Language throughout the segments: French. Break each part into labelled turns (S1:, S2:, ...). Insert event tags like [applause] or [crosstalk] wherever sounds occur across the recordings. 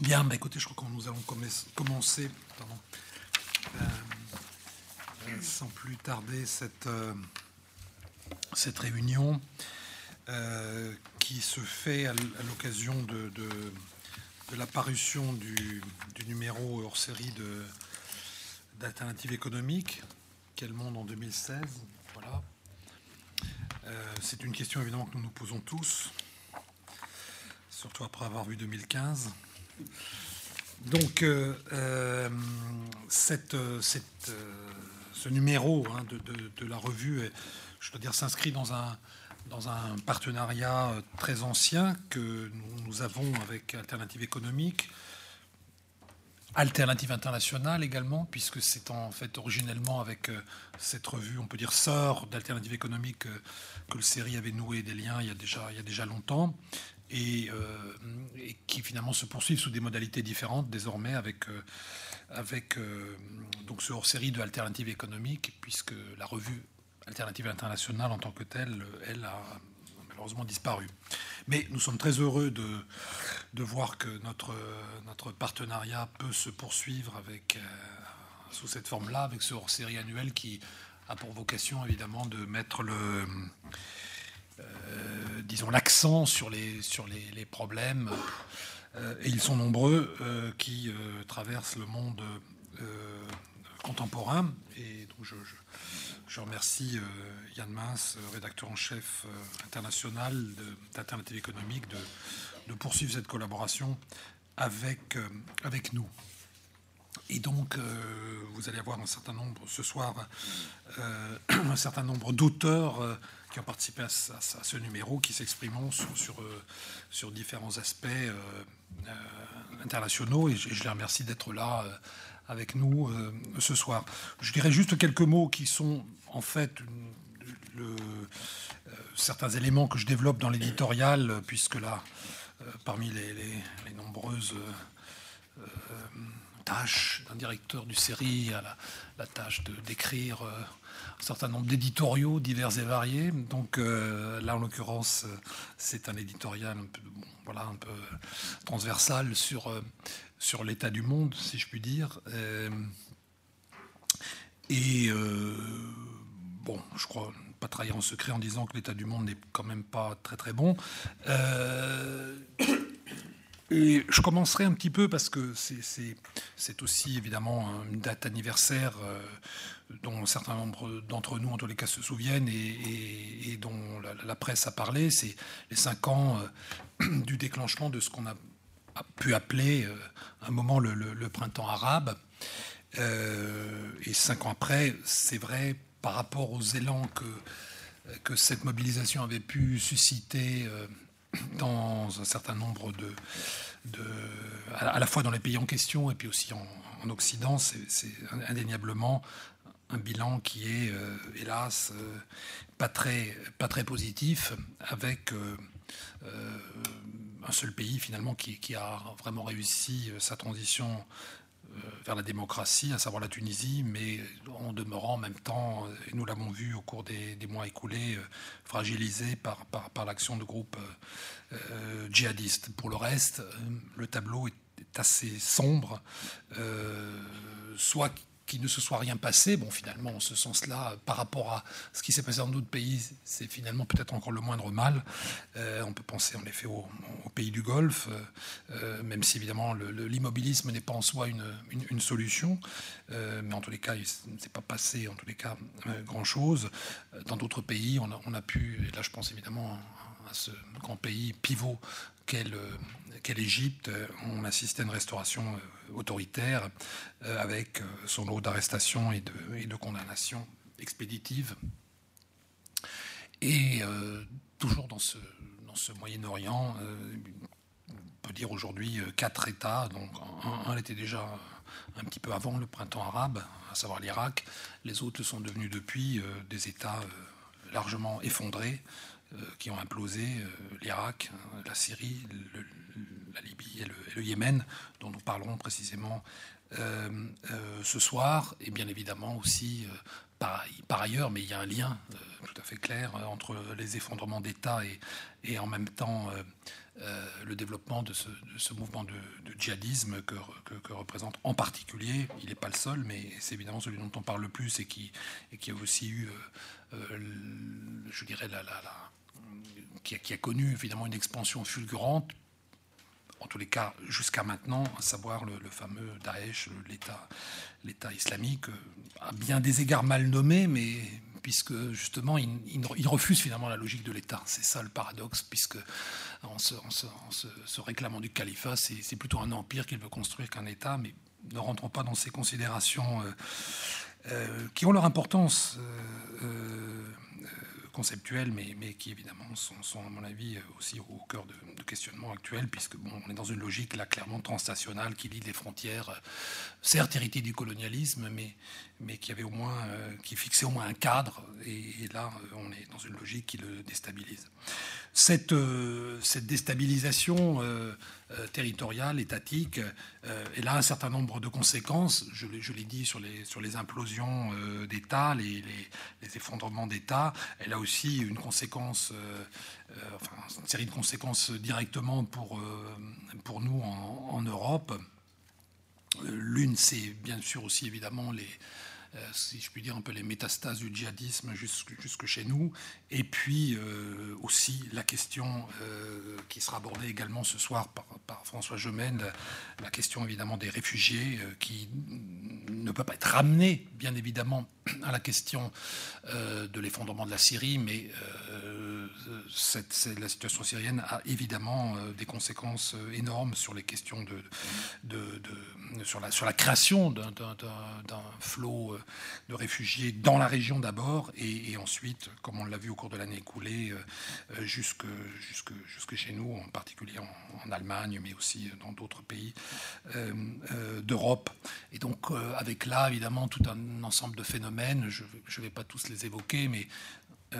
S1: Bien, bah écoutez, je crois que nous allons commencer euh, euh, sans plus tarder cette, euh, cette réunion qui se fait à l'occasion de, de, la parution du, du, numéro hors série d'Alternative économique, Quel monde en 2016 Voilà. C'est une question évidemment que nous nous posons tous, surtout après avoir vu 2015. Donc, euh, euh, euh, ce numéro hein, de, la revue, je dois dire, s'inscrit dans un, partenariat très ancien que nous avons avec Alternative économique, Alternative internationale également, puisque c'est en fait originellement avec cette revue, on peut dire sœur d'Alternative économique, que le série avait noué des liens il y a déjà longtemps. Euh, et, qui finalement se poursuivent sous des modalités différentes désormais avec, euh, avec euh, donc ce hors-série de Alternative économique, puisque la revue Alternative internationale en tant que telle, elle a malheureusement disparu. Mais nous sommes très heureux de, de voir que notre, notre partenariat peut se poursuivre avec, sous cette forme-là, avec ce hors-série annuel qui a pour vocation évidemment de mettre le disons, l'accent sur les, sur les, problèmes, euh, et ils sont nombreux, euh, qui traversent le monde contemporain. Et donc je, je, remercie Yann Mince, rédacteur en chef international d'Alternative économique, de, de, poursuivre cette collaboration avec, avec nous. Et donc, vous allez avoir un certain nombre, ce soir, [clears throat] un certain nombre d'auteurs qui ont participé à, ce numéro, qui s'exprimeront euh, sur, différents aspects euh, euh, internationaux. Et je, les remercie d'être là avec nous ce soir. Je dirais juste quelques mots qui sont en fait certains éléments que je développe dans l'éditorial, puisque là, parmi les, les nombreuses tâches d'un directeur du série à la, tâche de d'écrire un certain nombre d'éditoriaux divers et variés. Donc euh, là, en l'occurrence, euh, c'est un éditorial un peu, voilà, un peu transversal sur, euh, sur l'état du monde, si je puis dire. et bon, je crois pas trahir en secret en disant que l'état du monde n'est quand même pas très très bon. Et je commencerai un petit peu parce que c'est aussi évidemment une date anniversaire dont un certain nombre d'entre nous, en tous les cas, se souviennent et, dont la, presse a parlé, c'est les cinq ans euh, [clears throat] du déclenchement de ce qu'on a, pu appeler euh, un moment le, printemps arabe. Euh, et cinq ans après, c'est vrai, par rapport aux élans que, cette mobilisation avait pu susciter dans un certain nombre de, à la fois dans les pays en question et puis aussi en Occident, c'est indéniablement un bilan qui est, euh, hélas, euh, pas, très, pas très positif, avec euh, un seul pays finalement qui, a vraiment réussi sa transition vers la démocratie, à savoir la Tunisie, mais en demeurant en même temps, et nous l'avons vu au cours des, mois écoulés, fragilisé par l'action de groupes djihadistes. Pour le reste, le tableau est assez sombre, soit qu'il ne se soit rien passé. Bon, finalement, en ce sens-là, par rapport à ce qui s'est passé dans d'autres pays, c'est finalement peut-être encore le moindre mal. Euh, on peut penser en effet aux, pays du Golfe, euh, même si évidemment l'immobilisme n'est pas en soi une, une, solution. Euh, mais en tous les cas, il ne s'est pas passé en tous les cas grand-chose. Dans d'autres pays, on a, on a, pu, et là je pense évidemment à ce grand pays pivot qu'est l'Égypte, on assistait à une restauration autoritaire, euh, avec euh, son lot d'arrestations et de, et de condamnations expéditives. Et euh, toujours dans ce, Moyen-Orient, on peut dire aujourd'hui quatre États. Donc un, était déjà un petit peu avant le printemps arabe, à savoir l'Irak. Les autres sont devenus depuis des États largement effondrés, qui ont implosé l'Irak, la Syrie, la Libye et le, Yémen, dont nous parlerons précisément euh, euh, ce soir, et bien évidemment aussi euh, par, ailleurs, mais il y a un lien tout à fait clair entre les effondrements d'État et, et, en même temps le développement de ce, mouvement de, djihadisme que, que, représente en particulier, il n'est pas le seul, mais c'est évidemment celui dont on parle le plus et qui, et qui a aussi eu, je dirais, la, la qui, a, qui, a, connu évidemment une expansion fulgurante en tous les cas jusqu'à maintenant, à savoir le, fameux Daesh, l'État islamique, euh, à bien des égards mal nommé, mais puisque justement il, refuse finalement la logique de l'État. C'est ça le paradoxe, puisque en se, se, réclamant du califat, c'est plutôt un empire qu'il veut construire qu'un État, mais ne rentrons pas dans ces considérations euh, euh, qui ont leur importance mais, qui évidemment sont, à mon avis, aussi au cœur de, questionnements actuels, puisque bon, on est dans une logique là clairement transnationale qui lie les frontières, euh, certes héritées du colonialisme, mais, mais qui avait au moins, euh, qui fixait au moins un cadre. Et, là, euh, on est dans une logique qui le déstabilise. Cette, cette déstabilisation territoriale, étatique, elle a un certain nombre de conséquences. Je, je l'ai dit sur les, sur les implosions d'État, les, les, effondrements d'État. Elle a aussi une conséquence, une série de conséquences directement pour, pour nous en, Europe. L'une, c'est bien sûr aussi évidemment les, euh, si je puis dire, un peu les métastases du djihadisme jusque, jusque chez nous. Et puis euh, aussi la question euh, qui sera abordée également ce soir par, François Gemène, la, question évidemment des réfugiés qui ne peut pas être ramenée, bien évidemment, [clears throat] à la question de l'effondrement de la Syrie, mais cette, la situation syrienne a évidemment des conséquences énormes sur les questions de, de, sur, la, sur la création d'un flot de réfugiés dans la région d'abord, et, ensuite, comme on l'a vu au cours de l'année écoulée, euh, jusque, jusque, jusque, chez nous, en particulier en, Allemagne, mais aussi dans d'autres pays euh, euh, d'Europe. Et donc, avec là, évidemment, tout un ensemble de phénomènes, je ne vais pas tous les évoquer, mais un,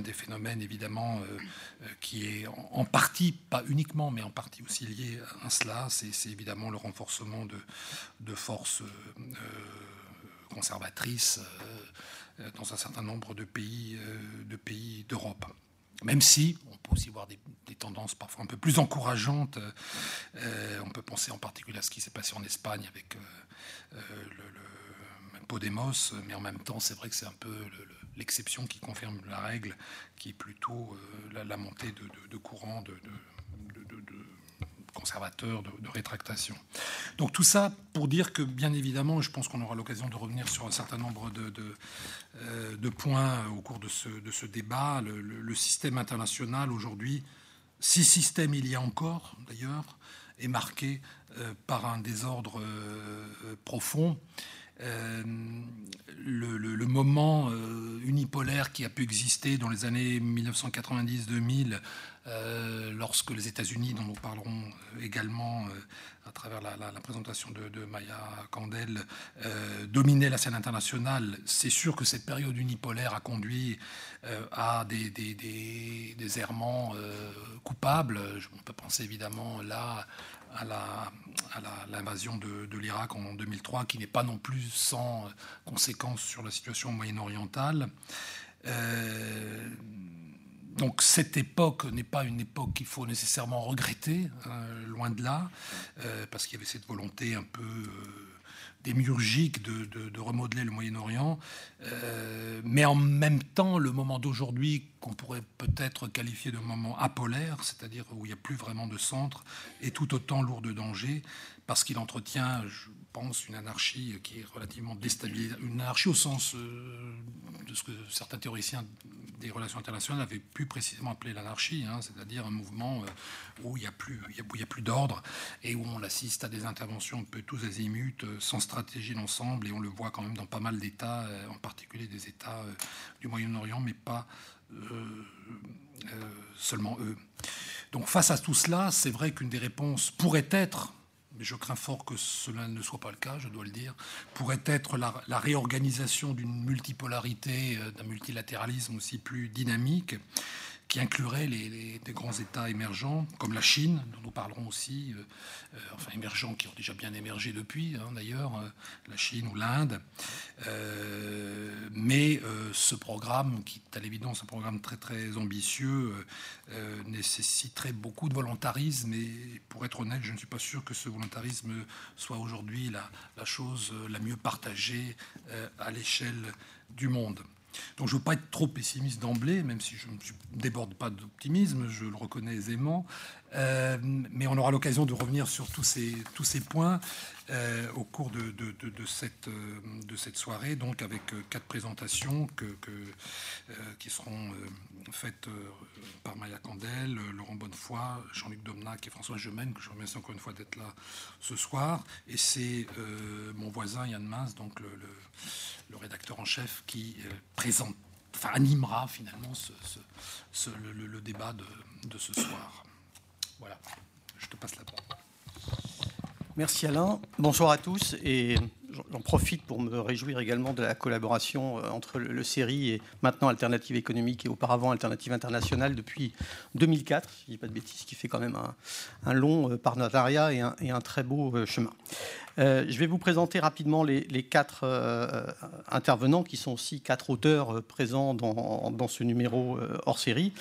S1: des phénomènes évidemment qui est en, partie, pas uniquement, mais en partie aussi lié à cela, c'est évidemment le renforcement de, forces conservatrices dans un certain nombre de pays d'Europe. Même si on peut aussi voir des, tendances parfois un peu plus encourageantes. on peut penser en particulier à ce qui s'est passé en Espagne avec le, Podemos, mais en même temps, c'est vrai que c'est un peu l'exception qui confirme la règle, qui est plutôt la, montée de, courants de, conservateurs, de, rétractation. Donc tout ça pour dire que, bien évidemment, je pense qu'on aura l'occasion de revenir sur un certain nombre de, euh, points au cours de ce, débat. Le, système international aujourd'hui, si système il y a encore d'ailleurs, est marqué euh, par un désordre euh, profond. Le, moment unipolaire qui a pu exister dans les années 1990-2000 euh, lorsque les États-Unis, dont nous parlerons euh, également euh, à travers la, présentation de, Maya Candel, dominaient la scène internationale, c'est sûr que cette période unipolaire a conduit à des, errements coupables. On peut penser évidemment là à l'invasion de, de l'Irak en 2003, qui n'est pas non plus sans conséquences sur la situation moyen-orientale. Donc cette époque n'est pas une époque qu'il faut nécessairement regretter, hein, loin de là, euh, parce qu'il y avait cette volonté un peu euh, démiurgique de, remodeler le Moyen-Orient, euh, mais en même temps, le moment d'aujourd'hui, qu'on pourrait peut-être qualifier de moment apolaire, c'est-à-dire où il n'y a plus vraiment de centre, est tout autant lourd de danger, parce qu'il entretient, pense, une anarchie qui est relativement déstabilisée, une anarchie au sens euh, de ce que certains théoriciens des relations internationales avaient pu précisément appeler l'anarchie, hein, c'est-à-dire un mouvement euh, où il n'y a plus, plus d'ordre et où on assiste à des interventions un peu tous azimuts, euh, sans stratégie d'ensemble, et on le voit quand même dans pas mal d'États, en particulier des États du Moyen-Orient, mais pas seulement eux. Donc face à tout cela, c'est vrai qu'une des réponses pourrait être mais je crains fort que cela ne soit pas le cas, je dois le dire, pourrait être la, réorganisation d'une multipolarité, euh, d'un multilatéralisme aussi plus dynamique, qui inclurait les, grands États émergents, comme la Chine, dont nous parlerons aussi, euh, euh, enfin émergents qui ont déjà bien émergé depuis, hein, d'ailleurs, euh, la Chine ou l'Inde. mais ce programme, qui est à l'évidence un programme très très ambitieux, nécessiterait beaucoup de volontarisme. Et pour être honnête, je ne suis pas sûr que ce volontarisme soit aujourd'hui la, la, chose la mieux partagée à l'échelle du monde. Donc je ne veux pas être trop pessimiste d'emblée, même si je ne déborde pas d'optimisme, je le reconnais aisément. Euh, mais on aura l'occasion de revenir sur tous ces, tous ces points euh, au cours de, de, cette, euh, de cette soirée, donc avec quatre présentations que, qui seront faites par Maya Candel, Laurent Bonnefoy, Jean-Luc Domnac et François Gemène, que je remercie encore une fois d'être là ce soir. Et c'est mon voisin Yann Mince, donc le, le, rédacteur en chef, qui présente, animera finalement ce, le, le, débat de ce soir. Voilà, je te passe la parole.
S2: Merci Alain. Bonsoir à tous et j'en profite pour me réjouir également de la collaboration euh, entre le, série et maintenant Alternative économique et auparavant Alternative internationale depuis 2004, si je ne dis pas de bêtises, qui fait quand même un, long euh, partenariat et un, et un très beau euh, chemin. Euh, je vais vous présenter rapidement les, quatre euh, intervenants qui sont aussi quatre auteurs euh, présents dans, ce numéro hors série.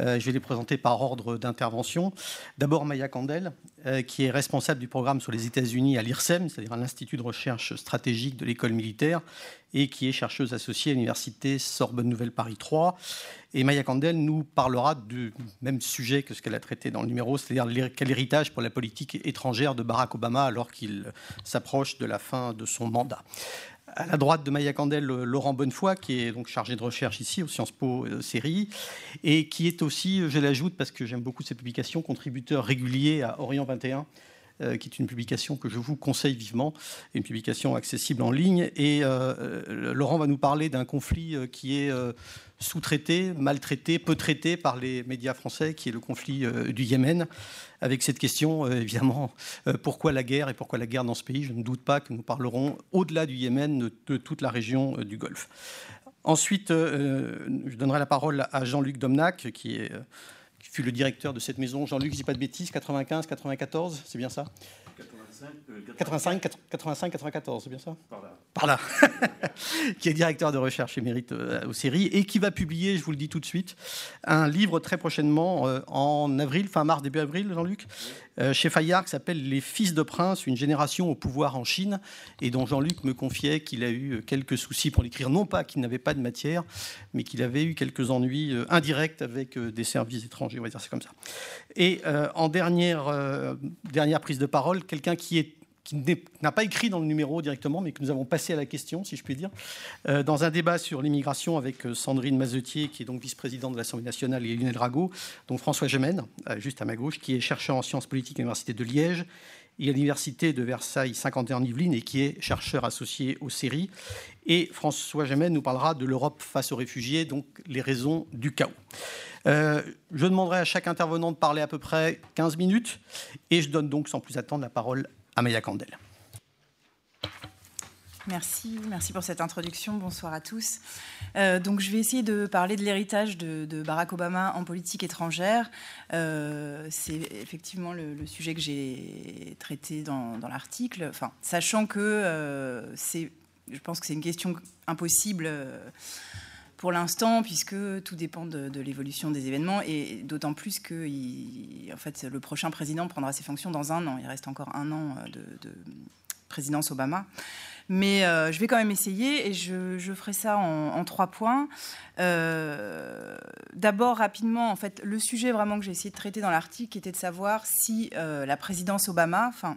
S2: je vais les présenter par ordre d'intervention. D'abord Maya Candel, qui est responsable du programme sur les États-Unis à l'IRSEM, c'est-à-dire à l'Institut de recherche stratégique de l'école militaire, et qui est chercheuse associée à l'Université Sorbonne Nouvelle Paris 3. Et Maya Candel nous parlera du même sujet que ce qu'elle a traité dans le numéro, c'est-à-dire quel héritage pour la politique étrangère de Barack Obama alors qu'il s'approche de la fin de son mandat. À la droite de Maya Candel, Laurent Bonnefoy, qui est donc chargé de recherche ici au Sciences Po euh, série, et qui est aussi, je l'ajoute parce que j'aime beaucoup ses publications, contributeur régulier à Orient 21, euh, qui est une publication que je vous conseille vivement, une publication accessible en ligne. Et euh, euh, Laurent va nous parler d'un conflit qui est sous-traité, maltraité, peu traité par les médias français, qui est le conflit du Yémen. Avec cette question, évidemment, pourquoi la guerre et pourquoi la guerre dans ce pays? Je ne doute pas que nous parlerons, au-delà du Yémen, de toute la région du Golfe. Ensuite, je donnerai la parole à Jean-Luc Domnac, qui est fut le directeur de cette maison. Jean-Luc, je dis pas de bêtises, 95, 94, c'est bien ça 85, 85, 94, c'est bien ça Par là. Par là. [laughs] qui est directeur de recherche émérite euh, aux séries et qui va publier, je vous le dis tout de suite, un livre très prochainement euh, en avril, fin mars, début avril, Jean-Luc, chez Fayard, qui s'appelle Les Fils de Prince, une génération au pouvoir en Chine, et dont Jean-Luc me confiait qu'il a eu quelques soucis pour l'écrire, non pas qu'il n'avait pas de matière, mais qu'il avait eu quelques ennuis indirects avec des services étrangers, on va dire c'est comme ça. Et en dernière, dernière prise de parole, quelqu'un qui est qui n'a pas écrit dans le numéro directement, mais que nous avons passé à la question, si je puis dire, euh, dans un débat sur l'immigration avec euh, Sandrine Mazetier, qui est donc vice-présidente de l'Assemblée nationale, et Lionel Rago, donc François Gemène, euh, juste à ma gauche, qui est chercheur en sciences politiques à l'Université de Liège et à l'Université de Versailles 51 Yvelines, et qui est chercheur associé au CERI. Et François Gemène nous parlera de l'Europe face aux réfugiés, donc les raisons du chaos. je demanderai à chaque intervenant de parler à peu près 15 minutes, et je donne donc sans plus attendre la parole Amélia Candel.
S3: Merci, merci pour cette introduction. Bonsoir à tous. Euh, donc, je vais essayer de parler de l'héritage de, Barack Obama en politique étrangère. Euh, c'est effectivement le, sujet que j'ai traité dans, l'article. Enfin, sachant que euh, c'est, je pense que c'est une question impossible pour l'instant, puisque tout dépend de, l'évolution des événements, et d'autant plus que en fait, le prochain président prendra ses fonctions dans un an. Il reste encore un an euh, de, présidence Obama. Mais euh, je vais quand même essayer et je, ferai ça en, trois points. Euh, d'abord, rapidement, en fait, le sujet vraiment que j'ai essayé de traiter dans l'article était de savoir si la présidence Obama, enfin,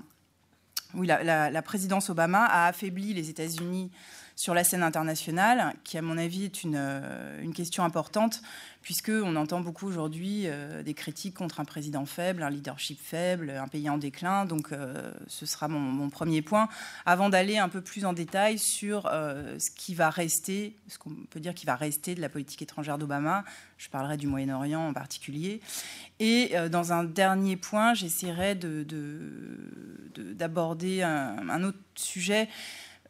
S3: oui, la, présidence Obama a affaibli les États-Unis sur la scène internationale, qui à mon avis est une, euh, question importante, puisqu'on entend beaucoup aujourd'hui euh, des critiques contre un président faible, un leadership faible, un pays en déclin. Donc euh, ce sera mon, premier point, avant d'aller un peu plus en détail sur ce qui va rester, ce qu'on peut dire qui va rester de la politique étrangère d'Obama. Je parlerai du Moyen-Orient en particulier. Et dans un dernier point, j'essaierai d'aborder de, un, un, autre sujet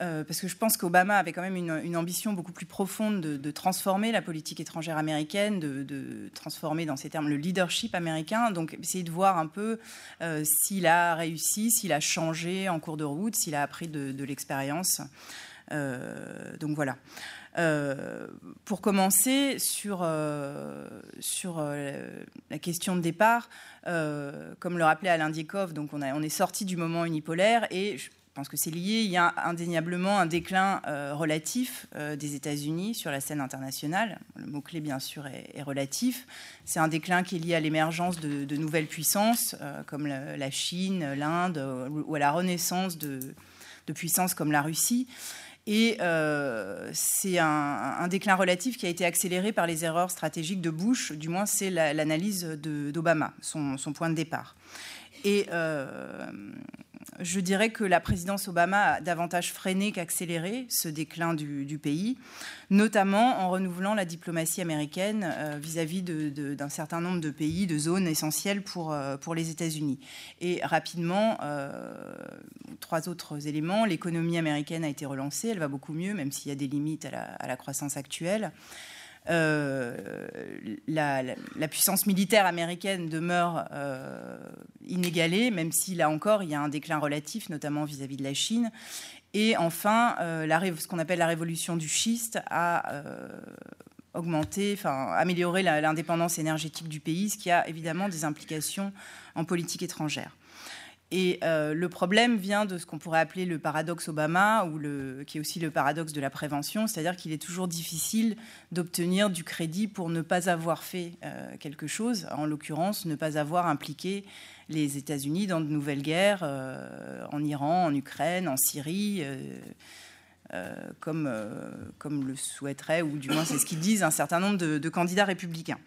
S3: euh, parce que je pense qu'Obama avait quand même une, ambition beaucoup plus profonde de, transformer la politique étrangère américaine, de, transformer dans ces termes le leadership américain. Donc essayer de voir un peu euh, s'il a réussi, s'il a changé en cours de route, s'il a appris de, l'expérience. Euh, donc voilà. pour commencer sur, sur la question de départ, comme le rappelait Alain Diekov, donc on, a, on est sorti du moment unipolaire et je pense que c'est lié. Il y a indéniablement un déclin euh, relatif euh, des États-Unis sur la scène internationale. Le mot-clé, bien sûr, est, relatif. C'est un déclin qui est lié à l'émergence de, nouvelles puissances, euh, comme la, Chine, l'Inde, ou à la renaissance de, puissances comme la Russie. Et c'est un, déclin relatif qui a été accéléré par les erreurs stratégiques de Bush, du moins c'est l'analyse d'Obama, son, point de départ. Je dirais que la présidence Obama a davantage freiné qu'accéléré ce déclin du, pays, notamment en renouvelant la diplomatie américaine euh, vis-à-vis d'un certain nombre de pays, de zones essentielles pour, euh, pour les États-Unis. Et rapidement, euh, trois autres éléments. L'économie américaine a été relancée, elle va beaucoup mieux, même s'il y a des limites à la croissance actuelle. Euh, la, puissance militaire américaine demeure euh, inégalée, même si là encore il y a un déclin relatif, notamment vis-à-vis de la Chine. Et enfin, euh, la, ce qu'on appelle la révolution du schiste a augmenté, enfin amélioré l'indépendance énergétique du pays, ce qui a évidemment des implications en politique étrangère. Et euh, le problème vient de ce qu'on pourrait appeler le paradoxe Obama, qui est aussi le paradoxe de la prévention, c'est-à-dire qu'il est toujours difficile d'obtenir du crédit pour ne pas avoir fait euh, quelque chose, en l'occurrence ne pas avoir impliqué les États-Unis dans de nouvelles guerres euh, en Iran, en Ukraine, en Syrie. comme, le souhaiterait, ou du moins c'est ce qu'ils disent, un certain nombre de candidats républicains.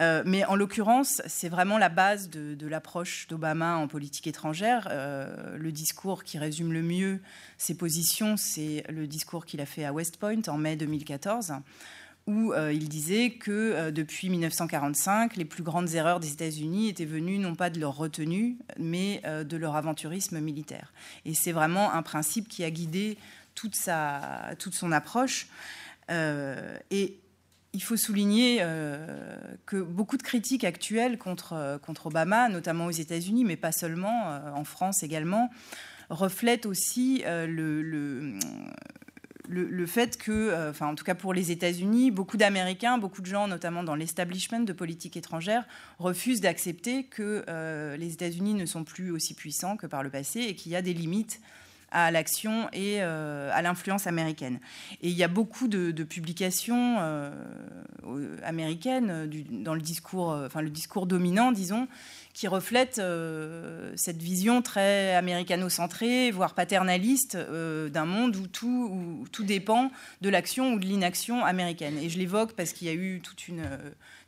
S3: Euh, mais en l'occurrence, c'est vraiment la base de, l'approche d'Obama en politique étrangère. Euh, le discours qui résume le mieux ses positions, c'est le discours qu'il a fait à West Point en mai 2014 où euh, il disait que depuis 1945, les plus grandes erreurs des États-Unis étaient venues non pas de leur retenue, mais de leur aventurisme militaire. Et c'est vraiment un principe qui a guidé toute, sa, toute son approche. et il faut souligner euh, que beaucoup de critiques actuelles contre, euh, contre Obama, notamment aux États-Unis, mais pas seulement, euh, en France également, reflètent aussi le, fait que, en tout cas pour les États-Unis, beaucoup d'Américains, beaucoup de gens, notamment dans l'establishment de politique étrangère, refusent d'accepter que les États-Unis ne sont plus aussi puissants que par le passé et qu'il y a des limites à l'action et euh, à l'influence américaine. Et il y a beaucoup de, publications euh, américaines dans le discours, euh, enfin le discours dominant, disons, qui reflètent cette vision très américano-centrée, voire paternaliste d'un monde où tout, où tout dépend de l'action ou de l'inaction américaine. Et je l'évoque parce qu'il y a eu toute une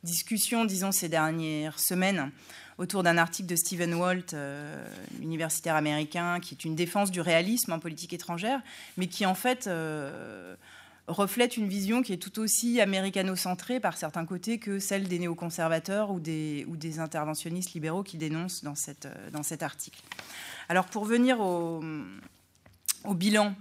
S3: discussion, disons, ces dernières semaines autour d'un article de Stephen Walt, euh, universitaire américain, qui est une défense du réalisme en politique étrangère, mais qui en fait euh, reflète une vision qui est tout aussi américano-centrée par certains côtés que celle des néoconservateurs ou des, interventionnistes libéraux qui dénoncent euh, dans cet article. Alors pour venir au bilan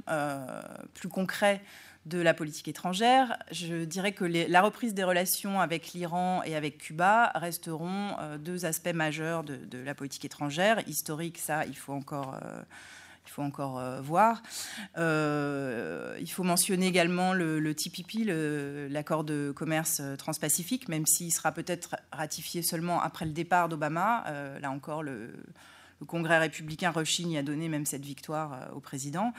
S3: plus concret de la politique étrangère. Je dirais que la reprise des relations avec l'Iran et avec Cuba resteront euh, deux aspects majeurs de, la politique étrangère. Historique, ça, il faut encore... Euh, il faut encore euh, voir. il faut mentionner également le, TPP, l'accord de commerce transpacifique, même s'il sera peut-être ratifié seulement après le départ d'Obama. là encore, le, le Congrès républicain rechigne à donner même cette victoire euh, au président.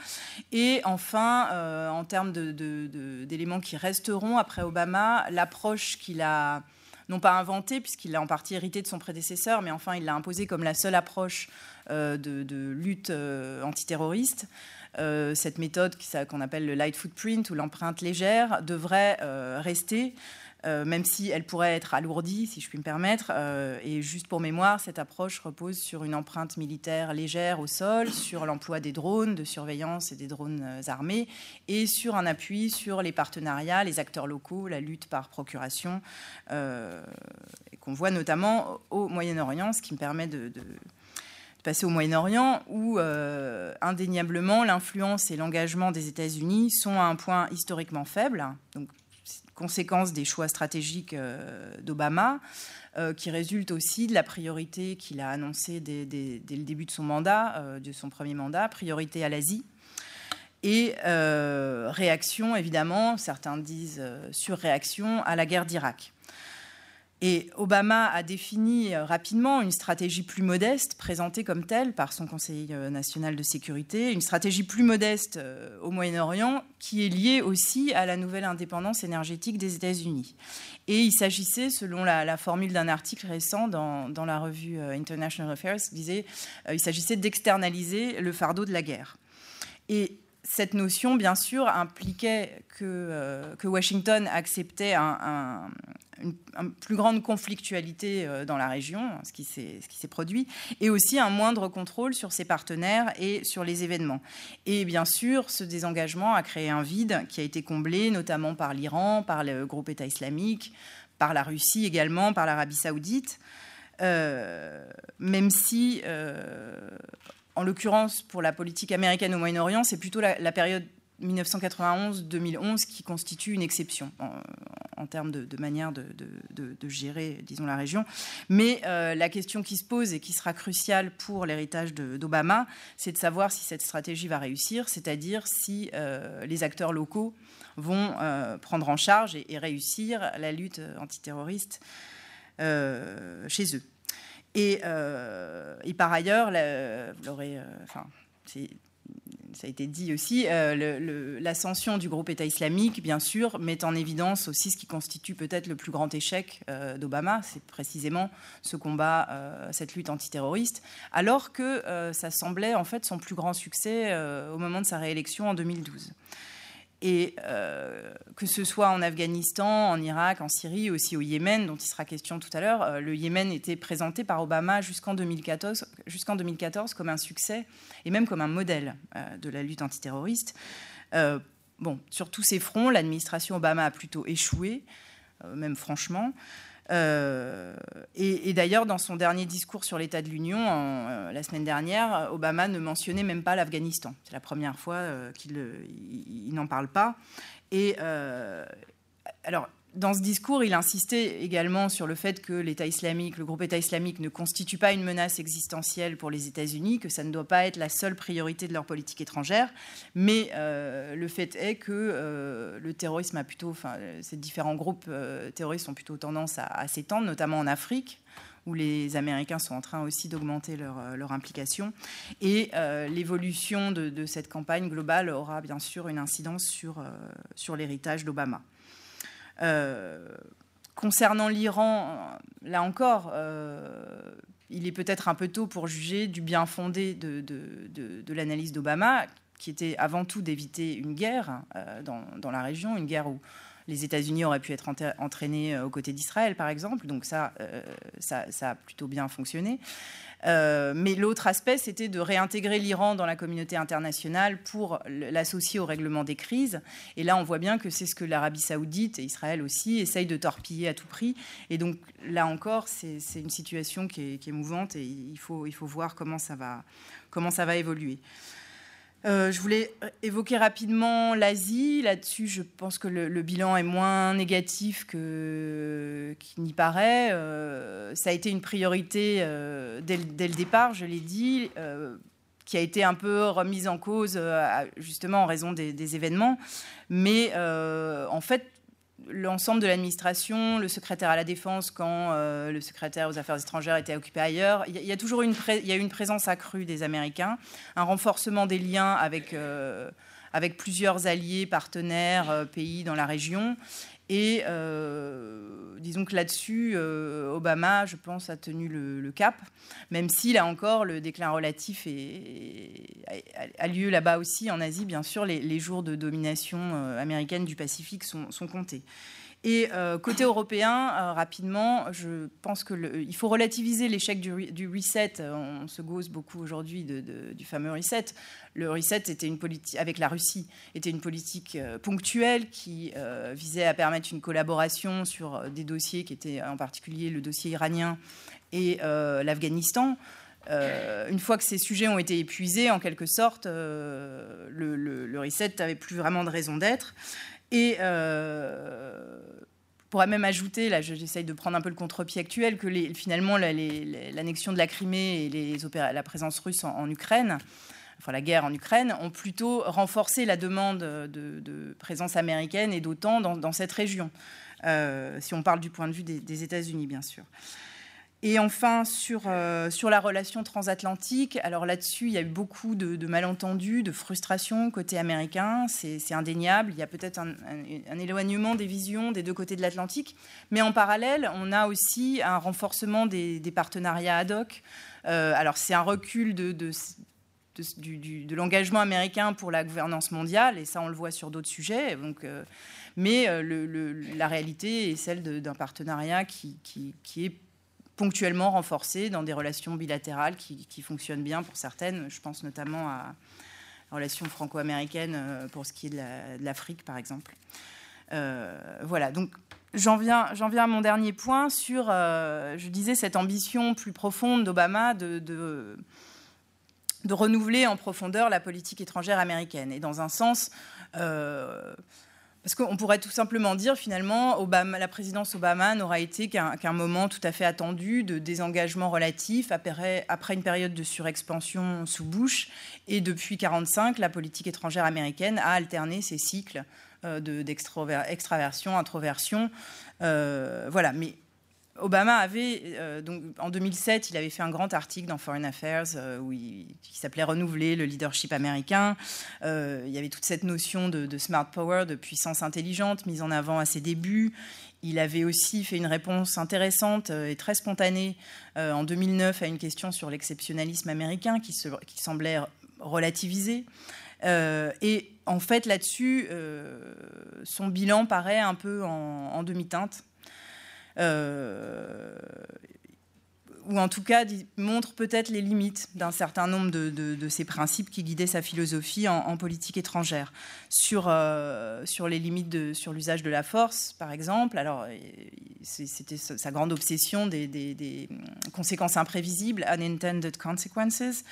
S3: Et enfin, euh, en termes d'éléments qui resteront après Obama, l'approche qu'il a non pas inventée, puisqu'il l'a en partie hérité de son prédécesseur, mais enfin il l'a imposée comme la seule approche euh, de, lutte antiterroriste. cette méthode qu'on appelle le light footprint ou l'empreinte légère devrait rester euh, même si elle pourrait être alourdie, si je puis me permettre. Euh, et juste pour mémoire, cette approche repose sur une empreinte militaire légère au sol, sur l'emploi des drones de surveillance et des drones euh, armés, et sur un appui sur les partenariats, les acteurs locaux, la lutte par procuration, qu'on voit notamment au Moyen-Orient, ce qui me permet de passer au Moyen-Orient, où indéniablement l'influence et l'engagement des États-Unis sont à un point historiquement faible, donc conséquence des choix stratégiques d'Obama. qui résulte aussi de la priorité qu'il a annoncée dès, le début de son mandat, de son premier mandat, priorité à l'Asie, et euh, réaction, évidemment, certains disent euh, surréaction à la guerre d'Irak. Et Obama a défini euh, rapidement une stratégie plus modeste, présentée comme telle par son Conseil national de sécurité, une stratégie plus modeste au Moyen-Orient qui est liée aussi à la nouvelle indépendance énergétique des États-Unis. Et il s'agissait, selon la, formule d'un article récent dans, dans, la revue International Affairs, il s'agissait d'externaliser le fardeau de la guerre. Et cette notion, bien sûr, impliquait que, euh, Washington acceptait une, plus grande conflictualité euh, dans la région, ce qui s'est produit, et aussi un moindre contrôle sur ses partenaires et sur les événements. Et bien sûr, ce désengagement a créé un vide qui a été comblé notamment par l'Iran, par le groupe État islamique, par la Russie également, par l'Arabie saoudite. Euh, même si en l'occurrence, pour la politique américaine au Moyen-Orient, c'est plutôt la, période 1991-2011 qui constitue une exception en, termes de, manière de, gérer, disons, la région. Mais euh, la question qui se pose et qui sera cruciale pour l'héritage d'Obama, c'est de savoir si cette stratégie va réussir, c'est-à-dire si euh, les acteurs locaux vont euh, prendre en charge et, réussir la lutte antiterroriste chez eux. Euh, et, par ailleurs, vous l'aurez, euh, enfin, ça a été dit aussi, euh, l'ascension du groupe État islamique, bien sûr, met en évidence aussi ce qui constitue peut-être le plus grand échec d'Obama, c'est précisément ce combat, cette lutte antiterroriste, alors que ça semblait en fait son plus grand succès au moment de sa réélection en 2012. Et euh, que ce soit en Afghanistan, en Irak, en Syrie, aussi au Yémen, dont il sera question tout à l'heure, euh, le Yémen était présenté par Obama jusqu'en 2014, jusqu'en 2014 comme un succès et même comme un modèle euh, de la lutte antiterroriste. bon, sur tous ces fronts, l'administration Obama a plutôt échoué, même franchement. Euh, et, d'ailleurs, dans son dernier discours sur l'état de l'Union, euh, la semaine dernière, Obama ne mentionnait même pas l'Afghanistan. C'est la première fois euh, qu'il n'en parle pas. Et alors, dans ce discours, il insistait également sur le fait que l'État islamique, le groupe État islamique ne constitue pas une menace existentielle pour les États-Unis, que ça ne doit pas être la seule priorité de leur politique étrangère. Mais euh, le fait est que euh, le terrorisme a plutôt, enfin, ces différents groupes euh, terroristes ont plutôt tendance à, s'étendre, notamment en Afrique où les Américains sont en train aussi d'augmenter leur, implication. Et l'évolution de, cette campagne globale aura bien sûr une incidence sur, sur l'héritage d'Obama. Euh, concernant l'Iran, là encore, euh, il est peut-être un peu tôt pour juger du bien fondé de, l'analyse d'Obama, qui était avant tout d'éviter une guerre euh, dans, la région, une guerre où les États-Unis auraient pu être entraînés aux côtés d'Israël, par exemple. Donc ça, a plutôt bien fonctionné. Euh, mais l'autre aspect, c'était de réintégrer l'Iran dans la communauté internationale pour l'associer au règlement des crises. Et là, on voit bien que c'est ce que l'Arabie saoudite et Israël aussi essayent de torpiller à tout prix. Et donc là encore, c'est une situation qui est, mouvante et il faut, il faut voir comment ça va, comment ça va évoluer. Euh, je voulais évoquer rapidement l'Asie. Là-dessus, je pense que le, bilan est moins négatif qu'il n'y paraît. Euh, ça a été une priorité euh, dès, le départ, je l'ai dit, qui a été un peu remise en cause justement en raison des, des événements. Mais en fait, l'ensemble de l'administration, le secrétaire à la défense quand euh, le secrétaire aux affaires étrangères était occupé ailleurs. Il y a, toujours une, il y a une présence accrue des Américains, un renforcement des liens avec, euh, avec plusieurs alliés, partenaires, euh, pays dans la région. Et euh, disons que là-dessus, euh, Obama, je pense, a tenu le, cap, même si là encore, le déclin relatif a lieu là-bas aussi, en Asie, bien sûr, les, jours de domination euh, américaine du Pacifique sont, sont comptés. Et euh, côté européen, euh, rapidement, je pense qu'il faut relativiser l'échec du, reset. On se gauze beaucoup aujourd'hui du fameux reset. Le reset était une avec la Russie était une politique euh, ponctuelle qui visait à permettre une collaboration sur des dossiers qui étaient en particulier le dossier iranien et l'Afghanistan. une fois que ces sujets ont été épuisés, en quelque sorte, le, le, reset n'avait plus vraiment de raison d'être. Et pourrais même ajouter, là j'essaye de prendre un peu le contre-pied actuel, que finalement l'annexion de la Crimée et la présence russe en, Ukraine, enfin la guerre en Ukraine, ont plutôt renforcé la demande de, présence américaine et d'OTAN dans, cette région, euh, si on parle du point de vue des États-Unis bien sûr. Et enfin, sur, euh, sur la relation transatlantique, alors là-dessus, il y a eu beaucoup de, malentendus, de frustrations côté américain, c'est indéniable. Il y a peut-être un, éloignement des visions des deux côtés de l'Atlantique. Mais en parallèle, on a aussi un renforcement des, partenariats ad hoc. Euh, alors, c'est un recul de, de, l'engagement américain pour la gouvernance mondiale, et ça, on le voit sur d'autres sujets. Donc, euh, mais la réalité est celle d'un partenariat qui, qui, qui est ponctuellement renforcées dans des relations bilatérales qui, fonctionnent bien pour certaines. Je pense notamment à la relation franco-américaine euh, pour ce qui est de l'Afrique, par exemple. Euh, voilà, donc j'en viens, à mon dernier point sur, euh, je disais, cette ambition plus profonde d'Obama de, de, renouveler en profondeur la politique étrangère américaine. Et dans un sens, parce qu'on pourrait tout simplement dire, finalement, Obama, la présidence Obama n'aura été qu'un moment tout à fait attendu de désengagement relatif après, après, une période de surexpansion sous Bush. Et depuis 1945, la politique étrangère américaine a alterné ces cycles euh, d'extraversion, introversion. Euh, voilà, mais Obama avait, euh, donc, en 2007, il avait fait un grand article dans Foreign Affairs euh, où qui s'appelait Renouveler le leadership américain. Euh, il y avait toute cette notion de, smart power, de puissance intelligente mise en avant à ses débuts. Il avait aussi fait une réponse intéressante et très spontanée en 2009 à une question sur l'exceptionnalisme américain qui, se, qui semblait relativisé. et en fait, là-dessus, son bilan paraît un peu en demi-teinte. Euh, ou en tout cas montre peut-être les limites d'un certain nombre de, ces principes qui guidaient sa philosophie en, politique étrangère. Sur, euh, sur les limites de, sur l'usage de la force, par exemple, alors c'était sa grande obsession des, conséquences imprévisibles, unintended consequences.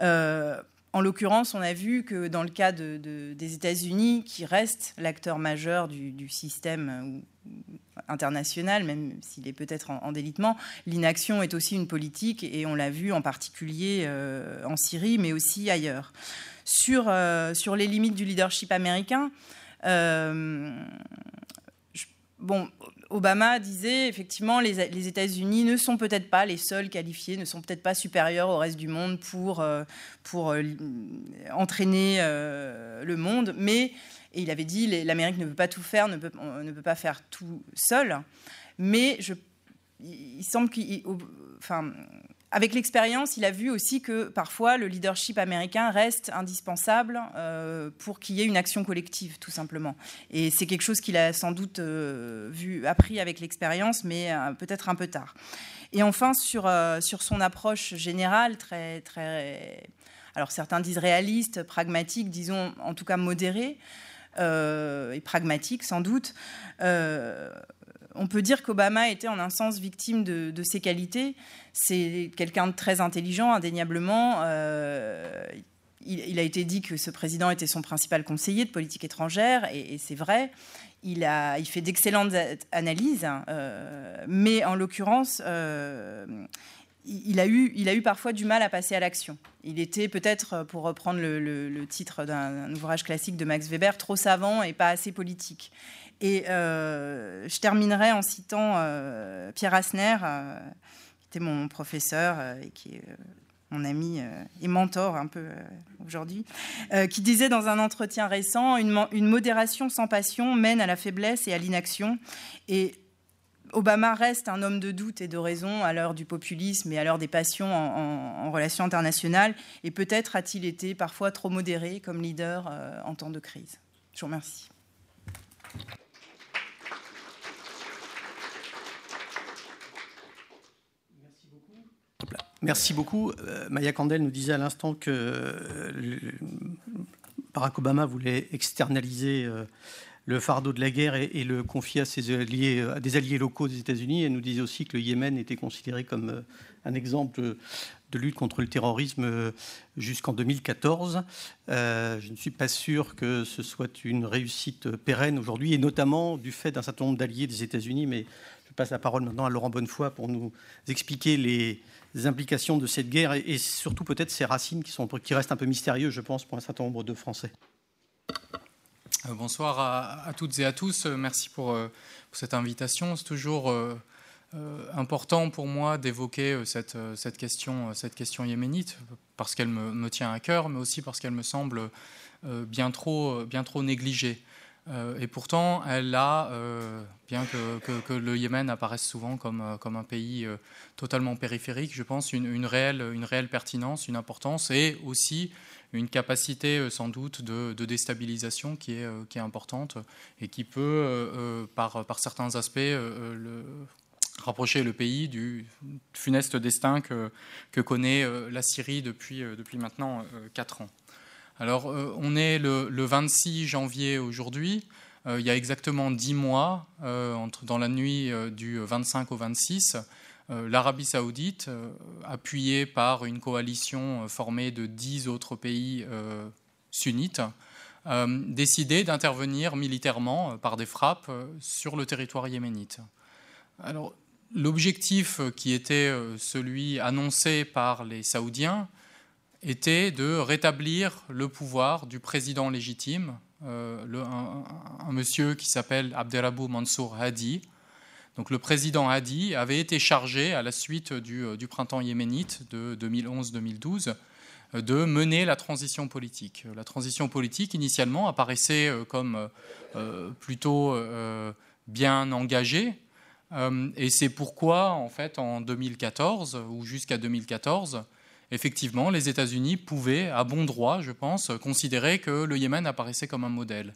S3: Euh, en l'occurrence, on a vu que dans le cas des États-Unis, qui reste l'acteur majeur du, système international, même s'il est peut-être en, délitement, l'inaction est aussi une politique et on l'a vu en particulier euh, en Syrie, mais aussi ailleurs. Sur, euh, sur les limites du leadership américain, euh, bon, Obama disait effectivement les, les États-Unis ne sont peut-être pas les seuls qualifiés, ne sont peut-être pas supérieurs au reste du monde pour, pour entraîner le monde, mais et il avait dit l'Amérique ne peut pas tout faire, ne peut, ne peut pas faire tout seul. Mais je, il semble qu'il. Avec l'expérience, il a vu aussi que parfois le leadership américain reste indispensable euh, pour qu'il y ait une action collective, tout simplement. Et c'est quelque chose qu'il a sans doute euh, vu, appris avec l'expérience, mais euh, peut-être un peu tard. Et enfin, sur, sur son approche générale, très, très, alors certains disent réaliste, pragmatique, disons en tout cas modérée. Euh, et pragmatique sans doute. On peut dire qu'Obama était en un sens victime de, ses qualités. C'est quelqu'un de très intelligent, indéniablement. Euh, il, a été dit que ce président était son principal conseiller de politique étrangère, et, c'est vrai. Il, a, fait d'excellentes analyses, hein, mais en l'occurrence, il a, eu, il a eu parfois du mal à passer à l'action. Il était peut-être, pour reprendre le, titre d'un ouvrage classique de Max Weber, trop savant et pas assez politique. Et euh, je terminerai en citant euh, Pierre Asner, euh, qui était mon professeur et qui est mon ami et mentor un peu aujourd'hui, qui disait dans un entretien récent, une, modération sans passion mène à la faiblesse et à l'inaction. Et Obama reste un homme de doute et de raison à l'heure du populisme et à l'heure des passions en, relations internationales. Et peut-être a-t-il été parfois trop modéré comme leader en temps de crise. Je vous remercie.
S2: Merci beaucoup. Euh, Maya Candel nous disait à l'instant que euh, Barack Obama voulait externaliser le fardeau de la guerre et, le confier à, ses alliés, à des alliés locaux des États-Unis. Elle nous disait aussi que le Yémen était considéré comme euh, un exemple de lutte contre le terrorisme jusqu'en 2014. je ne suis pas sûr que ce soit une réussite pérenne aujourd'hui, et notamment du fait d'un certain nombre d'alliés des États-Unis. Mais je passe la parole maintenant à Laurent Bonnefoy pour nous expliquer les implications de cette guerre et, surtout peut-être ses racines qui, sont, qui restent un peu mystérieuses, je pense, pour un certain nombre de Français.
S4: Euh, bonsoir à, toutes et à tous. Euh, merci pour, euh, cette invitation. C'est toujours important pour moi d'évoquer cette, cette, question, cette question yéménite parce qu'elle me, tient à cœur, mais aussi parce qu'elle me semble bien trop, bien trop négligée. Et pourtant, elle a, bien que, le Yémen apparaisse souvent comme, comme un pays totalement périphérique, je pense, une, réelle, une réelle pertinence, une importance et aussi une capacité euh, sans doute de, déstabilisation qui est, euh, qui est, importante et qui peut, euh, par, par, certains aspects, rapprocher le pays du funeste destin que, que connaît la Syrie depuis, depuis maintenant 4 ans. Alors, on est le, le 26 janvier aujourd'hui. il y a exactement 10 mois, entre, dans la nuit du 25 au 26, euh, l'Arabie saoudite, euh, appuyée par une coalition euh, formée de dix autres pays sunnites, décidait d'intervenir militairement par des frappes sur le territoire yéménite. Alors, l'objectif qui était celui annoncé par les Saoudiens était de rétablir le pouvoir du président légitime, un, monsieur qui s'appelle Abdelrabou Mansour Hadi, donc le président Hadi avait été chargé, à la suite du, euh, printemps yéménite de 2011-2012, euh, de mener la transition politique. La transition politique, initialement, apparaissait euh, comme plutôt bien engagée. Et c'est pourquoi, en fait, en 2014 ou jusqu'à 2014, effectivement, les États-Unis pouvaient, à bon droit, je pense, considérer que le Yémen apparaissait comme un modèle.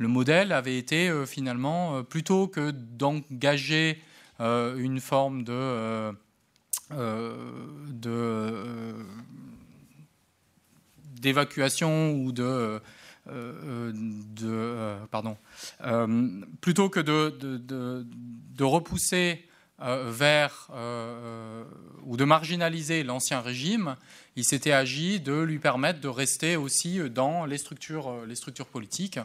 S4: Le modèle avait été euh, finalement, euh, plutôt que d'engager euh, une forme de, d'évacuation ou de, de pardon, plutôt que de repousser vers ou de marginaliser l'ancien régime, il s'était agi de lui permettre de rester aussi dans les structures, les structures politiques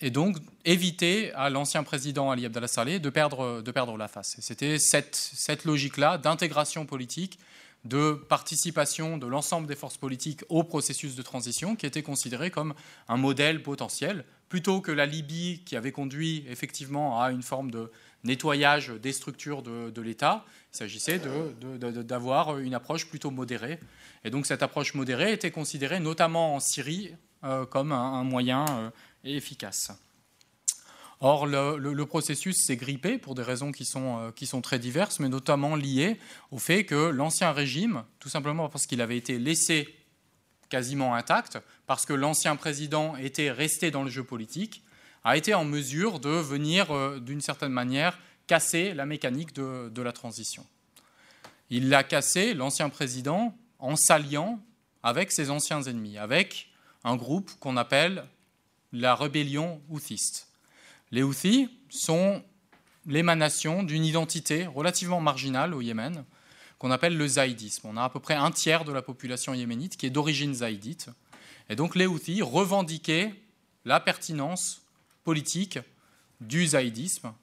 S4: et donc éviter à l'ancien président Ali Abdallah Saleh de perdre, de perdre la face. C'était cette, cette logique-là d'intégration politique, de participation de l'ensemble des forces politiques au processus de transition qui était considéré comme un modèle potentiel, plutôt que la Libye qui avait conduit effectivement à une forme de nettoyage des structures de, l'État. Il s'agissait d'avoir une approche plutôt modérée. Et donc cette approche modérée était considérée notamment en Syrie euh, comme un, moyen euh, efficace. Or, le, processus s'est grippé pour des raisons euh, qui sont très diverses, mais notamment liées au fait que l'ancien régime, tout simplement parce qu'il avait été laissé quasiment intact, parce que l'ancien président était resté dans le jeu politique, a été en mesure de venir, euh, d'une certaine manière, casser la mécanique de, de la transition. Il l'a cassé, l'ancien président, en s'alliant avec ses anciens ennemis, avec un groupe qu'on appelle la rébellion houthiste. Les Houthis sont l'émanation d'une identité relativement marginale au Yémen, qu'on appelle le zaïdisme. On a à peu près un tiers de la population yéménite qui est d'origine zaïdite. Et donc les Houthis revendiquaient la pertinence politique du zaïdisme.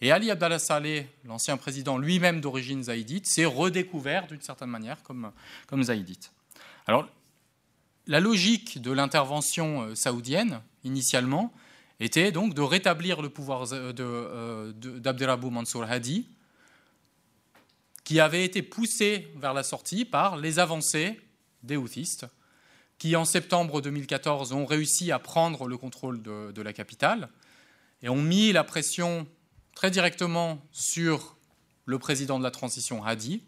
S4: Et Ali Abdallah Saleh, l'ancien président lui-même d'origine zaïdite, s'est redécouvert d'une certaine manière comme, comme zaïdite. Alors la logique de l'intervention euh, saoudienne, initialement, était donc de rétablir le pouvoir euh, d'Abdelrabou Mansour Hadi, qui avait été poussé vers la sortie par les avancées des Houthistes, qui en septembre 2014 ont réussi à prendre le contrôle de, la capitale et ont mis la pression très directement sur le président de la transition Hadi,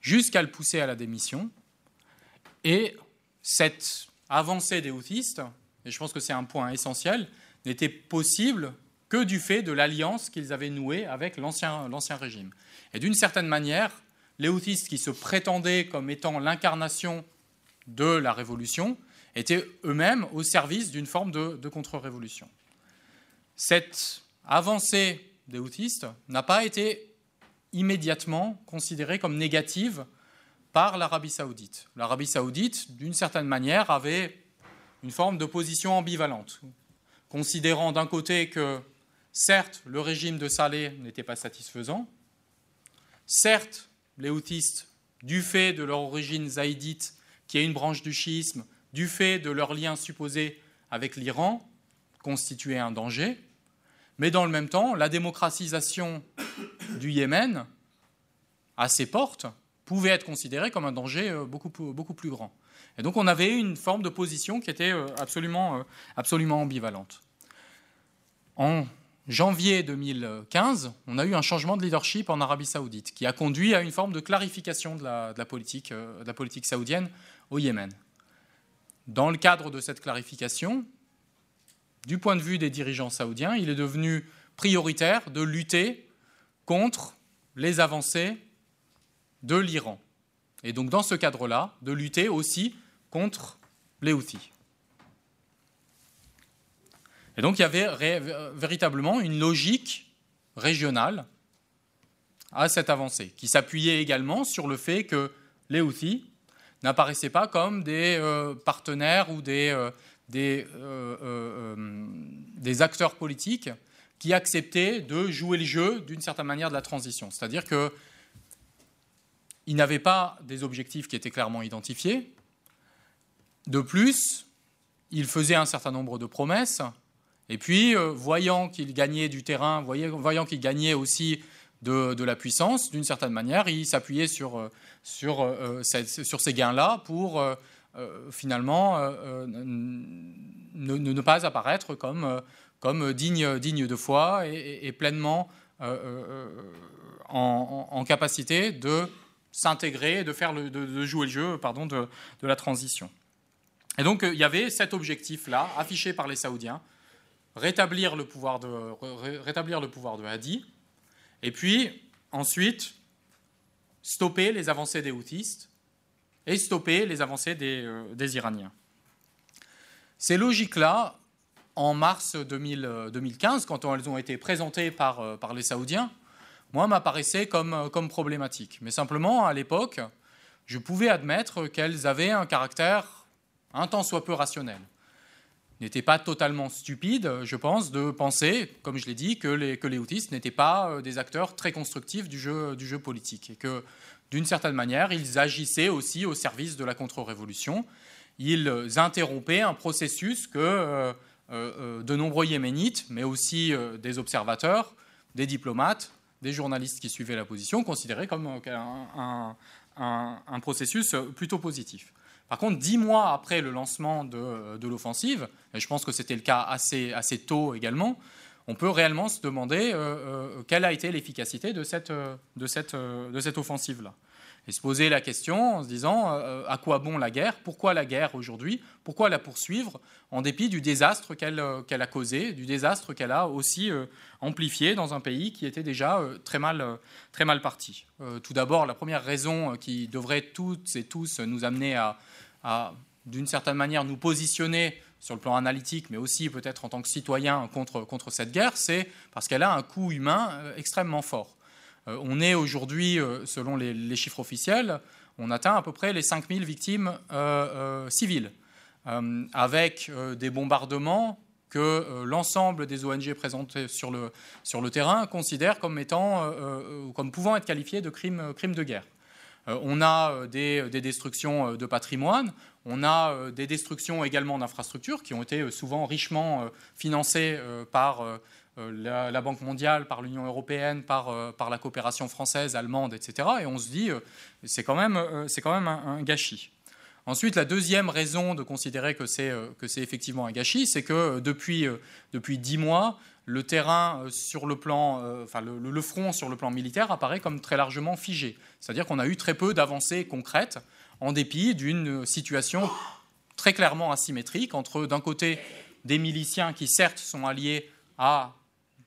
S4: jusqu'à le pousser à la démission. Et cette avancée des houthistes, et je pense que c'est un point essentiel, n'était possible que du fait de l'alliance qu'ils avaient nouée avec l'ancien régime. Et d'une certaine manière, les houthistes qui se prétendaient comme étant l'incarnation de la révolution étaient eux-mêmes au service d'une forme de, contre-révolution. Cette avancée des houthistes n'a pas été immédiatement considérée comme négative par l'Arabie saoudite. L'Arabie saoudite, d'une certaine manière, avait une forme de position ambivalente, considérant d'un côté que, certes, le régime de Saleh n'était pas satisfaisant, certes, les houthis, du fait de leur origine zaïdite, qui est une branche du chiisme, du fait de leur lien supposé avec l'Iran, constituaient un danger, mais dans le même temps, la démocratisation du Yémen, à ses portes, pouvait être considérée comme un danger euh, beaucoup, beaucoup plus grand. Et donc on avait une forme de position qui était euh, absolument, euh, absolument ambivalente. En janvier 2015, on a eu un changement de leadership en Arabie saoudite qui a conduit à une forme de clarification de la, politique, de la politique saoudienne au Yémen. Dans le cadre de cette clarification, du point de vue des dirigeants saoudiens, il est devenu prioritaire de lutter contre les avancées de l'Iran. Et donc dans ce cadre-là, de lutter aussi contre les Houthis. Et donc il y avait véritablement une logique régionale à cette avancée, qui s'appuyait également sur le fait que les Houthis n'apparaissaient pas comme des euh, partenaires ou des, euh, euh, des, acteurs politiques qui acceptaient de jouer le jeu d'une certaine manière de la transition. C'est-à-dire que il n'avait pas des objectifs qui étaient clairement identifiés. De plus, il faisait un certain nombre de promesses. Et puis, voyant qu'il gagnait du terrain, voyant qu'il gagnait aussi de, la puissance, d'une certaine manière, il s'appuyait sur, euh, euh, sur, ces gains-là pour finalement ne, pas apparaître comme, digne, de foi et, pleinement en, capacité de s'intégrer, de, jouer le jeu pardon, de, la transition. Et donc euh, il y avait cet objectif-là, affiché par les Saoudiens, rétablir le pouvoir de Hadi, et puis ensuite stopper les avancées des Houthis et stopper les avancées des, euh, des Iraniens. Ces logiques-là, en mars 2015, quand elles ont été présentées par, euh, les Saoudiens, moi, m'apparaissaient comme, euh, comme problématiques. Mais simplement, à l'époque, je pouvais admettre qu'elles avaient un caractère un tant soit peu rationnel. N'était pas totalement stupide, je pense, de penser, comme je l'ai dit, que les, que autistes n'étaient pas euh, des acteurs très constructifs du jeu, politique et que, d'une certaine manière, ils agissaient aussi au service de la contre-révolution. Ils interrompaient un processus que euh, de nombreux Yéménites, mais aussi des observateurs, des diplomates, des journalistes qui suivaient la position considéraient comme un, processus plutôt positif. Par contre, dix mois après le lancement de, l'offensive, et je pense que c'était le cas assez, tôt également, on peut réellement se demander euh, euh, quelle a été l'efficacité de cette, offensive-là. Et se poser la question en se disant euh, à quoi bon la guerre? Pourquoi la guerre aujourd'hui? Pourquoi la poursuivre en dépit du désastre qu'elle euh, a causé, du désastre qu'elle a aussi euh, amplifié dans un pays qui était déjà très mal parti? Tout d'abord, la première raison qui devrait toutes et tous nous amener à, à d'une certaine manière, nous positionner sur le plan analytique, mais aussi peut-être en tant que citoyen contre, cette guerre, c'est parce qu'elle a un coût humain extrêmement fort. Euh, on est aujourd'hui, euh, selon les, chiffres officiels, on atteint à peu près les 5000 victimes euh, civiles, avec des bombardements que l'ensemble des ONG présentes sur le, terrain considèrent comme, étant, comme pouvant être qualifiés de crimes de guerre. On a des, des, destructions de patrimoine, on a des destructions également d'infrastructures qui ont été souvent richement financées par euh, la, Banque mondiale, par l'Union européenne, par, euh, la coopération française, allemande, etc. Et on se dit, euh, c'est quand même, quand même un, gâchis. Ensuite, la deuxième raison de considérer que c'est, effectivement un gâchis, c'est que depuis, depuis dix mois, le terrain sur le plan, enfin le, front sur le plan militaire apparaît comme très largement figé. C'est-à-dire qu'on a eu très peu d'avancées concrètes en dépit d'une situation très clairement asymétrique entre, d'un côté, des miliciens qui certes sont alliés à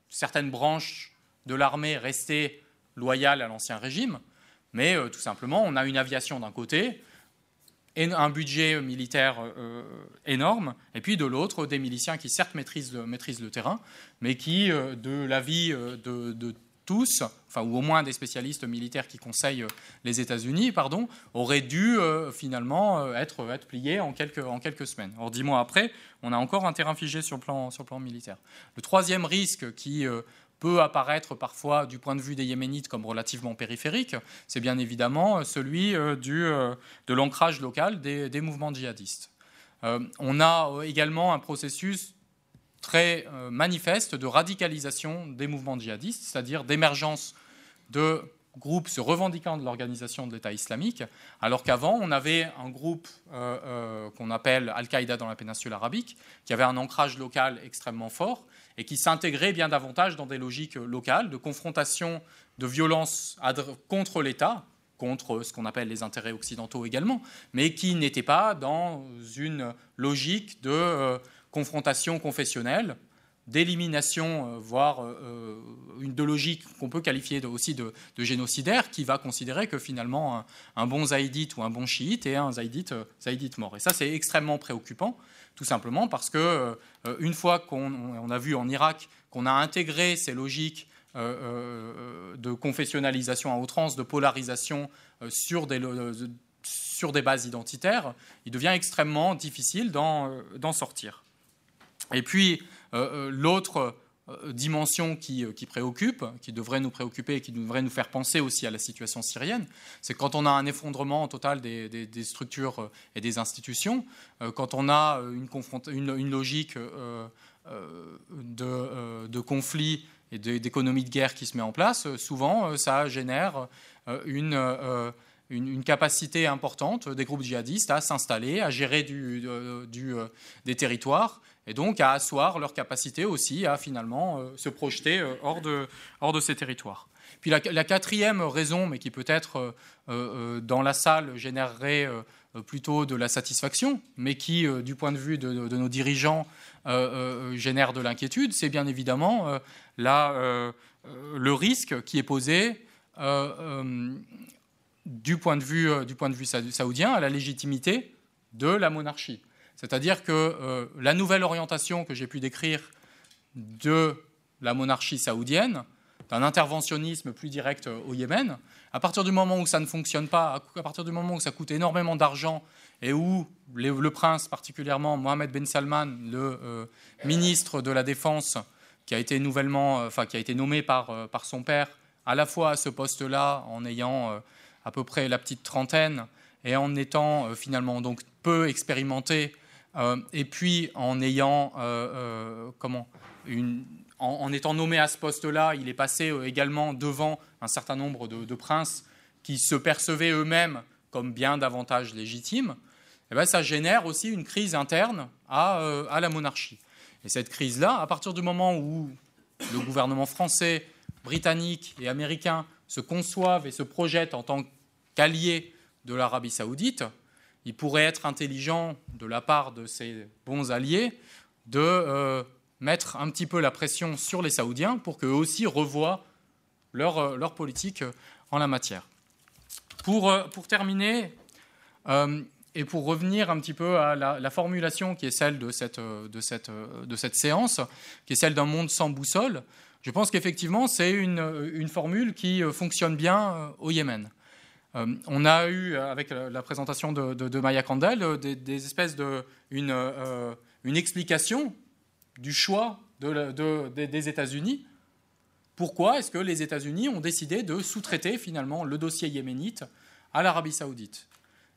S4: certaines branches de l'armée restées loyales à l'ancien régime, mais euh, tout simplement, on a une aviation d'un côté, un budget militaire euh, énorme, et puis de l'autre, des miliciens qui certes maîtrisent, le terrain, mais qui, euh, de l'avis de, tous, enfin, ou au moins des spécialistes militaires qui conseillent les États-Unis, pardon, auraient dû finalement être, être pliés en quelques, en quelques semaines. Or, dix mois après, on a encore un terrain figé sur plan, sur le plan militaire. Le troisième risque qui peut apparaître parfois du point de vue des Yéménites comme relativement périphérique, c'est bien évidemment celui du, de l'ancrage local des, mouvements djihadistes. on a également un processus très euh, manifeste de radicalisation des mouvements djihadistes, c'est-à-dire d'émergence de groupes se revendiquant de l'organisation de l'État islamique, alors qu'avant, on avait un groupe euh, euh, qu'on appelle Al-Qaïda dans la péninsule arabique, qui avait un ancrage local extrêmement fort et qui s'intégrait bien davantage dans des logiques locales de confrontation, de violence contre l'État, contre ce qu'on appelle les intérêts occidentaux également, mais qui n'était pas dans une logique de confrontation confessionnelle, d'élimination, euh, voire euh, euh, une de logique qu'on peut qualifier aussi de, génocidaire, qui va considérer que finalement un, bon zaïdite ou un bon chiite est un zaïdite, zaïdite mort. Et ça, c'est extrêmement préoccupant, tout simplement parce que une fois qu'on a vu en Irak qu'on a intégré ces logiques de confessionnalisation à outrance, de polarisation sur des, sur des bases identitaires, il devient extrêmement difficile d'en sortir. Et puis, euh, euh, l'autre euh, dimension qui, préoccupe, qui devrait nous préoccuper et qui devrait nous faire penser aussi à la situation syrienne, c'est quand on a un effondrement total des, structures et des institutions, quand on a une, logique de, conflit et d'économie de guerre qui se met en place, souvent ça génère une, capacité importante des groupes djihadistes à s'installer, à gérer des territoires et donc à asseoir leur capacité aussi à finalement euh, se projeter euh, hors, de, ces territoires. Puis la, quatrième raison, mais qui peut-être euh, dans la salle générerait plutôt de la satisfaction, mais qui, du point de vue de, nos dirigeants, génère de l'inquiétude, c'est bien évidemment le risque qui est posé du point de vue saoudien à la légitimité de la monarchie. C'est-à-dire que euh, la nouvelle orientation que j'ai pu décrire de la monarchie saoudienne, d'un interventionnisme plus direct euh, au Yémen, à partir du moment où ça ne fonctionne pas, à partir du moment où ça coûte énormément d'argent et où le prince, particulièrement Mohamed Ben Salman, le euh, ministre de la Défense, qui a été nouvellement, enfin qui a été nommé par, par son père, à la fois à ce poste-là, en ayant à peu près la petite trentaine et en étant finalement donc peu expérimenté et puis en ayant euh, euh, comment en, étant nommé à ce poste-là, il est passé également devant un certain nombre de, princes qui se percevaient eux-mêmes comme bien davantage légitimes. Eh bien, ça génère aussi une crise interne à la monarchie. Et cette crise-là, à partir du moment où le gouvernement français, britannique et américain se conçoivent et se projettent en tant qu'alliés de l'Arabie saoudite, il pourrait être intelligent de la part de ses bons alliés de euh, mettre un petit peu la pression sur les Saoudiens pour qu'eux aussi revoient leur, euh, politique en la matière. Pour, euh, terminer, et pour revenir un petit peu à la, formulation qui est celle de cette, séance, qui est celle d'un monde sans boussole, je pense qu'effectivement c'est une, formule qui fonctionne bien au Yémen. Euh, on a eu, euh, avec la présentation de, Maya Kandel, euh, des, espèces une, explication du choix des États-Unis. Pourquoi est-ce que les États-Unis ont décidé de sous-traiter finalement le dossier yéménite à l'Arabie saoudite?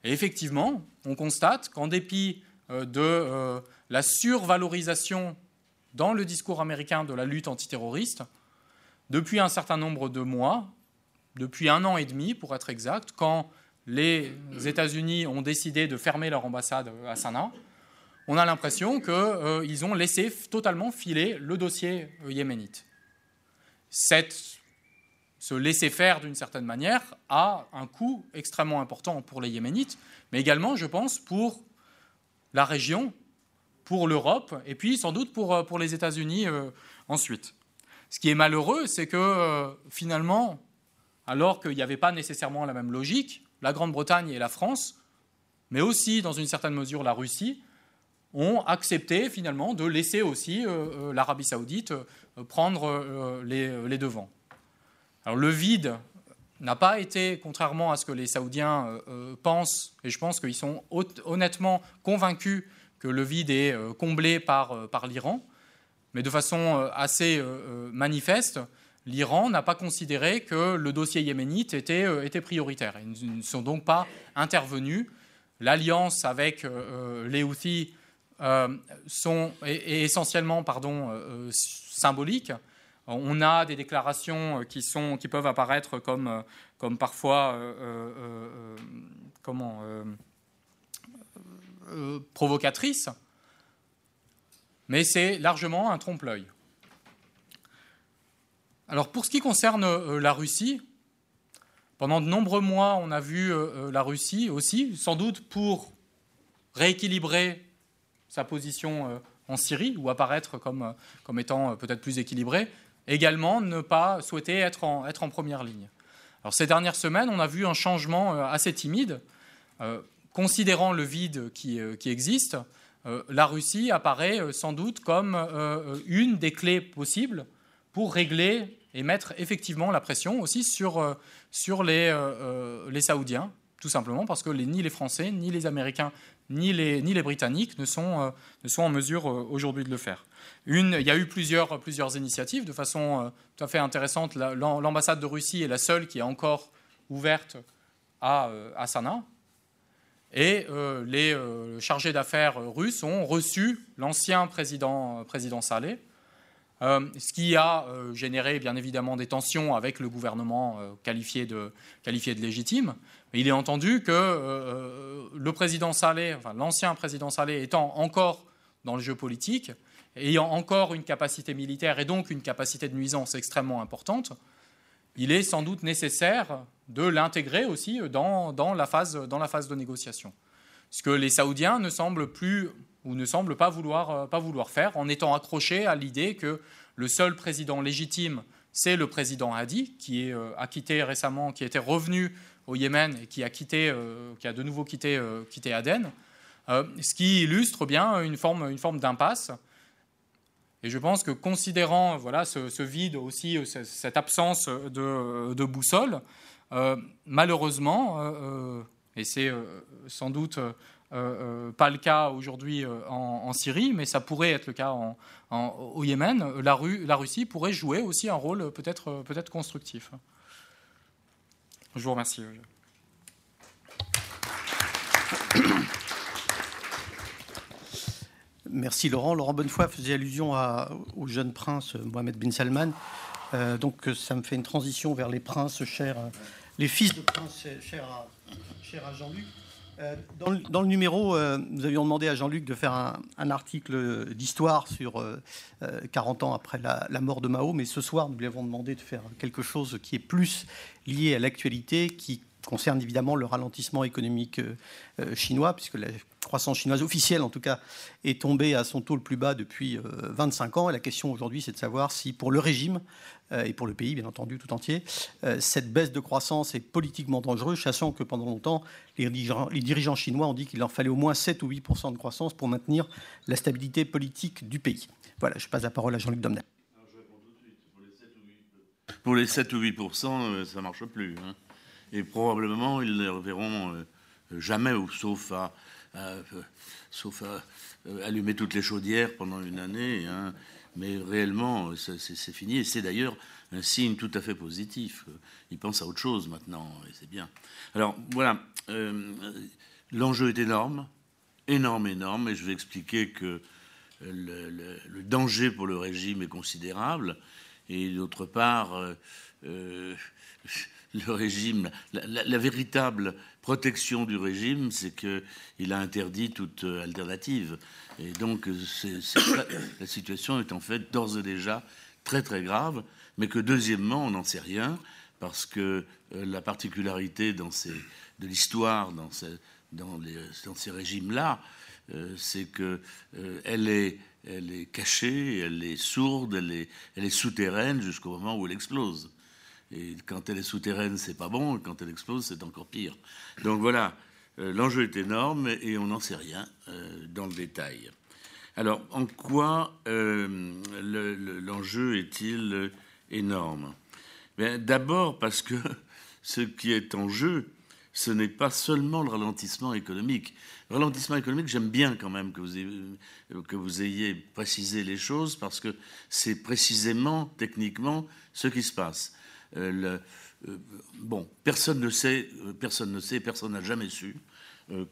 S4: Et effectivement, on constate qu'en dépit de la survalorisation dans le discours américain de la lutte antiterroriste, depuis un certain nombre de mois, depuis un an et demi, pour être exact, quand les États-Unis ont décidé de fermer leur ambassade à Sanaa, on a l'impression qu'ils euh, ont laissé totalement filer le dossier euh, yéménite. Cette, ce laisser-faire, d'une certaine manière, a un coût extrêmement important pour les Yéménites, mais également, je pense, pour la région, pour l'Europe, et puis sans doute pour, euh, pour les États-Unis ensuite. Ce qui est malheureux, c'est que finalement, alors qu'il n'y avait pas nécessairement la même logique, la Grande-Bretagne et la France, mais aussi dans une certaine mesure la Russie, ont accepté finalement de laisser aussi euh, euh, l'Arabie saoudite euh, prendre les, devants. Alors le vide n'a pas été, contrairement à ce que les Saoudiens pensent, et je pense qu'ils sont honnêtement convaincus que le vide est comblé par l'Iran, mais de façon assez manifeste, l'Iran n'a pas considéré que le dossier yéménite était, était prioritaire. Ils ne sont donc pas intervenus. L'alliance avec les Houthis sont, est, essentiellement pardon, symbolique. On a des déclarations qui, sont, qui peuvent apparaître comme, euh, comme parfois euh, euh, comment, provocatrices, mais c'est largement un trompe-l'œil. Alors pour ce qui concerne la Russie, pendant de nombreux mois, on a vu la Russie aussi, sans doute pour rééquilibrer sa position en Syrie ou apparaître comme, étant peut-être plus équilibrée, également ne pas souhaiter être en, première ligne. Alors, ces dernières semaines, on a vu un changement euh, assez timide. Euh, considérant le vide euh, qui existe, la Russie apparaît sans doute comme une des clés possibles pour régler et mettre effectivement la pression aussi sur, sur les, les Saoudiens, tout simplement parce que ni les Français, ni les Américains, ni les, ni les Britanniques ne sont, ne sont en mesure aujourd'hui de le faire il y a eu plusieurs, plusieurs initiatives de façon euh, tout à fait intéressante. L'ambassade de Russie est la seule qui est encore ouverte à, euh, à Sanaa. Et euh, les chargés d'affaires russes ont reçu l'ancien président, président Saleh, ce qui a généré bien évidemment des tensions avec le gouvernement qualifié, de, qualifié de légitime. Il est entendu que le président Saleh, l'ancien président Saleh étant encore dans le jeu politique, ayant encore une capacité militaire et donc une capacité de nuisance extrêmement importante, il est sans doute nécessaire de l'intégrer aussi dans, dans, la phase, dans la phase de négociation. Ce que les Saoudiens ne semblent plus ou ne vouloir, euh, pas vouloir faire en étant accrochés à l'idée que le seul président légitime, c'est le président Hadi, qui est, euh, a quitté récemment, qui était revenu au Yémen et qui a, quitté, euh, qui a de nouveau quitté, quitté Aden, ce qui illustre bien une forme, une forme d'impasse. Et je pense que considérant voilà, ce, vide aussi, cette absence de, boussole, malheureusement, et c'est sans doute pas le cas aujourd'hui en, Syrie, mais ça pourrait être le cas au Yémen, la, Russie pourrait jouer aussi un rôle peut-être peut constructif. Je vous remercie. [coughs]
S2: Merci Laurent. Laurent Bonnefoy faisait allusion au jeune prince Mohamed bin Salman. Euh, donc ça me fait une transition vers les princes chers, les fils de princes chers à, Jean-Luc. Euh, dans, le numéro, euh, nous avions demandé à Jean-Luc de faire un, article d'histoire sur 40 ans après la, mort de Mao, mais ce soir, nous lui avons demandé de faire quelque chose qui est plus lié à l'actualité, qui concerne évidemment le ralentissement économique chinois, puisque la croissance chinoise officielle, en tout cas, est tombée à son taux le plus bas depuis 25 euh, ans. Et la question aujourd'hui, c'est de savoir si, pour le régime euh, et pour le pays, bien entendu, tout entier, euh, cette baisse de croissance est politiquement dangereuse, sachant que pendant longtemps, les dirigeants, chinois ont dit qu'il leur fallait au moins 7 ou 8% de croissance pour maintenir la stabilité politique du pays. Voilà, je passe la parole à Jean-Luc Domnel.
S5: Pour les 7 ou 8 ça ne marche plus. Hein. Et probablement, ils ne reverront jamais, sauf à euh, sauf à euh, allumer toutes les chaudières pendant une année. Hein. Mais réellement, c'est fini. Et c'est d'ailleurs un signe tout à fait positif. Il pense à autre chose maintenant, et c'est bien. Alors voilà, euh, l'enjeu est énorme, énorme, énorme, et je vais expliquer que le, danger pour le régime est considérable, et d'autre part, le régime, la, véritable protection du régime, c'est qu'il a interdit toute euh, alternative. Et donc, la situation est en fait d'ores et déjà très très grave, mais que deuxièmement, on n'en sait rien, parce que euh, la particularité de l'histoire dans, ces, régimes-là, euh, c'est qu'elle est, elle est cachée, elle est sourde, elle est souterraine jusqu'au moment où elle explose. Et quand elle est souterraine, c'est pas bon. Quand elle explose, c'est encore pire. Donc voilà, euh, l'enjeu est énorme et on n'en sait rien euh, dans le détail. Alors, en quoi euh, l'enjeu est-il énorme? D'abord parce que [laughs] ce qui est en jeu, ce n'est pas seulement le ralentissement économique. Le ralentissement économique, j'aime bien quand même que vous, que vous ayez précisé les choses parce que c'est précisément, techniquement, ce qui se passe. Euh, euh, bon, personne ne sait, euh, personne ne sait, personne n'a jamais su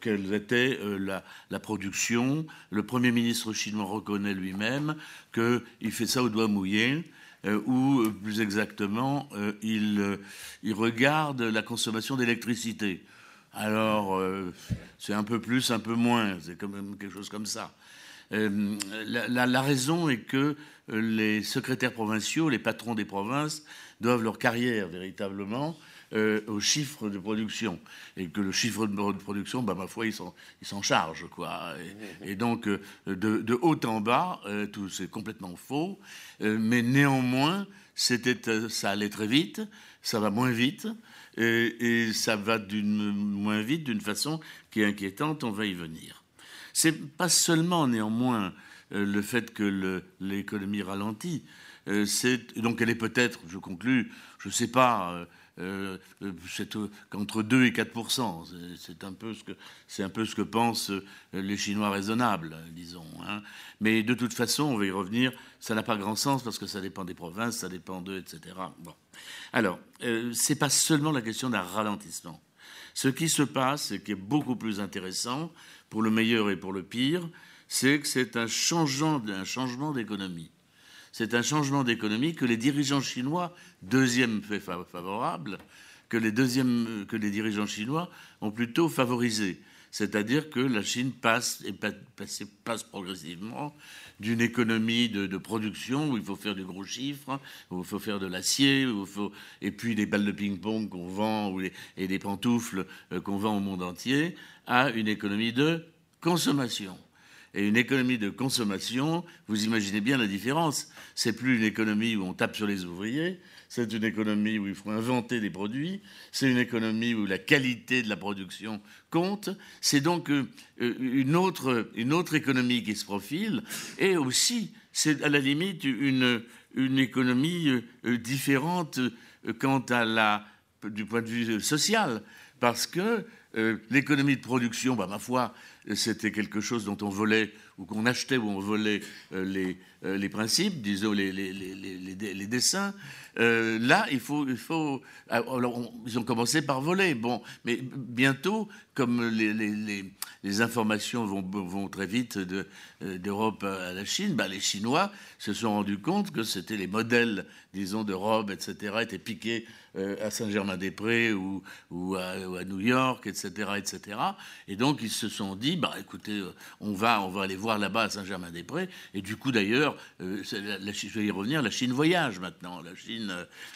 S5: quelle était la, production. Le Premier ministre chinois reconnaît lui-même qu'il fait ça au doigt mouillé. ou plus exactement, il, il, regarde la consommation d'électricité. Alors, c'est un peu plus, un peu moins, c'est quand même quelque chose comme ça. La, la, la, raison est que les secrétaires provinciaux, les patrons des provinces, doivent leur carrière véritablement euh, aux chiffres de production. Et que le chiffre de production, bah, ma foi, ils s'en ils chargent. Quoi. Et, donc, euh, de, haut en bas, euh, tout c'est complètement faux. mais néanmoins, c'était, ça allait très vite, ça va moins vite. Et, et ça va d'une, moins vite d'une façon qui est inquiétante, on va y venir. C'est pas seulement néanmoins le fait que l'économie ralentit, euh, donc elle est peut-être, je conclus, je ne sais pas, euh, euh, c'est entre 2 et 4 C'est un, peu ce que, un peu ce que pensent les Chinois raisonnables, disons. Hein. Mais de toute façon, on va y revenir, ça n'a pas grand sens parce que ça dépend des provinces, ça dépend d'eux, etc. Bon. Alors, ce n'est pas seulement la question d'un ralentissement. Ce qui se passe, et qui est beaucoup plus intéressant, pour le meilleur et pour le pire, c'est que c'est un changement d'économie c'est un changement d'économie que les dirigeants chinois, deuxième fait favorable, que les, deuxièmes, que les dirigeants chinois ont plutôt favorisé. C'est-à-dire que la Chine passe, passe progressivement d'une économie de, production où il faut faire du gros chiffres, où il faut faire de l'acier, et puis des balles de ping-pong qu'on vend et des pantoufles euh, qu'on vend au monde entier, à une économie de consommation et une économie de consommation, vous imaginez bien la différence. C'est plus une économie où on tape sur les ouvriers, c'est une économie où il faut inventer des produits, c'est une économie où la qualité de la production compte. C'est donc euh, une autre, une autre économie qui se profile, et aussi, c'est à la limite une, une économie euh, différente euh, quant à la, du point de vue social, parce que l'économie de production, bah, ma foi, c'était quelque chose dont on volait ou qu'on achetait ou on volait les, les, principes, disons les, les, les dessins. Euh, là, il faut, il faut alors, ils ont commencé par voler. Bon, mais bientôt, comme les, informations vont, vont, très vite d'Europe à la Chine, bah, les Chinois se sont rendus compte que c'était les modèles, disons, de robes, etc., étaient piqués euh, à Saint-Germain-des-Prés ou, ou, à, New York, etc., etc. Et donc ils se sont dit, bah écoutez, euh, on va, on va aller voir là-bas à Saint-Germain-des-Prés. Et du coup d'ailleurs, euh, je vais y revenir, la Chine voyage maintenant. La Chine,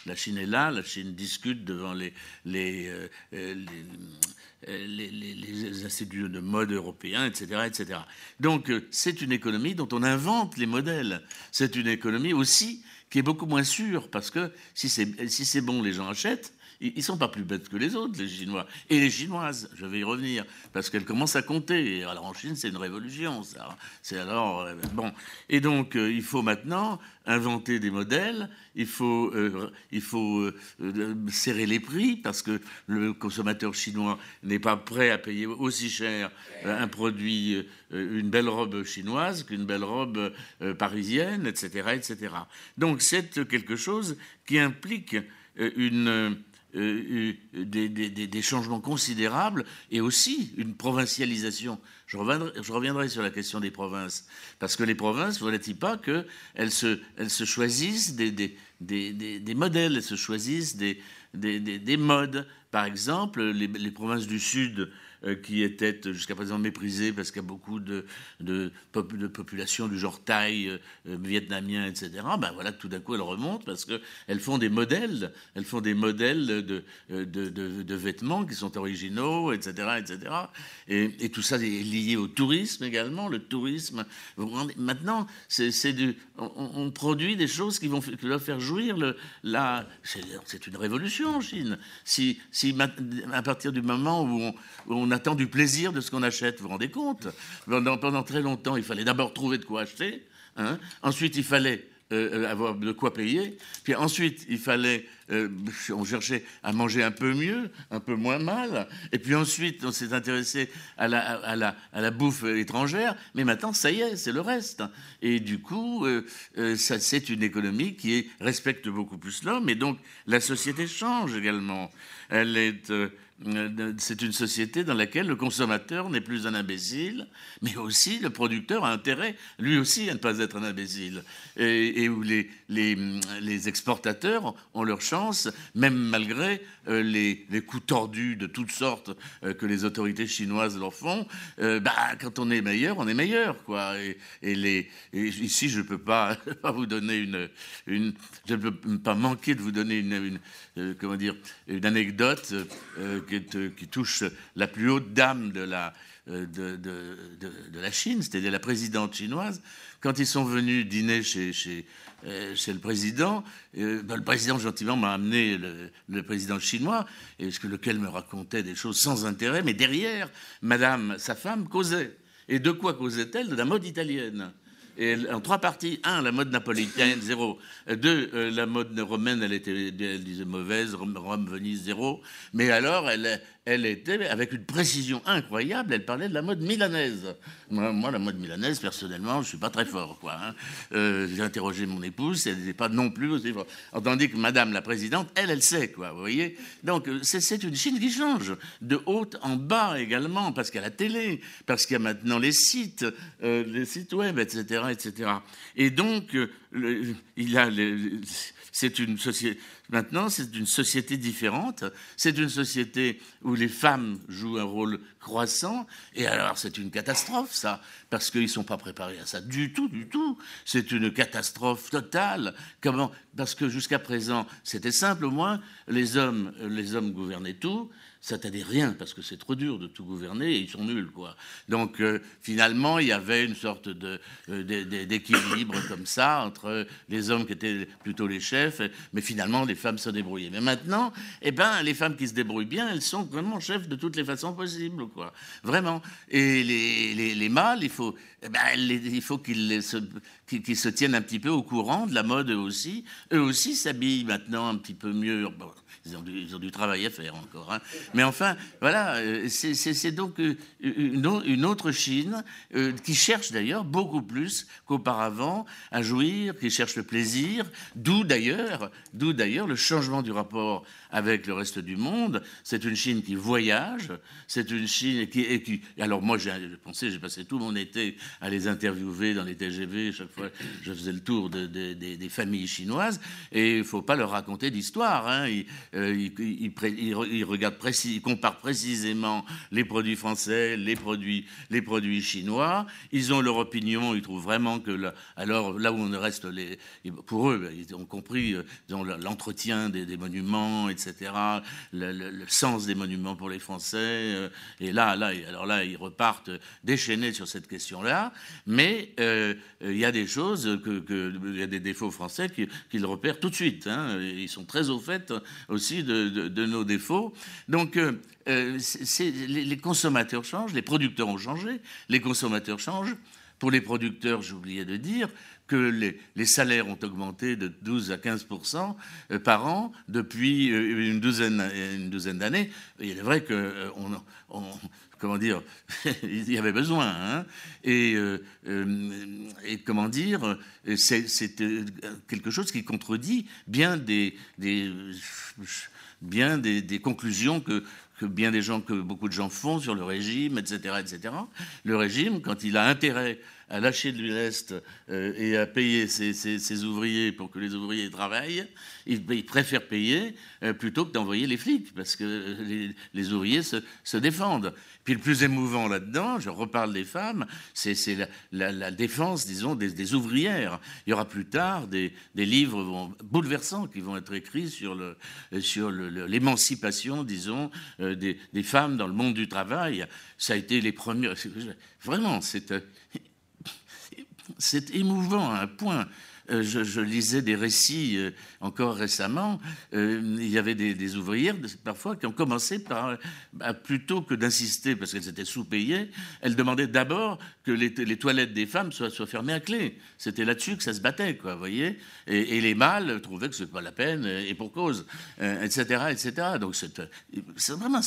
S5: la Chine est là, la Chine discute devant les, les, les, les, instituts de mode européens, etc., etc. Donc c'est une économie dont on invente les modèles. C'est une économie aussi qui est beaucoup moins sûr, parce que si c'est si bon, les gens achètent, ils ne sont pas plus bêtes que les autres, les Chinois. Et les Chinoises, je vais y revenir, parce qu'elles commencent à compter. Alors en Chine, c'est une révolution, ça. C'est alors. Euh, bon. Et donc, euh, il faut maintenant inventer des modèles, il faut, euh, il faut serrer les prix, parce que le consommateur chinois n'est pas prêt à payer aussi cher un produit, une belle robe chinoise qu'une belle robe parisienne, etc., etc. Donc, c'est quelque chose qui implique une euh, euh, des, changements considérables et aussi une provincialisation. Je reviendrai, sur la question des provinces, parce que les provinces, vous il pas qu'elles se, elles se choisissent des, des, modèles, elles se choisissent des, modes. Par exemple, les provinces du Sud qui était jusqu'à présent méprisée parce qu'il y a beaucoup de, de, de populations du genre thaï, euh, vietnamien, etc. Ben voilà, tout d'un coup, elles remontent parce qu'elles font des modèles, elles font des modèles de, de, de, vêtements qui sont originaux, etc. etc. Et, tout ça est lié au tourisme également. Le tourisme, maintenant, c'est on, on, produit des choses qui vont qui doivent faire jouir le, la. C'est une révolution en Chine. Si, si à partir du moment où on, où on on attend du plaisir de ce qu'on achète. Vous vous rendez compte? Pendant, très longtemps, il fallait d'abord trouver de quoi acheter. Hein. Ensuite, il fallait euh, avoir de quoi payer. Puis ensuite, il fallait, euh, on cherchait à manger un peu mieux, un peu moins mal. Et puis ensuite, on s'est intéressé à la, à, la, à la, bouffe étrangère. Mais maintenant, ça y est, c'est le reste. Et du coup, euh, c'est une économie qui respecte beaucoup plus l'homme. Et donc, la société change également. Elle est euh, c'est une société dans laquelle le consommateur n'est plus un imbécile, mais aussi le producteur a intérêt, lui aussi, à ne pas être un imbécile. Et, où les, les, exportateurs ont leur chance, même malgré euh, les, coups tordus de toutes sortes euh, que les autorités chinoises leur font. bah, quand on est meilleur, on est meilleur. Quoi. Et, les, ici, je ne [laughs] peux pas, vous donner une, une, Je ne peux pas manquer de vous donner une, comment dire, une anecdote qui, touche la plus haute dame de la, euh, de, de, la Chine, c'est-à-dire la présidente chinoise, quand ils sont venus dîner chez, chez, euh, le président, euh, ben, le président gentiment m'a amené le, président chinois, et lequel me racontait des choses sans intérêt, mais derrière, madame, sa femme, causait. Et de quoi causait-elle? De la mode italienne en trois parties. Un, la mode napolitaine, [laughs] zéro. Deux, euh, la mode romaine, elle était, elle disait mauvaise, Rome, Venise, zéro. Mais alors, elle, elle était avec une précision incroyable. Elle parlait de la mode milanaise. Moi, la mode milanaise, personnellement, je suis pas très fort. Quoi, hein. euh, J'ai interrogé mon épouse, elle n'est pas non plus aussi forte. Tandis que Madame la présidente, elle, elle sait, quoi. Vous voyez Donc, euh, c'est une Chine qui change de haut en bas également, parce qu'il y a la télé, parce qu'il y a maintenant les sites, euh, les sites web, etc., etc. Et donc, il y a les, c'est. Maintenant, c'est une société différente. C'est une société où les femmes jouent un rôle croissant. Et alors, c'est une catastrophe, ça, parce qu'ils ne sont pas préparés à ça du tout, du tout. C'est une catastrophe totale. Parce que jusqu'à présent, c'était simple au moins. Les hommes, les hommes gouvernaient tout ça t'aidait rien parce que c'est trop dur de tout gouverner et ils sont nuls quoi. Donc euh, finalement il y avait une sorte de, euh, d'équilibre comme ça entre les hommes qui étaient plutôt les chefs, mais finalement les femmes se débrouillaient. Mais maintenant, eh ben les femmes qui se débrouillent bien, elles sont vraiment chefs de toutes les façons possibles quoi. Vraiment. Et les, les, les mâles, il faut, eh ben, il faut qu'ils se, se tiennent un petit peu au courant de la mode eux aussi. Eux aussi s'habillent maintenant un petit peu mieux. Ils ont, du, travail à faire encore. Hein. Mais enfin, voilà, euh, c'est donc euh, une, autre Chine euh, qui cherche d'ailleurs beaucoup plus qu'auparavant à jouir, qui cherche le plaisir, d'où d'ailleurs, d'où d'ailleurs le changement du rapport avec le reste du monde. C'est une Chine qui voyage, c'est une Chine qui. Alors moi, j'ai pensé, j'ai passé tout mon été à les interviewer dans les TGV. Chaque fois, je faisais le tour de, des familles chinoises. Et il ne faut pas leur raconter d'histoire. Hein. Ils, euh, ils, regardent précis, comparent précisément les produits français, les produits, les produits chinois. Ils ont leur opinion. Ils trouvent vraiment que alors là où on reste pour eux, ils ont compris euh, l'entretien des, monuments, le, sens des monuments pour les Français. Euh, et là, là, alors là, ils repartent déchaînés sur cette question-là. Mais euh, il y a des choses, il y a des défauts français qu'ils repèrent tout de suite. Hein. Ils sont très au fait aussi de, nos défauts. Donc, euh, les, les consommateurs changent, les producteurs ont changé, les consommateurs changent. Pour les producteurs, j'oubliais de dire, que les, salaires ont augmenté de 12 à 15 euh, par an depuis euh, une douzaine, d'années. Il est vrai que on, comment dire, [laughs] il y avait besoin. Hein. et, euh, comment dire, c'est quelque chose qui contredit bien des conclusions que, que bien des gens, que beaucoup de gens font sur le régime, etc., etc. Le régime, quand il a intérêt à lâcher de l'Est euh, et à payer ses, ouvriers pour que les ouvriers travaillent, il, préfère payer euh, plutôt que d'envoyer les flics, parce que les, ouvriers se, défendent. Puis le plus émouvant là-dedans, je reparle des femmes, c'est la, défense, disons, des, ouvrières. Il y aura plus tard des, livres bouleversants qui vont être écrits sur l'émancipation, disons, euh, des, des, femmes dans le monde du travail. Ça a été les premiers. [laughs] Vraiment, c'est c'est émouvant à un point. Euh, je, lisais des récits euh, encore récemment. Euh, il y avait des, ouvrières, parfois, qui ont commencé par, bah, plutôt que d'insister, parce qu'elles étaient sous-payées, elles demandaient d'abord que les, toilettes des femmes soient, fermées à clé. C'était là-dessus que ça se battait, quoi, vous voyez. Et, les mâles trouvaient que ce n'était pas la peine, et pour cause, etc., etc. Donc c'est vraiment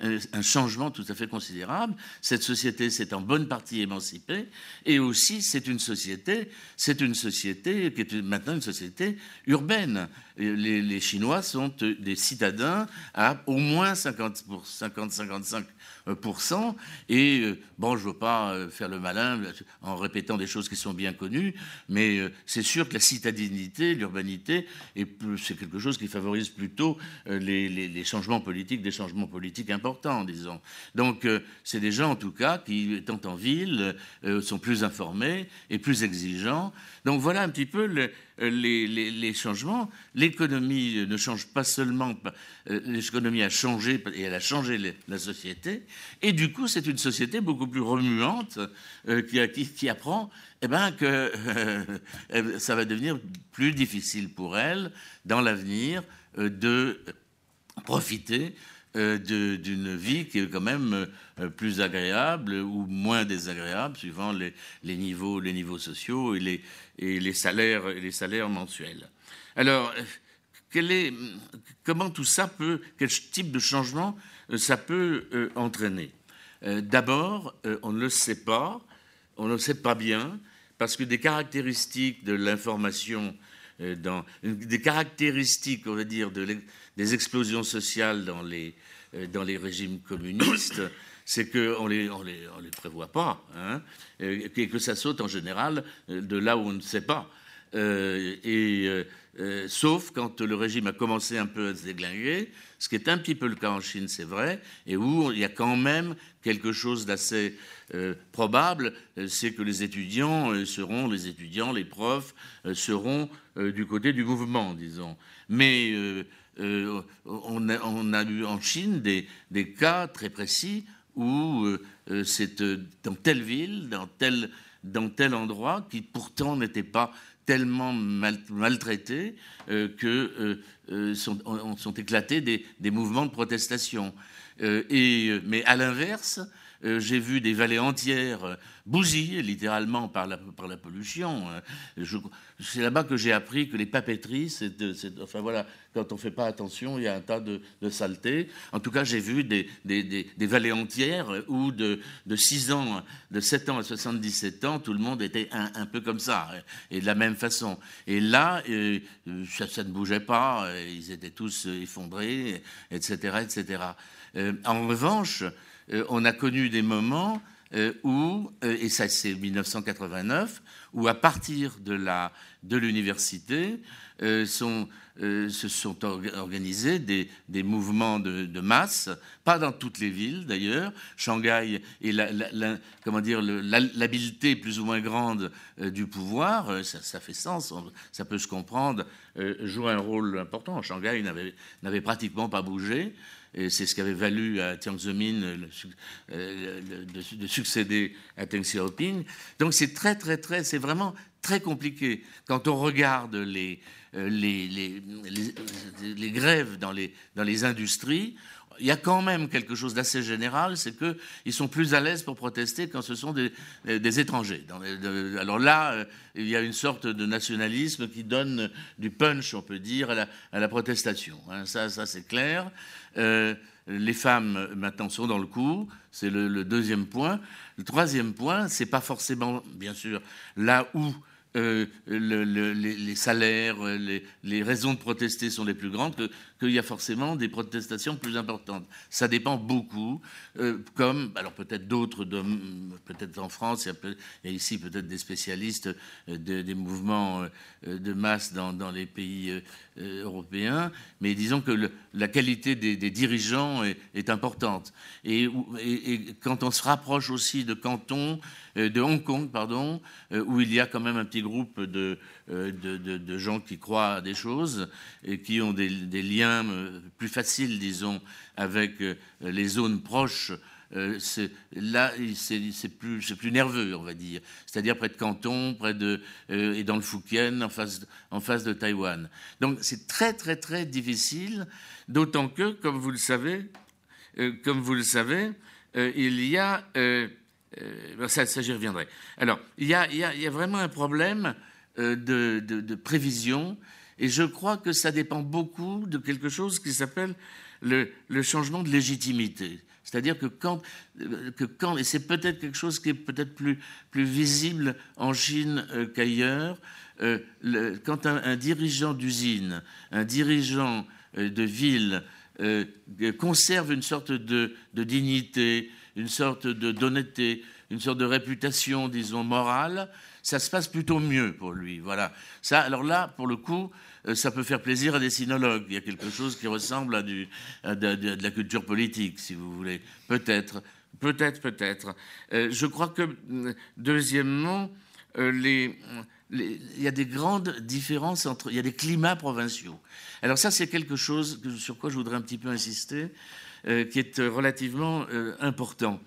S5: un, un changement tout à fait considérable. Cette société s'est en bonne partie émancipée, et aussi c'est une société, c'est une société qui est maintenant une société urbaine. Les, Chinois sont des citadins à au moins 50 50-55% et euh, bon, je ne veux pas euh, faire le malin en répétant des choses qui sont bien connues, mais euh, c'est sûr que la citadinité, l'urbanité, c'est quelque chose qui favorise plutôt les, changements politiques, des changements politiques importants, disons. Donc, c'est des gens, en tout cas, qui, étant en ville, sont plus informés et plus exigeants. Donc, voilà un petit peu le, euh, les, changements. L'économie ne change pas seulement, euh, l'économie a changé et elle a changé la société. Et du coup, c'est une société beaucoup plus remuante euh, qui, apprend eh ben, que [laughs] ça va devenir plus difficile pour elle dans l'avenir de profiter d'une vie qui est quand même plus agréable ou moins désagréable suivant les, niveaux, les niveaux sociaux et les, et les salaires, les salaires mensuels. Alors, quel est, comment tout ça peut, quel type de changement euh, ça peut euh, entraîner? Euh, D'abord, on ne le sait pas, on ne le sait pas bien, parce que des caractéristiques de l'information, des caractéristiques, on va dire, de, des explosions sociales dans les, dans les régimes communistes, c'est qu'on ne les, on les, on les, prévoit pas, hein, et que ça saute en général de là où on ne sait pas. Euh, et, euh, euh, sauf quand le régime a commencé un peu à se déglinguer, ce qui est un petit peu le cas en Chine, c'est vrai, et où il y a quand même quelque chose d'assez probable, c'est que les étudiants seront, les étudiants, les profs seront du côté du mouvement, disons. Mais on a, on, a, eu en Chine des, des cas très précis où euh, euh, c'est euh, dans telle ville, dans tel, endroit, qui pourtant n'était pas tellement mal, maltraités que sont, éclatés des, mouvements de protestation. et, mais à l'inverse, j'ai vu des vallées entières euh, bousillées littéralement par la, par la pollution. Hein. C'est là-bas que j'ai appris que les papeteries, c'est, enfin voilà, quand on ne fait pas attention, il y a un tas de, de saletés. En tout cas, j'ai vu des, des, des, vallées entières où de, de 6 ans, de 7 ans à 77 ans, tout le monde était un, un peu comme ça, hein, et de la même façon. Et là, euh, ça, ça, ne bougeait pas, ils étaient tous effondrés, etc. etc. en revanche, euh, on a connu des moments euh, où, euh, et ça c'est 1989, où à partir de la de l'université sont, se sont organisés des, des mouvements de, masse, pas dans toutes les villes d'ailleurs. Shanghai et la, comment dire l'habileté plus ou moins grande du pouvoir, ça, ça, fait sens, ça peut se comprendre, joue un rôle important. Shanghai n'avait pratiquement pas bougé. C'est ce qui avait valu à Jiang Zemin euh, de, succéder à Deng Xiaoping. Donc c'est très, très, très, c'est vraiment très compliqué. Quand on regarde les, euh, grèves dans les, industries, il y a quand même quelque chose d'assez général, c'est qu'ils sont plus à l'aise pour protester quand ce sont des, étrangers. Alors là, euh, il y a une sorte de nationalisme qui donne du punch, on peut dire, à la, protestation. Hein. Ça c'est clair. Euh, les femmes maintenant sont dans le coup, c'est le, le, deuxième point. Le troisième point, c'est pas forcément, bien sûr, là où euh, les, salaires, les, raisons de protester sont les plus grandes, qu'il y a forcément des protestations plus importantes. Ça dépend beaucoup, euh, comme, alors peut-être d'autres, peut-être en France, il y a, ici peut-être des spécialistes euh, des mouvements de masse dans, les pays européens, mais disons que la qualité des, dirigeants est, importante. Et, quand on se rapproche aussi de cantons, de Hong Kong, pardon, où il y a quand même un petit groupe euh, de, de, gens qui croient à des choses et qui ont des, liens euh, plus faciles, disons, avec euh, les zones proches euh, là, c'est plus, plus, nerveux, on va dire. C'est-à-dire près de Canton, près de, euh, et dans le Fukien, en face, en face de Taïwan. Donc c'est très, très, très difficile, d'autant que, comme vous le savez, euh, comme vous le savez, il y a. ça, ça j'y reviendrai. Alors, il y a, vraiment un problème de, de, prévision, et je crois que ça dépend beaucoup de quelque chose qui s'appelle le, changement de légitimité. C'est-à-dire que quand, que quand et c'est peut-être quelque chose qui est peut-être plus, visible en Chine euh, qu'ailleurs, euh, quand un, dirigeant d'usine, un dirigeant euh, de ville conserve une sorte de dignité, une sorte d'honnêteté, une sorte de réputation, disons, morale, ça se passe plutôt mieux pour lui. Voilà. Ça, alors là, pour le coup, euh, ça peut faire plaisir à des sinologues. Il y a quelque chose qui ressemble à, de, la culture politique, si vous voulez. Peut-être, peut-être, peut-être. Euh, je crois que, euh, deuxièmement, les, il y a des grandes différences entre. Il y a des climats provinciaux. Alors, ça, c'est quelque chose sur quoi je voudrais un petit peu insister, qui est relativement important.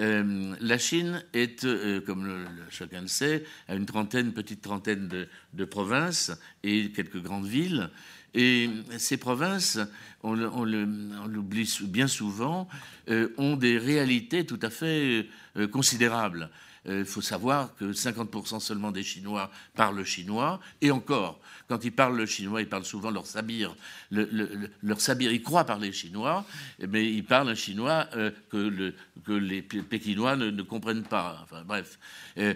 S5: Euh, la Chine est, euh, comme chacun le sait, à une trentaine, petite trentaine de, provinces et quelques grandes villes. Et ces provinces, on, l'oublie bien souvent, euh, ont des réalités tout à fait considérables. Il faut savoir que 50% seulement des Chinois parlent chinois, et encore, quand ils parlent le chinois, ils parlent souvent leur sabir. leur sabir, ils croient parler chinois, mais ils parlent un chinois euh, que, les Pékinois ne, comprennent pas. Enfin bref, euh,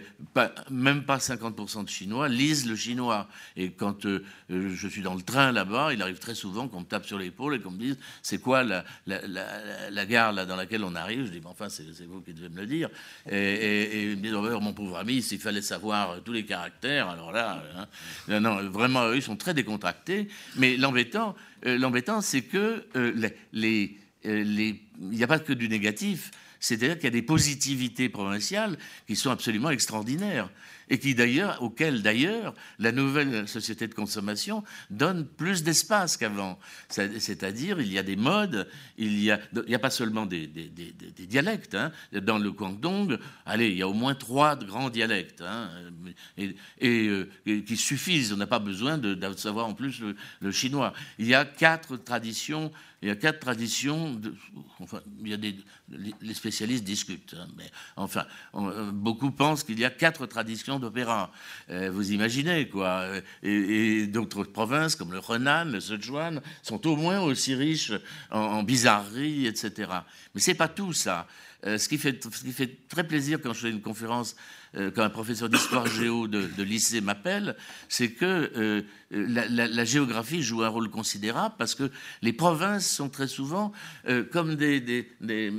S5: même pas 50% de Chinois lisent le chinois. Et quand euh, je suis dans le train là-bas, il arrive très souvent qu'on me tape sur l'épaule et qu'on me dise c'est quoi la, gare dans laquelle on arrive? Je dis mais enfin c'est vous qui devez me le dire. Et, et, me oh, mon pauvre ami, s'il fallait savoir tous les caractères, alors là, hein, non, vraiment eux, ils sont très décontractés. Mais l'embêtant, euh, l'embêtant, c'est que euh, euh, les, il n'y a pas que du négatif. C'est-à-dire qu'il y a des positivités provinciales qui sont absolument extraordinaires et qui d'ailleurs, auxquelles d'ailleurs la nouvelle société de consommation donne plus d'espace qu'avant. C'est-à-dire, il y a des modes, il n'y a, il a pas seulement des, dialectes. Hein. Dans le Guangdong, allez, il y a au moins trois grands dialectes hein, euh, et, qui suffisent. On n'a pas besoin de, savoir en plus le, chinois. Il y a quatre traditions il y a quatre traditions. Enfin, il y a des, les spécialistes discutent, hein, mais enfin, beaucoup pensent qu'il y a quatre traditions d'opéra. Euh, vous imaginez, quoi. Et, d'autres provinces, comme le Renan, le Sichuan, sont au moins aussi riches en, bizarreries, etc. Mais c'est pas tout ça. Euh, ce, qui fait, très plaisir quand je fais une conférence euh, quand un professeur d'histoire [coughs] géo de, lycée m'appelle, c'est que la, géographie joue un rôle considérable parce que les provinces sont très souvent comme des, des, des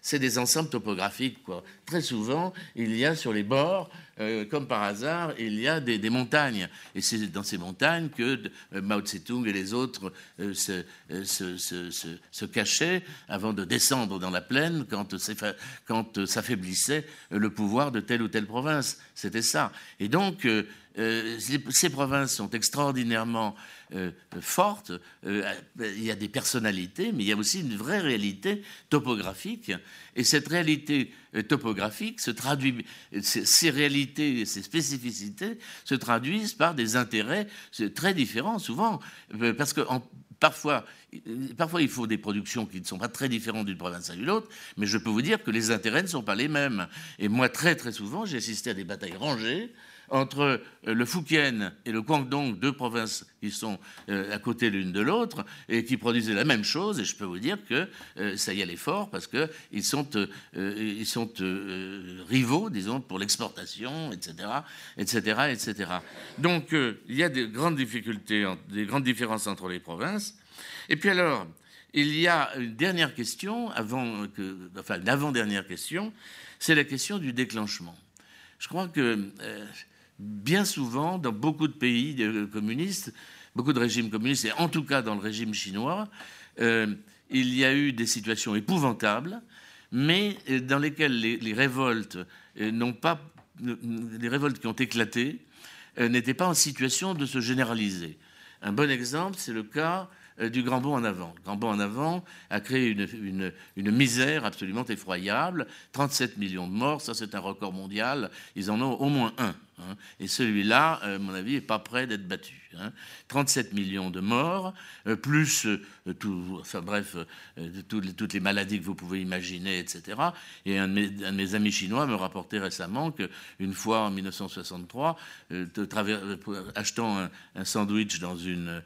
S5: c'est des ensembles topographiques. Quoi. Très souvent, il y a sur les bords, euh, comme par hasard, il y a des, montagnes. Et c'est dans ces montagnes que euh, Mao Tse-tung et les autres euh, se, cachaient avant de descendre dans la plaine quand, quand s'affaiblissait le pouvoir de telle ou telle province. C'était ça. Et donc, ces provinces sont extraordinairement euh, forte. Euh, il y a des personnalités, mais il y a aussi une vraie réalité topographique. Et cette réalité euh, topographique se traduit, ces réalités, ces spécificités se traduisent par des intérêts très différents, souvent, parce que parfois, parfois, il faut des productions qui ne sont pas très différentes d'une province à l'autre, mais je peux vous dire que les intérêts ne sont pas les mêmes. Et moi, très très souvent, j'ai assisté à des batailles rangées entre euh, le Fujian et le Guangdong, deux provinces qui sont euh, à côté l'une de l'autre et qui produisaient la même chose. Et je peux vous dire que euh, ça y allait fort parce qu'ils sont, ils sont rivaux, disons, pour l'exportation, etc., etc., etc. Donc il y a des grandes difficultés, des grandes différences entre les provinces. Et puis alors, il y a une dernière question, avant que, enfin, une avant-dernière question, c'est la question du déclenchement. Je crois que bien souvent, dans beaucoup de pays communistes, beaucoup de régimes communistes, et en tout cas dans le régime chinois, euh, il y a eu des situations épouvantables, mais euh, dans lesquelles les, révoltes euh, n'ont pas, les révoltes qui ont éclaté n'étaient pas en situation de se généraliser. Un bon exemple, c'est le cas euh, du grand bond en avant. Le grand bond en avant a créé une, misère absolument effroyable. 37 millions de morts, ça c'est un record mondial. Ils en ont au moins un. Hein. Et celui-là, à mon avis, n'est pas prêt d'être battu. 37 hein. millions de morts, euh, plus, euh, tout, enfin bref, toutes les maladies que vous pouvez imaginer, etc. Et un de, mes, amis chinois me rapportait récemment qu'une fois en 1963, achetant un, sandwich dans une euh,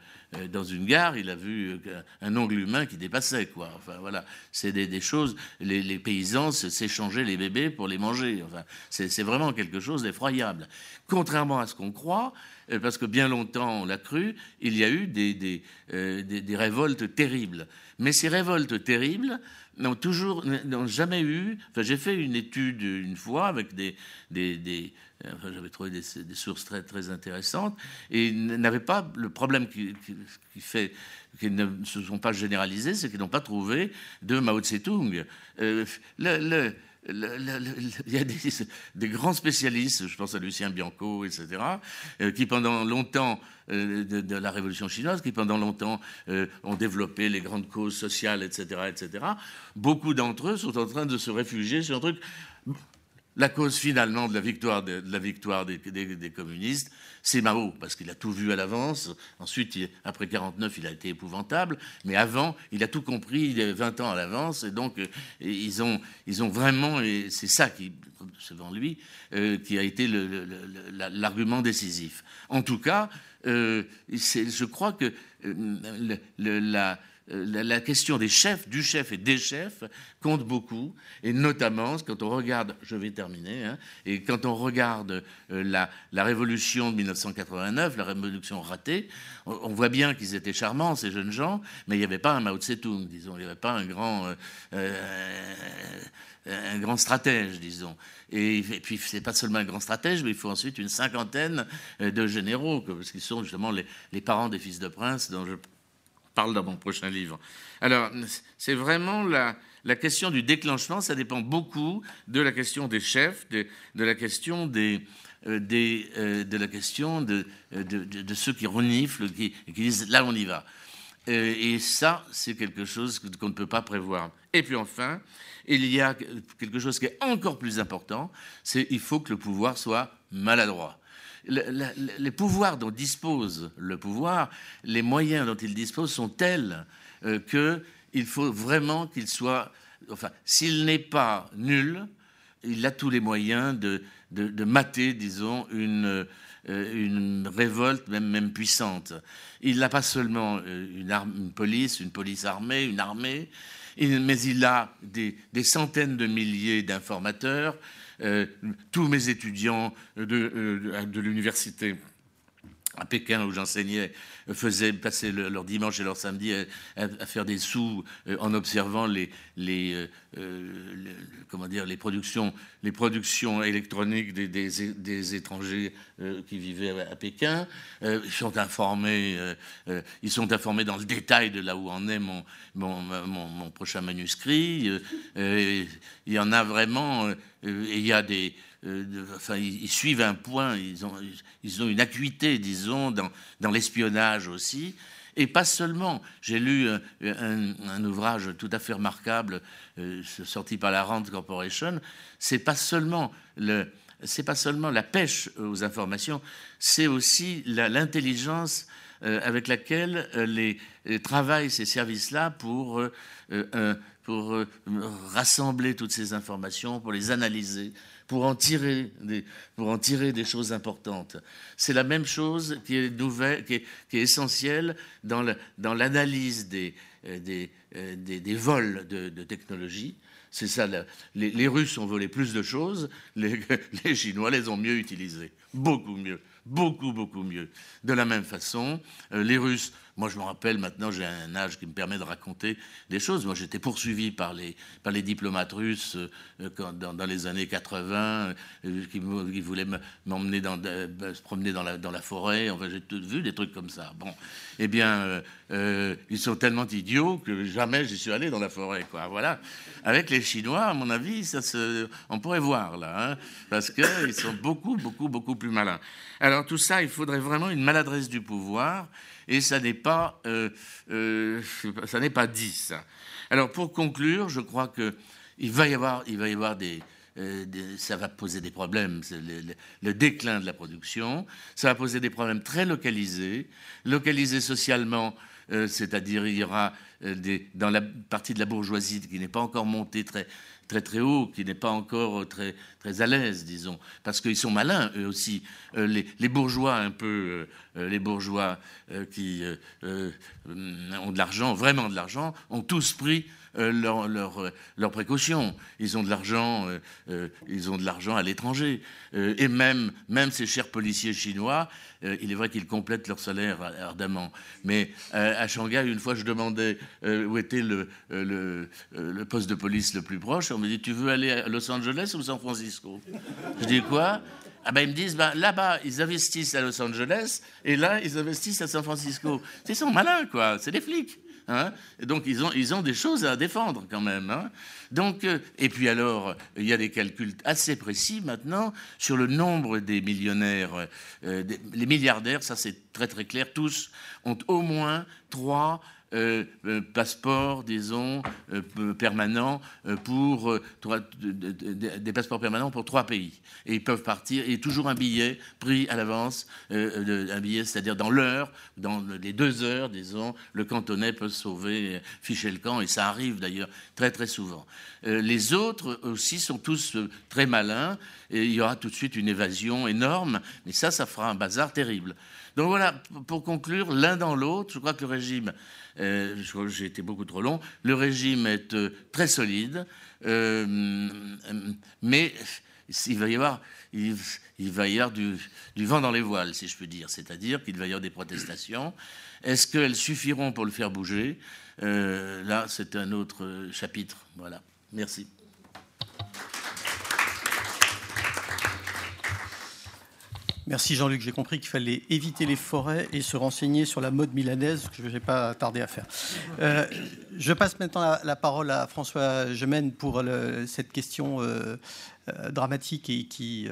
S5: dans une gare, il a vu euh, un ongle humain qui dépassait, quoi. Enfin, voilà, c'est des, choses. Les, paysans s'échangeaient les bébés pour les manger. Enfin, c'est vraiment quelque chose d'effroyable. Contrairement à ce qu'on croit, euh, parce que bien longtemps on l'a cru, il y a eu des, des, révoltes terribles. Mais ces révoltes terribles n'ont toujours, n'ont jamais eu. Enfin, j'ai fait une étude une fois avec des, des, j'avais trouvé des, sources très, très intéressantes, et n'avait pas le problème qui, fait qu'ils ne se sont pas généralisés, c'est qu'ils n'ont pas trouvé de Mao Tse-tung. Euh, il y a des, grands spécialistes, je pense à Lucien Bianco, etc., euh, qui pendant longtemps, euh, de, la révolution chinoise, qui pendant longtemps ont développé les grandes causes sociales, etc., etc., beaucoup d'entre eux sont en train de se réfugier sur un truc la cause finalement de la victoire, des, communistes, c'est Mao, parce qu'il a tout vu à l'avance. Ensuite, après 49, il a été épouvantable. Mais avant, il a tout compris, il avait 20 ans à l'avance. Et donc, euh, ils, ont, vraiment, et c'est ça qui, selon lui, euh, qui a été l'argument décisif. En tout cas, euh, je crois que la la question des chefs, du chef et des chefs compte beaucoup, et notamment quand on regarde, je vais terminer, hein, et quand on regarde euh, la, la, révolution de 1989, la révolution ratée, on, voit bien qu'ils étaient charmants, ces jeunes gens, mais il n'y avait pas un Mao Tse-tung, disons, il n'y avait pas un grand, euh, un grand stratège, disons. Et, et puis, c'est pas seulement un grand stratège, mais il faut ensuite une cinquantaine de généraux, parce qu'ils sont justement les, les parents des fils de prince dont je parle dans mon prochain livre. Alors, c'est vraiment la, question du déclenchement, ça dépend beaucoup de la question des chefs, de, la question des, euh, des euh, de la question de, de, de, ceux qui reniflent, qui, qui, disent là on y va. Euh, et ça, c'est quelque chose qu'on ne peut pas prévoir. Et puis enfin, il y a quelque chose qui est encore plus important, c'est il faut que le pouvoir soit maladroit les pouvoirs dont dispose le pouvoir, les moyens dont il dispose sont tels euh, qu'il faut vraiment qu'il soit, enfin, s'il n'est pas nul, il a tous les moyens de, mater, disons, une, euh, une révolte, même, même puissante. Il n'a pas seulement euh, une, police, une police armée, une armée, mais il a des, centaines de milliers d'informateurs, tous mes étudiants de, euh, l'université à Pékin où j'enseignais faisaient passer leur dimanche et leur samedi à, faire des sous euh, en observant les, les, comment dire, les, productions, les productions électroniques des, étrangers qui vivaient à, Pékin. ils sont informés, ils sont informés dans le détail de là où en est mon, mon, mon, prochain manuscrit. il y en a vraiment euh, il y a des, euh, enfin, ils, suivent un point, ils ont, une acuité, disons, dans, l'espionnage aussi. Et pas seulement. J'ai lu un, un, ouvrage tout à fait remarquable euh, sorti par la Rand Corporation. C'est pas seulement pas seulement la pêche aux informations, c'est aussi l'intelligence avec laquelle travaillent ces services-là pour euh, rassembler toutes ces informations, pour les analyser, pour en tirer des, choses importantes. C'est la même chose qui est, nouvelle, qui est, essentielle dans l'analyse des, euh, euh, des, vols de, de technologie. C'est ça, les, Russes ont volé plus de choses, les, [laughs] les Chinois les ont mieux utilisées, beaucoup mieux beaucoup, beaucoup mieux. De la même façon, les Russes moi, je me rappelle maintenant, j'ai un âge qui me permet de raconter des choses. Moi, j'étais poursuivi par les, par les diplomates russes euh, dans, les années 80 euh, qui, voulaient m'emmener dans, se promener dans la, dans la forêt. Enfin, j'ai tout vu des trucs comme ça. Bon, eh bien, euh, ils sont tellement idiots que jamais j'y suis allé dans la forêt, quoi. Voilà. Avec les Chinois, à mon avis, ça se, on pourrait voir là, hein, parce qu'ils sont beaucoup, beaucoup, beaucoup plus malins. Alors tout ça, il faudrait vraiment une maladresse du pouvoir, et ça n'est pas, euh, euh, pas dit ça. Alors pour conclure, je crois que il va y avoir, il va y avoir des, euh, ça va poser des problèmes, le, déclin de la production, ça va poser des problèmes très localisés, localisés socialement, c'est-à-dire il y aura dans la partie de la bourgeoisie qui n'est pas encore montée très, très très haut, qui n'est pas encore très, très à l'aise, disons, parce qu'ils sont malins, eux aussi. les, les, bourgeois, un peu, les bourgeois qui ont de l'argent, vraiment de l'argent, ont tous pris leurs leur, leur précautions. Ils ont de l'argent, euh, euh, ils ont de l'argent à l'étranger. Euh, et même, même ces chers policiers chinois, il est vrai qu'ils complètent leur salaire ardemment. Mais à Shanghai, une fois, je demandais où était le, poste de police le plus proche. On me dit, tu veux aller à Los Angeles ou San Francisco? Je dis quoi? Ah ben ils me disent, ben, là-bas, ils investissent à Los Angeles, et là, ils investissent à San Francisco. Ils sont malins, quoi. C'est des flics. Hein. donc ils ont, ils ont des choses à défendre quand même. Hein. donc, euh, et puis alors, il y a des calculs assez précis maintenant sur le nombre des millionnaires, euh, les milliardaires, ça c'est très très clair, tous ont au moins trois euh, euh, passeport, disons, euh, permanent pour des passeports permanents pour trois pays. Et ils peuvent partir et toujours un billet pris à l'avance, un billet, c'est-à-dire dans l'heure, dans les deux heures, disons, le cantonais peut sauver, ficher le camp, et ça arrive d'ailleurs très très souvent. les autres aussi sont tous très malins, et il y aura tout de suite une évasion énorme, mais ça, ça fera un bazar terrible. Donc voilà, pour conclure, l'un dans l'autre, je crois que le régime euh, j'ai été beaucoup trop long. Le régime est euh, très solide, euh, mais il va y avoir, il, va y avoir du, vent dans les voiles, si je peux dire. C'est-à-dire qu'il va y avoir des protestations. Est-ce qu'elles suffiront pour le faire bouger? Là, c'est un autre chapitre. Voilà. Merci.
S2: Merci Jean-Luc, j'ai compris qu'il fallait éviter les forêts et se renseigner sur la mode milanaise, que je n'ai pas tardé à faire. Euh, je passe maintenant la, parole à François Gemène pour cette question euh, euh, dramatique et qui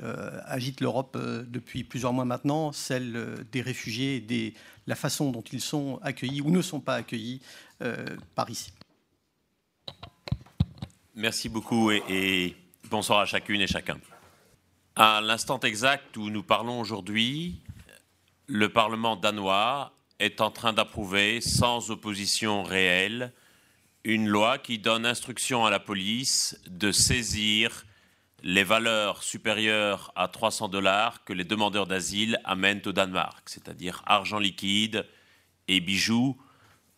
S2: agite l'Europe depuis plusieurs mois maintenant, celle des réfugiés et de la façon dont ils sont accueillis ou ne sont pas accueillis par ici.
S6: Merci beaucoup et bonsoir à chacune et chacun. À l'instant exact où nous parlons aujourd'hui, le Parlement danois est en train d'approuver, sans opposition réelle, une loi qui donne instruction à la police de saisir les valeurs supérieures à 300 dollars que les demandeurs d'asile amènent au Danemark, c'est-à-dire argent liquide et bijoux.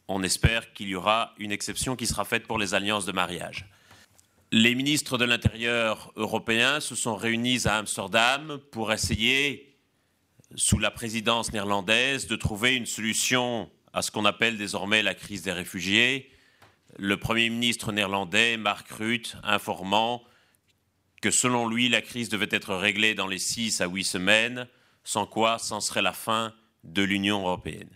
S6: On espère qu'il y aura une exception qui sera faite pour les alliances de mariage. Les ministres de l'Intérieur européens se sont réunis à Amsterdam pour essayer, sous la présidence néerlandaise, de trouver une solution à ce qu'on appelle désormais la crise des réfugiés. Le Premier ministre néerlandais, Mark Rutte, informant que selon lui, la crise devait être réglée dans les six à huit semaines, sans quoi c'en serait la fin de l'Union européenne.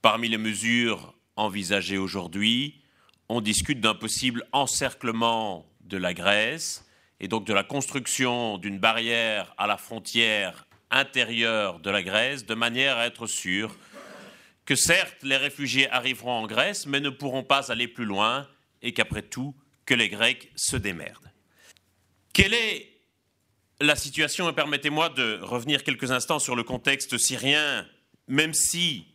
S6: Parmi les mesures envisagées aujourd'hui, on discute d'un possible encerclement de la Grèce et donc de la construction d'une barrière à la frontière intérieure de la Grèce de manière à être sûr que certes les réfugiés arriveront en Grèce mais ne pourront pas aller plus loin et qu'après tout que les Grecs se démerdent. Quelle est la situation? Et permettez-moi de revenir quelques instants sur le contexte syrien même si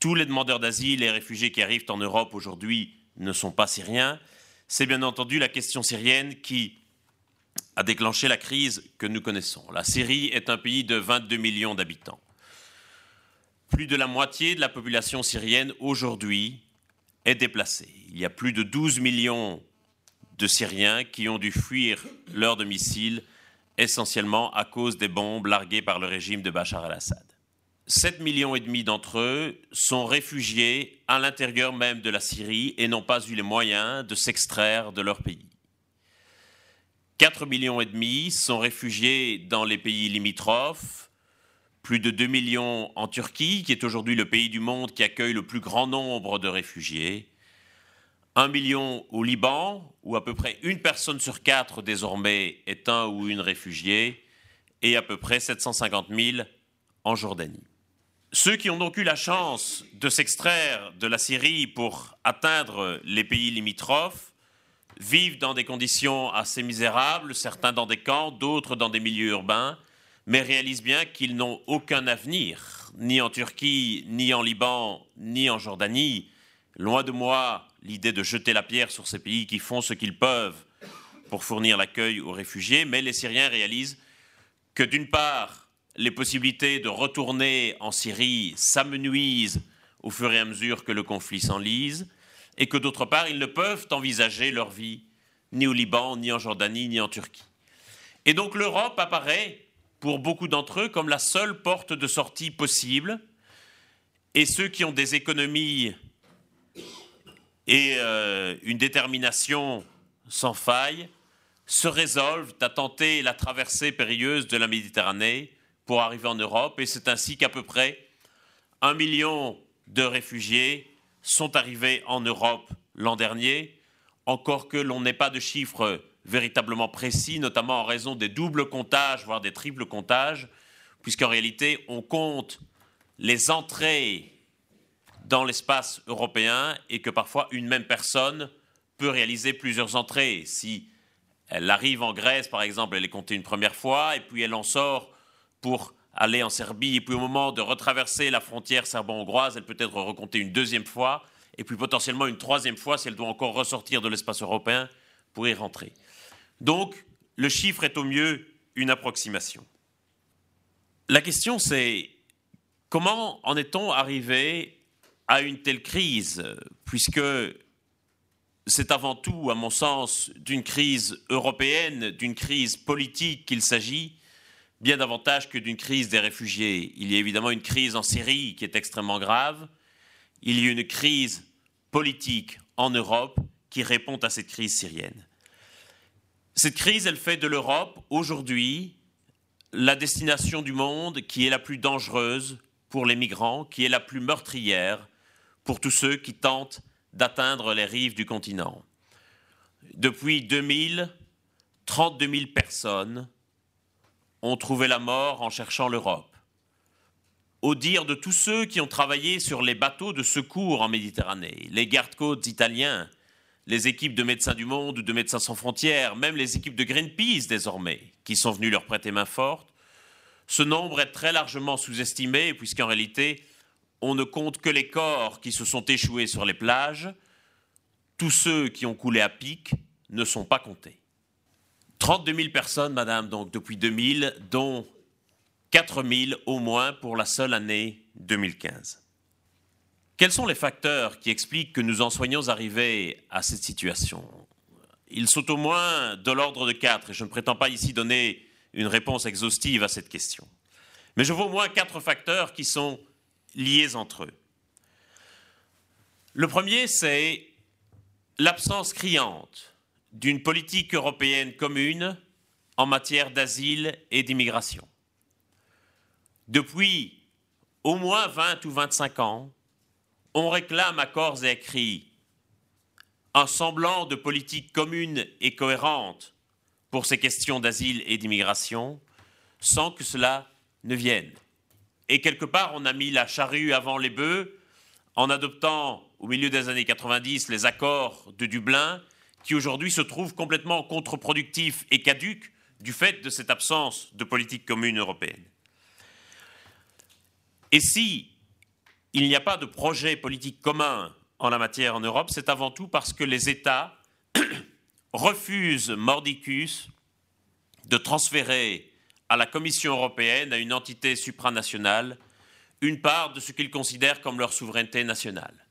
S6: tous les demandeurs d'asile et réfugiés qui arrivent en Europe aujourd'hui ne sont pas syriens, c'est bien entendu la question syrienne qui a déclenché la crise que nous connaissons. La Syrie est un pays de 22 millions d'habitants. Plus de la moitié de la population syrienne aujourd'hui est déplacée. Il y a plus de 12 millions de Syriens qui ont dû fuir leur domicile essentiellement à cause des bombes larguées par le régime de Bachar el-Assad. 7 millions et demi d'entre eux sont réfugiés à l'intérieur même de la Syrie et n'ont pas eu les moyens de s'extraire de leur pays. 4 millions et demi sont réfugiés dans les pays limitrophes, plus de 2 millions en Turquie, qui est aujourd'hui le pays du monde qui accueille le plus grand nombre de réfugiés. un million au Liban, où à peu près une personne sur quatre désormais est un ou une réfugiée, et à peu près 750 000 en Jordanie. Ceux qui ont donc eu la chance de s'extraire de la Syrie pour atteindre les pays limitrophes vivent dans des conditions assez misérables, certains dans des camps, d'autres dans des milieux urbains, mais réalisent bien qu'ils n'ont aucun avenir, ni en Turquie, ni en Liban, ni en Jordanie. Loin de moi l'idée de jeter la pierre sur ces pays qui font ce qu'ils peuvent pour fournir l'accueil aux réfugiés, mais les Syriens réalisent que d'une part, les possibilités de retourner en Syrie s'amenuisent au fur et à mesure que le conflit s'enlise, et que d'autre part, ils ne peuvent envisager leur vie ni au Liban, ni en Jordanie, ni en Turquie. Et donc l'Europe apparaît, pour beaucoup d'entre eux, comme la seule porte de sortie possible, et ceux qui ont des économies et euh, une détermination sans faille se résolvent à tenter la traversée périlleuse de la Méditerranée pour arriver en Europe. Et c'est ainsi qu'à peu près un million de réfugiés sont arrivés en Europe l'an dernier, encore que l'on n'ait pas de chiffres véritablement précis, notamment en raison des doubles comptages, voire des triples comptages, puisqu'en réalité, on compte les entrées dans l'espace européen et que parfois une même personne peut réaliser plusieurs entrées. Si elle arrive en Grèce, par exemple, elle est comptée une première fois, et puis elle en sort pour aller en Serbie, et puis au moment de retraverser la frontière serbo-hongroise, elle peut être recomptée une deuxième fois, et puis potentiellement une troisième fois si elle doit encore ressortir de l'espace européen pour y rentrer. Donc, le chiffre est au mieux une approximation. La question c'est comment en est-on arrivé à une telle crise, puisque c'est avant tout, à mon sens, d'une crise européenne, d'une crise politique qu'il s'agit, bien davantage que d'une crise des réfugiés. Il y a évidemment une crise en Syrie qui est extrêmement grave. Il y a une crise politique en Europe qui répond à cette crise syrienne. Cette crise, elle fait de l'Europe aujourd'hui la destination du monde qui est la plus dangereuse pour les migrants, qui est la plus meurtrière pour tous ceux qui tentent d'atteindre les rives du continent. Depuis 2000, 32 000 personnes ont trouvé la mort en cherchant l'Europe. Au dire de tous ceux qui ont travaillé sur les bateaux de secours en Méditerranée, les gardes-côtes italiens, les équipes de Médecins du Monde ou de Médecins sans frontières, même les équipes de Greenpeace désormais, qui sont venues leur prêter main forte, ce nombre est très largement sous-estimé, puisqu'en réalité, on ne compte que les corps qui se sont échoués sur les plages. Tous ceux qui ont coulé à pic ne sont pas comptés. 32 000 personnes, madame, donc depuis 2000, dont 4 000 au moins pour la seule année 2015. Quels sont les facteurs qui expliquent que nous en soyons arrivés à cette situation? Ils sont au moins de l'ordre de quatre, et je ne prétends pas ici donner une réponse exhaustive à cette question. Mais je vois au moins quatre facteurs qui sont liés entre eux. Le premier, c'est l'absence criante d'une politique européenne commune en matière d'asile et d'immigration. Depuis au moins 20 ou 25 ans, on réclame à corps et à cri un semblant de politique commune et cohérente pour ces questions d'asile et d'immigration sans que cela ne vienne. Et quelque part, on a mis la charrue avant les bœufs en adoptant au milieu des années 90 les accords de Dublin, qui aujourd'hui se trouvent complètement contre-productifs et caducs du fait de cette absence de politique commune européenne. Et si il n'y a pas de projet politique commun en la matière en Europe, c'est avant tout parce que les États [coughs] refusent mordicus de transférer à la Commission européenne, à une entité supranationale, une part de ce qu'ils considèrent comme leur souveraineté nationale.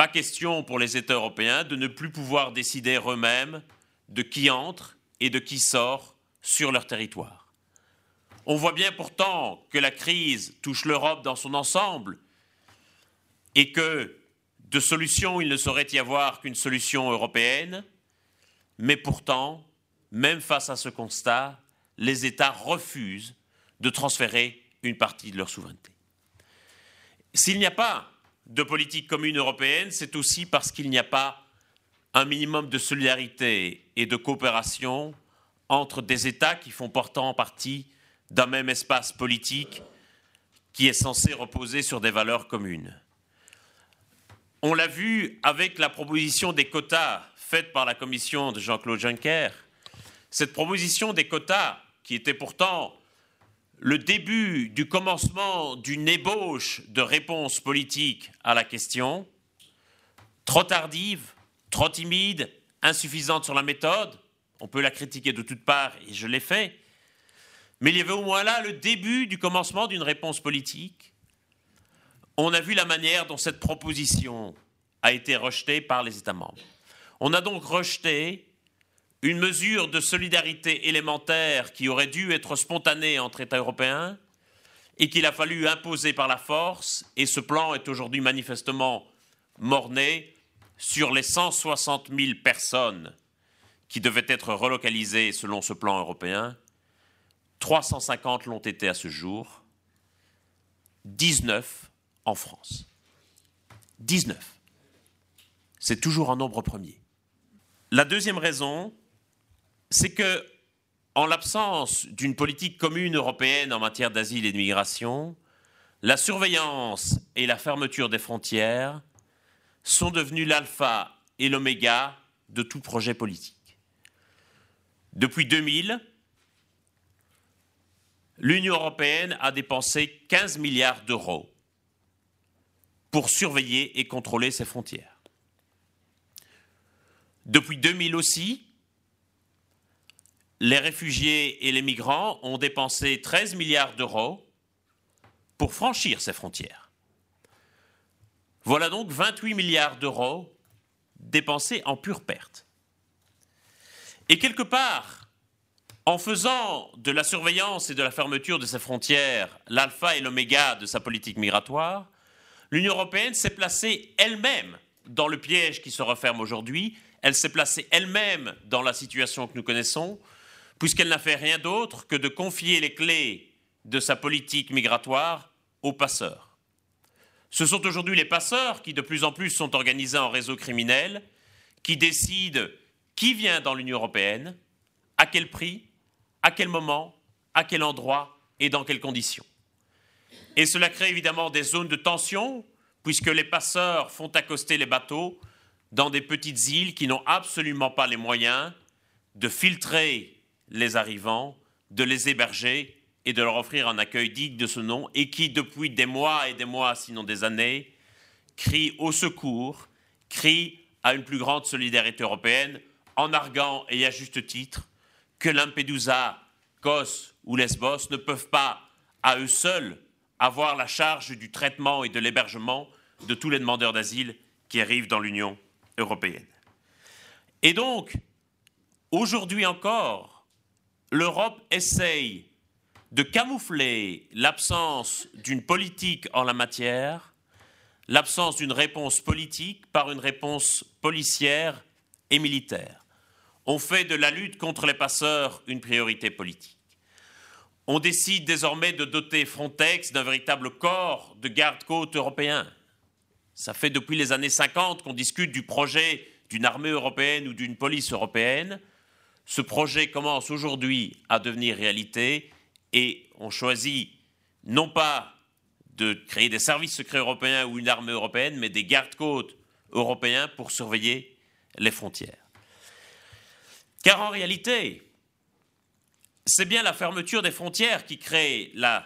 S6: Pas question pour les États européens de ne plus pouvoir décider eux-mêmes de qui entre et de qui sort sur leur territoire. On voit bien pourtant que la crise touche l'Europe dans son ensemble et que de solution il ne saurait y avoir qu'une solution européenne, mais pourtant, même face à ce constat, les États refusent de transférer une partie de leur souveraineté. S'il n'y a pas de politique commune européenne, c'est aussi parce qu'il n'y a pas un minimum de solidarité et de coopération entre des États qui font pourtant partie d'un même espace politique qui est censé reposer sur des valeurs communes. On l'a vu avec la proposition des quotas faite par la commission de Jean-Claude Juncker. Cette proposition des quotas, qui était pourtant le début du commencement d'une ébauche de réponse politique à la question, trop tardive, trop timide, insuffisante sur la méthode, on peut la critiquer de toutes parts et je l'ai fait, mais il y avait au moins là le début du commencement d'une réponse politique. On a vu la manière dont cette proposition a été rejetée par les États membres. On a donc rejeté une mesure de solidarité élémentaire qui aurait dû être spontanée entre États européens et qu'il a fallu imposer par la force, et ce plan est aujourd'hui manifestement morné sur les 160 000 personnes qui devaient être relocalisées selon ce plan européen. 350 l'ont été à ce jour, 19 en France. 19. C'est toujours un nombre premier. La deuxième raison, c'est que, en l'absence d'une politique commune européenne en matière d'asile et de migration, la surveillance et la fermeture des frontières sont devenues l'alpha et l'oméga de tout projet politique. Depuis 2000, l'Union européenne a dépensé 15 milliards d'euros pour surveiller et contrôler ses frontières. Depuis 2000 aussi, les réfugiés et les migrants ont dépensé 13 milliards d'euros pour franchir ces frontières. Voilà donc 28 milliards d'euros dépensés en pure perte. Et quelque part, en faisant de la surveillance et de la fermeture de ses frontières l'alpha et l'oméga de sa politique migratoire, l'Union européenne s'est placée elle-même dans le piège qui se referme aujourd'hui, elle s'est placée elle-même dans la situation que nous connaissons, puisqu'elle n'a fait rien d'autre que de confier les clés de sa politique migratoire aux passeurs. Ce sont aujourd'hui les passeurs qui de plus en plus sont organisés en réseaux criminels, qui décident qui vient dans l'Union européenne, à quel prix, à quel moment, à quel endroit et dans quelles conditions. Et cela crée évidemment des zones de tension, puisque les passeurs font accoster les bateaux dans des petites îles qui n'ont absolument pas les moyens de filtrer les arrivants, de les héberger et de leur offrir un accueil digne de ce nom, et qui, depuis des mois et des mois, sinon des années, crient au secours, crient à une plus grande solidarité européenne, en arguant, et à juste titre, que Lampedusa, Kos ou Lesbos ne peuvent pas, à eux seuls, avoir la charge du traitement et de l'hébergement de tous les demandeurs d'asile qui arrivent dans l'Union européenne. Et donc, aujourd'hui encore, l'Europe essaye de camoufler l'absence d'une politique en la matière, l'absence d'une réponse politique par une réponse policière et militaire. On fait de la lutte contre les passeurs une priorité politique. On décide désormais de doter Frontex d'un véritable corps de garde-côte européen. Ça fait depuis les années 50 qu'on discute du projet d'une armée européenne ou d'une police européenne. Ce projet commence aujourd'hui à devenir réalité et on choisit non pas de créer des services secrets européens ou une armée européenne, mais des gardes-côtes européens pour surveiller les frontières. Car en réalité, c'est bien la fermeture des frontières qui crée la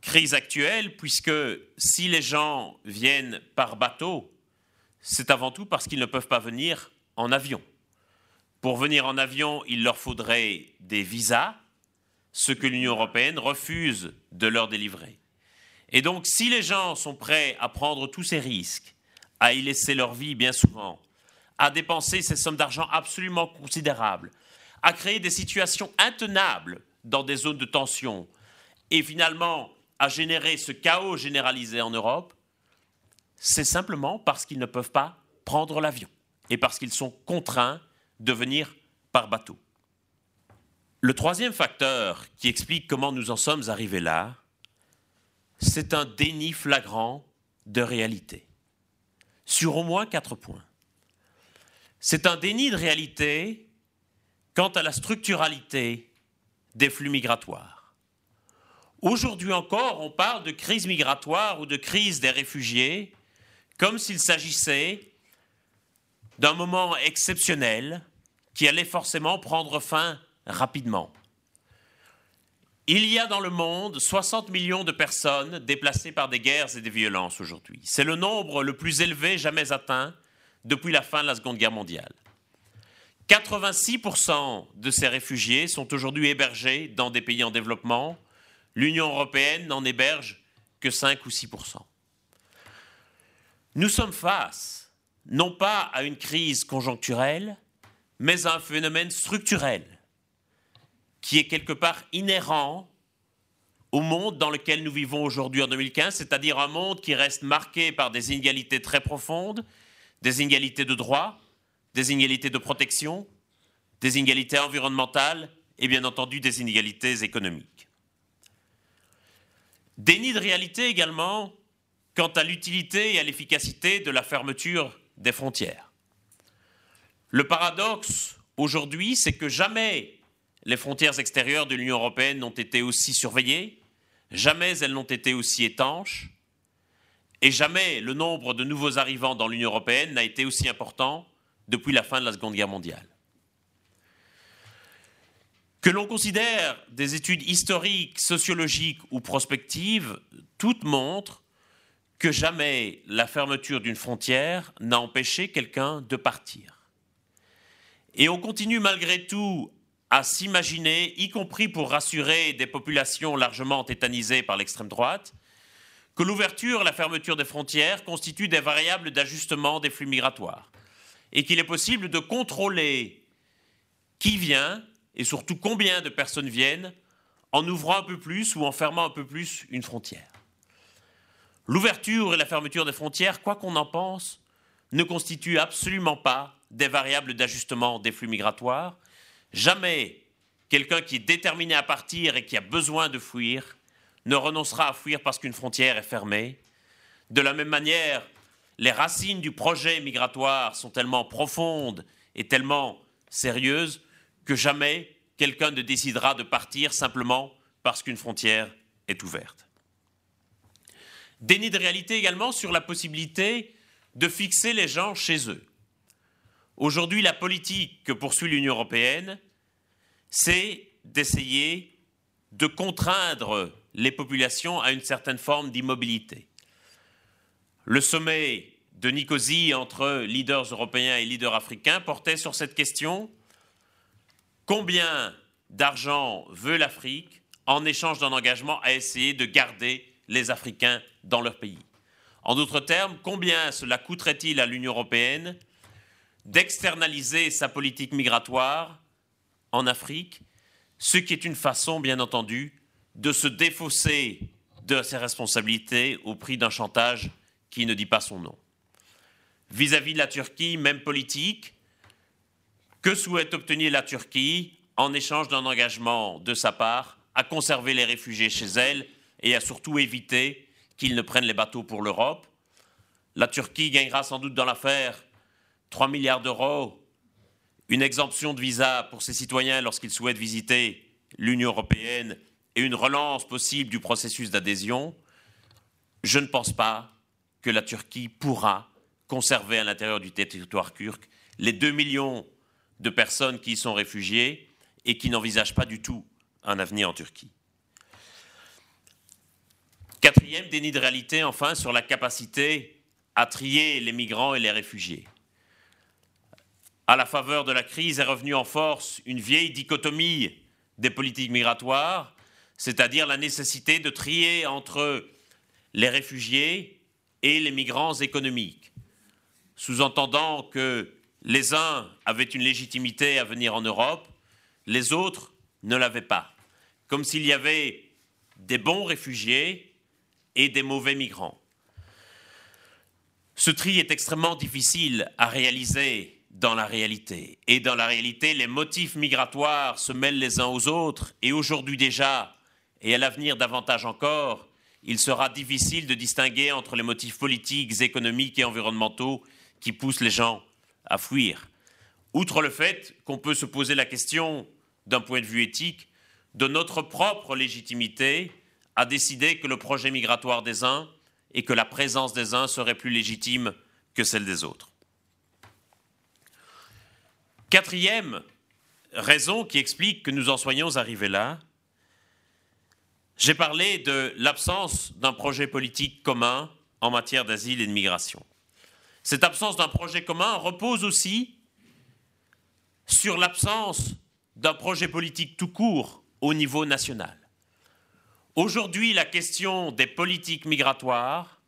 S6: crise actuelle, puisque si les gens viennent par bateau, c'est avant tout parce qu'ils ne peuvent pas venir en avion. Pour venir en avion, il leur faudrait des visas, ce que l'Union européenne refuse de leur délivrer. Et donc, si les gens sont prêts à prendre tous ces risques, à y laisser leur vie bien souvent, à dépenser ces sommes d'argent absolument considérables, à créer des situations intenables dans des zones de tension, et finalement à générer ce chaos généralisé en Europe, c'est simplement parce qu'ils ne peuvent pas prendre l'avion et parce qu'ils sont contraints de venir par bateau. Le troisième facteur qui explique comment nous en sommes arrivés là, c'est un déni flagrant de réalité. sur au moins quatre points. C'est un déni de réalité quant à la structuralité des flux migratoires. Aujourd'hui encore, on parle de crise migratoire ou de crise des réfugiés comme s'il s'agissait d'un moment exceptionnel qui allait forcément prendre fin rapidement. Il y a dans le monde 60 millions de personnes déplacées par des guerres et des violences aujourd'hui. C'est le nombre le plus élevé jamais atteint depuis la fin de la Seconde Guerre mondiale. 86% de ces réfugiés sont aujourd'hui hébergés dans des pays en développement. L'Union européenne n'en héberge que 5 ou 6%. Nous sommes face non pas à une crise conjoncturelle, mais un phénomène structurel qui est quelque part inhérent au monde dans lequel nous vivons aujourd'hui en 2015, c'est-à-dire un monde qui reste marqué par des inégalités très profondes, des inégalités de droit, des inégalités de protection, des inégalités environnementales et bien entendu des inégalités économiques. Déni de réalité également quant à l'utilité et à l'efficacité de la fermeture des frontières. Le paradoxe aujourd'hui, c'est que jamais les frontières extérieures de l'Union européenne n'ont été aussi surveillées, jamais elles n'ont été aussi étanches, et jamais le nombre de nouveaux arrivants dans l'Union européenne n'a été aussi important depuis la fin de la Seconde Guerre mondiale. Que l'on considère des études historiques, sociologiques ou prospectives, toutes montrent que jamais la fermeture d'une frontière n'a empêché quelqu'un de partir. Et on continue malgré tout à s'imaginer, y compris pour rassurer des populations largement tétanisées par l'extrême droite, que l'ouverture et la fermeture des frontières constituent des variables d'ajustement des flux migratoires et qu'il est possible de contrôler qui vient et surtout combien de personnes viennent en ouvrant un peu plus ou en fermant un peu plus une frontière. L'ouverture et la fermeture des frontières, quoi qu'on en pense, ne constituent absolument pas des variables d'ajustement des flux migratoires, Jamais quelqu'un qui est déterminé à partir et qui a besoin de fuir ne renoncera à fuir parce qu'une frontière est fermée. De la même manière, les racines du projet migratoire sont tellement profondes et tellement sérieuses que jamais quelqu'un ne décidera de partir simplement parce qu'une frontière est ouverte. Déni de réalité également sur la possibilité de fixer les gens chez eux. Aujourd'hui, la politique que poursuit l'Union européenne, c'est d'essayer de contraindre les populations à une certaine forme d'immobilité. Le sommet de Nicosie entre leaders européens et leaders africains portait sur cette question. Combien d'argent veut l'Afrique en échange d'un engagement à essayer de garder les Africains dans leur pays? En d'autres termes, combien cela coûterait-il à l'Union européenne d'externaliser sa politique migratoire en Afrique, ce qui est une façon, bien entendu, de se défausser de ses responsabilités au prix d'un chantage qui ne dit pas son nom. Vis-à-vis de la Turquie, même politique, que souhaite obtenir la Turquie en échange d'un engagement de sa part à conserver les réfugiés chez elle et à surtout éviter qu'ils ne prennent les bateaux pour l'Europe? La Turquie gagnera sans doute dans l'affaire 3 milliards d'euros, une exemption de visa pour ses citoyens lorsqu'ils souhaitent visiter l'Union européenne et une relance possible du processus d'adhésion, je ne pense pas que la Turquie pourra conserver à l'intérieur du territoire turc les 2 millions de personnes qui y sont réfugiées et qui n'envisagent pas du tout un avenir en Turquie. Quatrième déni de réalité, enfin, sur la capacité à trier les migrants et les réfugiés à la faveur de la crise est revenue en force une vieille dichotomie des politiques migratoires, c'est-à-dire la nécessité de trier entre les réfugiés et les migrants économiques, sous-entendant que les uns avaient une légitimité à venir en Europe, les autres ne l'avaient pas, comme s'il y avait des bons réfugiés et des mauvais migrants. Ce tri est extrêmement difficile à réaliser dans la réalité. Et dans la réalité, les motifs migratoires se mêlent les uns aux autres, et aujourd'hui déjà, et à l'avenir davantage encore, il sera difficile de distinguer entre les motifs politiques, économiques et environnementaux qui poussent les gens à fuir. Outre le fait qu'on peut se poser la question, d'un point de vue éthique, de notre propre légitimité à décider que le projet migratoire des uns et que la présence des uns serait plus légitime que celle des autres. Quatrième raison qui explique que nous en soyons arrivés là, j'ai parlé de l'absence d'un projet politique commun en matière d'asile et de migration. Cette absence d'un projet commun repose aussi sur l'absence d'un projet politique tout court au niveau national. Aujourd'hui, la question des politiques migratoires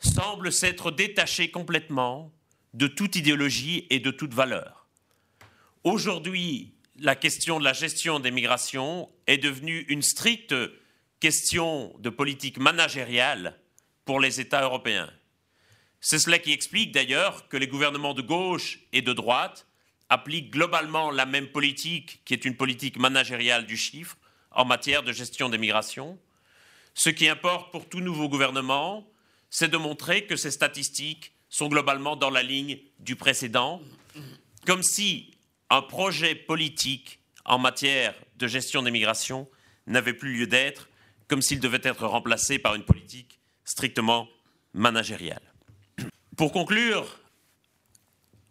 S6: semble s'être détachée complètement de toute idéologie et de toute valeur. Aujourd'hui, la question de la gestion des migrations est devenue une stricte question de politique managériale pour les États européens. C'est cela qui explique d'ailleurs que les gouvernements de gauche et de droite appliquent globalement la même politique, qui est une politique managériale du chiffre, en matière de gestion des migrations. Ce qui importe pour tout nouveau gouvernement, c'est de montrer que ces statistiques sont globalement dans la ligne du précédent, comme si un projet politique en matière de gestion des migrations n'avait plus lieu d'être, comme s'il devait être remplacé par une politique strictement managériale. [clears throat] Pour conclure,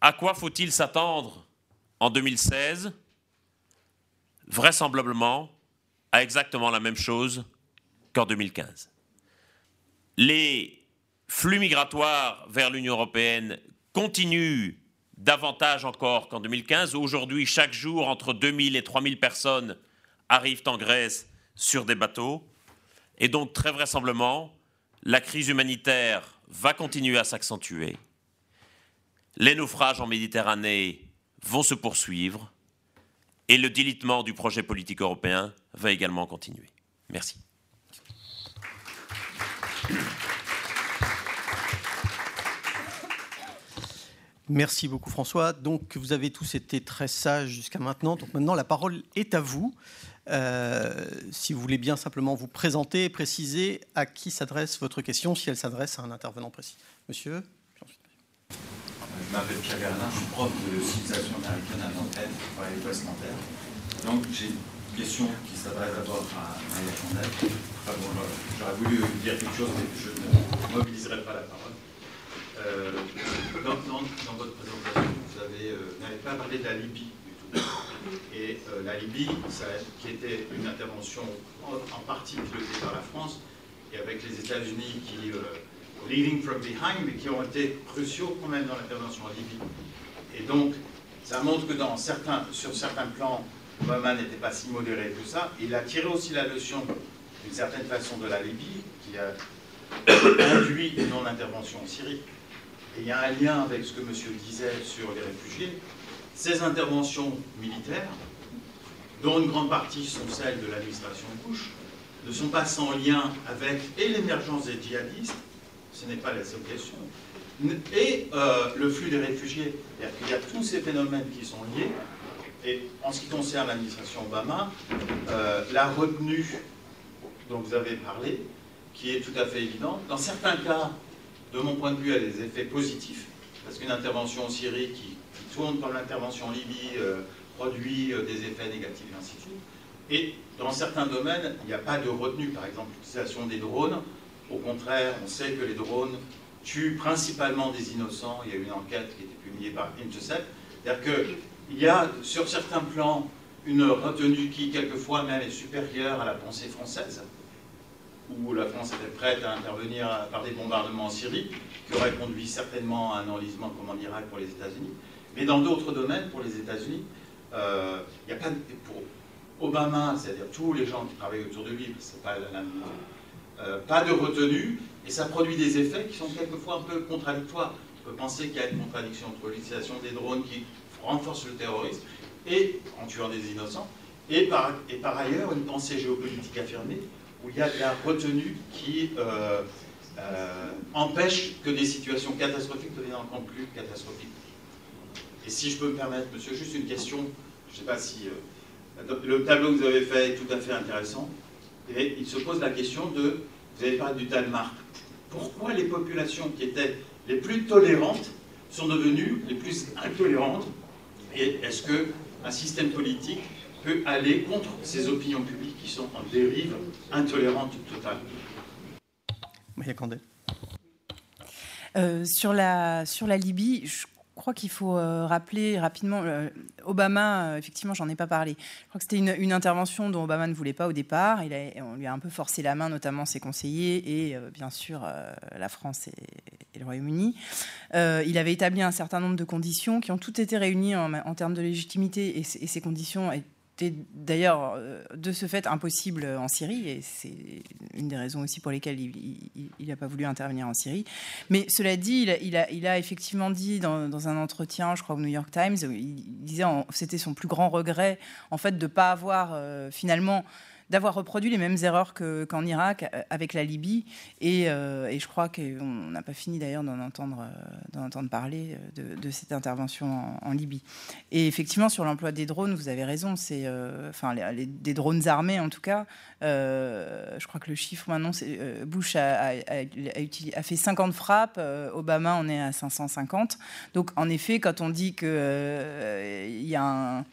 S6: à quoi faut-il s'attendre en 2016 Vraisemblablement à exactement la même chose qu'en 2015. Les flux migratoires vers l'Union européenne continuent davantage encore qu'en 2015. Aujourd'hui, chaque jour, entre 2000 et 3000 personnes arrivent en Grèce sur des bateaux. Et donc, très vraisemblablement, la crise humanitaire va continuer à s'accentuer. Les naufrages en Méditerranée vont se poursuivre. Et le délitement du projet politique européen va également continuer. Merci.
S2: Merci beaucoup François. Donc vous avez tous été très sages jusqu'à maintenant. Donc maintenant la parole est à vous. Euh, si vous voulez bien simplement vous présenter et préciser à qui s'adresse votre question, si elle s'adresse à un intervenant précis. Monsieur
S7: Je m'appelle Pierre Gardin, je suis prof de civilisation américaine à Nanterre, pour l'Écosse. Donc j'ai une question qui s'adresse d'abord à Maria Chandel. J'aurais voulu dire quelque chose, mais je ne mobiliserai pas la parole. Euh, dans, votre présentation, vous euh, n'avez pas parlé de la Libye du tout. Et euh, la Libye, qui était une intervention en, partie pilotée par la France, et avec les États-Unis qui, leading from behind, mais qui ont été cruciaux quand même dans l'intervention en Libye. Et donc, ça montre que sur certains plans, Obama n'était pas si modéré que ça. Il a tiré aussi la leçon, d'une certaine façon, de la Libye, qui a [coughs] induit une non-intervention en Syrie et il y a un lien avec ce que monsieur disait sur les réfugiés, ces interventions militaires, dont une grande partie sont celles de l'administration Bush, ne sont pas sans lien avec et l'émergence des djihadistes, ce n'est pas la seule question, et euh, le flux des réfugiés. C'est-à-dire y a tous ces phénomènes qui sont liés. Et en ce qui concerne l'administration Obama, euh, la retenue dont vous avez parlé, qui est tout à fait évidente, dans certains cas, de mon point de vue, a des effets positifs, parce qu'une intervention en Syrie qui, tourne comme l'intervention en Libye euh, produit euh, des effets négatifs et ainsi de suite. Et dans certains domaines, il n'y a pas de retenue, par exemple l'utilisation des drones. Au contraire, on sait que les drones tuent principalement des innocents. Il y a eu une enquête qui a été publiée par Intercept. C'est-à-dire qu'il y a sur certains plans une retenue qui, quelquefois, même est supérieure à la pensée française où la France était prête à intervenir par des bombardements en Syrie, qui auraient conduit certainement à un enlisement comme en Irak pour les États-Unis. Mais dans d'autres domaines, pour les États-Unis, euh, il n'y a pas de, pour Obama, c'est-à-dire tous les gens qui travaillent autour de lui, c'est pas la même, euh, pas de retenue, et ça produit des effets qui sont quelquefois un peu contradictoires. On peut penser qu'il y a une contradiction entre l'utilisation des drones qui renforce le terrorisme et en tuant des innocents, et par ailleurs une pensée géopolitique affirmée où il y a de la retenue qui euh, euh, empêche que des situations catastrophiques deviennent encore plus catastrophiques. Et si je peux me permettre, monsieur, juste une question, je ne sais pas si... Euh, le tableau que vous avez fait est tout à fait intéressant.
S8: Et il se pose la question de, vous avez parlé du Danemark, pourquoi les populations qui étaient les plus tolérantes sont devenues les plus intolérantes? Et est-ce qu'un système politique peut aller contre ces opinions publiques qui sont en dérive intolérante totale
S2: Maria Candel.
S3: Euh, sur, la, sur la Libye, je je crois qu'il faut euh, rappeler rapidement, euh, Obama, euh, effectivement, j'en ai pas parlé. Je crois que c'était une, intervention dont Obama ne voulait pas au départ. Il on lui a un peu forcé la main, notamment ses conseillers et bien sûr la France et, le Royaume-Uni. il avait établi un certain nombre de conditions qui ont toutes été réunies en, termes de légitimité et, et ces conditions c'était d'ailleurs euh, de ce fait impossible en Syrie, et c'est une des raisons aussi pour lesquelles il n'a pas voulu intervenir en Syrie. Mais cela dit, il a, il a, effectivement dit dans, un entretien, je crois au New York Times, il disait c'était son plus grand regret en fait de ne pas avoir euh, finalement d'avoir reproduit les mêmes erreurs qu'en Irak euh, avec la Libye. Euh, et, je crois qu'on n'a pas fini d'ailleurs d'en entendre, euh, entendre parler de, cette intervention en, Libye. Et effectivement, sur l'emploi des drones, vous avez raison, c'est enfin des drones armés en tout cas. je crois que le chiffre maintenant, c'est Bush a, a, fait 50 frappes, Obama en est à 550. Donc en effet, quand on dit qu'il il y a un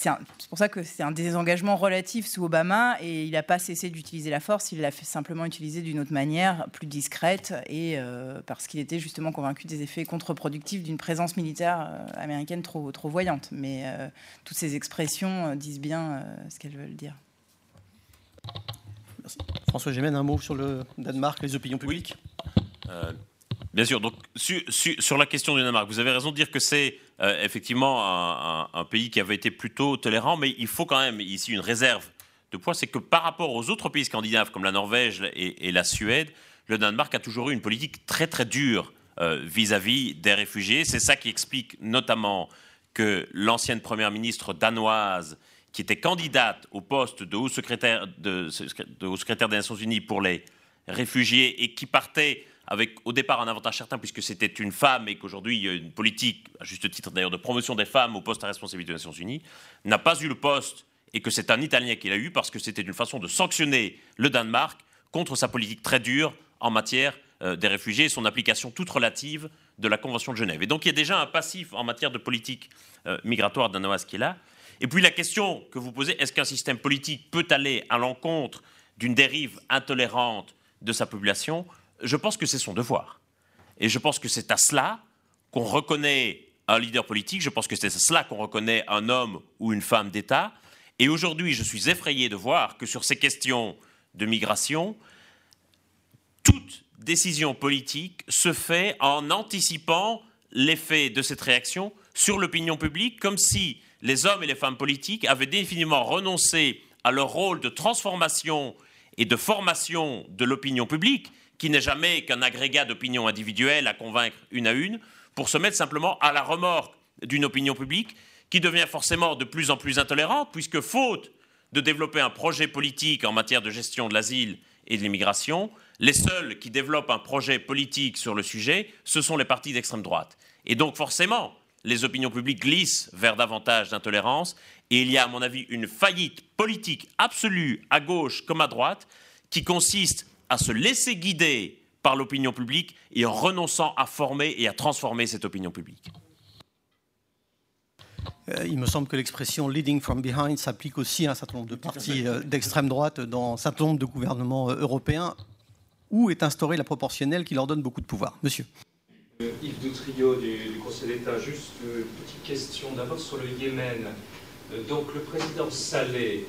S3: c'est pour ça que c'est un désengagement relatif sous Obama et il n'a pas cessé d'utiliser la force, il l'a simplement utilisé d'une autre manière, plus discrète, et euh, parce qu'il était justement convaincu des effets contre-productifs d'une présence militaire euh, américaine trop, trop voyante. Mais euh, toutes ces expressions disent bien ce qu'elles veulent dire.
S2: François Gémen, un mot sur le Danemark, les opinions publiques
S6: Bien sûr, donc sur la question du Danemark, vous avez raison de dire que c'est euh, effectivement un, pays qui avait été plutôt tolérant, mais il faut quand même ici une réserve de poids, c'est que par rapport aux autres pays scandinaves comme la Norvège et, la Suède, le Danemark a toujours eu une politique très très dure euh, vis-à-vis des réfugiés. C'est ça qui explique notamment que l'ancienne première ministre danoise, qui était candidate au poste de de haut secrétaire des Nations Unies pour les réfugiés et qui partait avec au départ un avantage certain puisque c'était une femme et qu'aujourd'hui il y a une politique, à juste titre d'ailleurs, de promotion des femmes au poste à responsabilité des Nations Unies, n'a pas eu le poste et que c'est un Italien qui l'a eu parce que c'était une façon de sanctionner le Danemark contre sa politique très dure en matière euh, des réfugiés et son application toute relative de la Convention de Genève. Et donc il y a déjà un passif en matière de politique euh, migratoire danoise qui est là. Et puis la question que vous posez, est-ce qu'un système politique peut aller à l'encontre d'une dérive intolérante de sa population? Je pense que c'est son devoir. Et je pense que c'est à cela qu'on reconnaît un leader politique, je pense que c'est à cela qu'on reconnaît un homme ou une femme d'État. Et aujourd'hui, je suis effrayé de voir que sur ces questions de migration, toute décision politique se fait en anticipant l'effet de cette réaction sur l'opinion publique, comme si les hommes et les femmes politiques avaient définitivement renoncé à leur rôle de transformation et de formation de l'opinion publique, qui n'est jamais qu'un agrégat d'opinions individuelles à convaincre une à une, pour se mettre simplement à la remorque d'une opinion publique qui devient forcément de plus en plus intolérante, puisque faute de développer un projet politique en matière de gestion de l'asile et de l'immigration, les seuls qui développent un projet politique sur le sujet, ce sont les partis d'extrême droite. Et donc forcément, les opinions publiques glissent vers davantage d'intolérance, et il y a, à mon avis, une faillite politique absolue, à gauche comme à droite, qui consiste à se laisser guider par l'opinion publique et en renonçant à former et à transformer cette opinion publique.
S2: Euh, il me semble que l'expression leading from behind s'applique aussi à un certain nombre de partis euh, d'extrême droite dans un certain nombre de gouvernements euh, européens où est instaurée la proportionnelle qui leur donne beaucoup de pouvoir? Monsieur.
S9: Yves Doutrio du, du Conseil d'État, juste une petite question d'abord sur le Yémen. Donc le président Saleh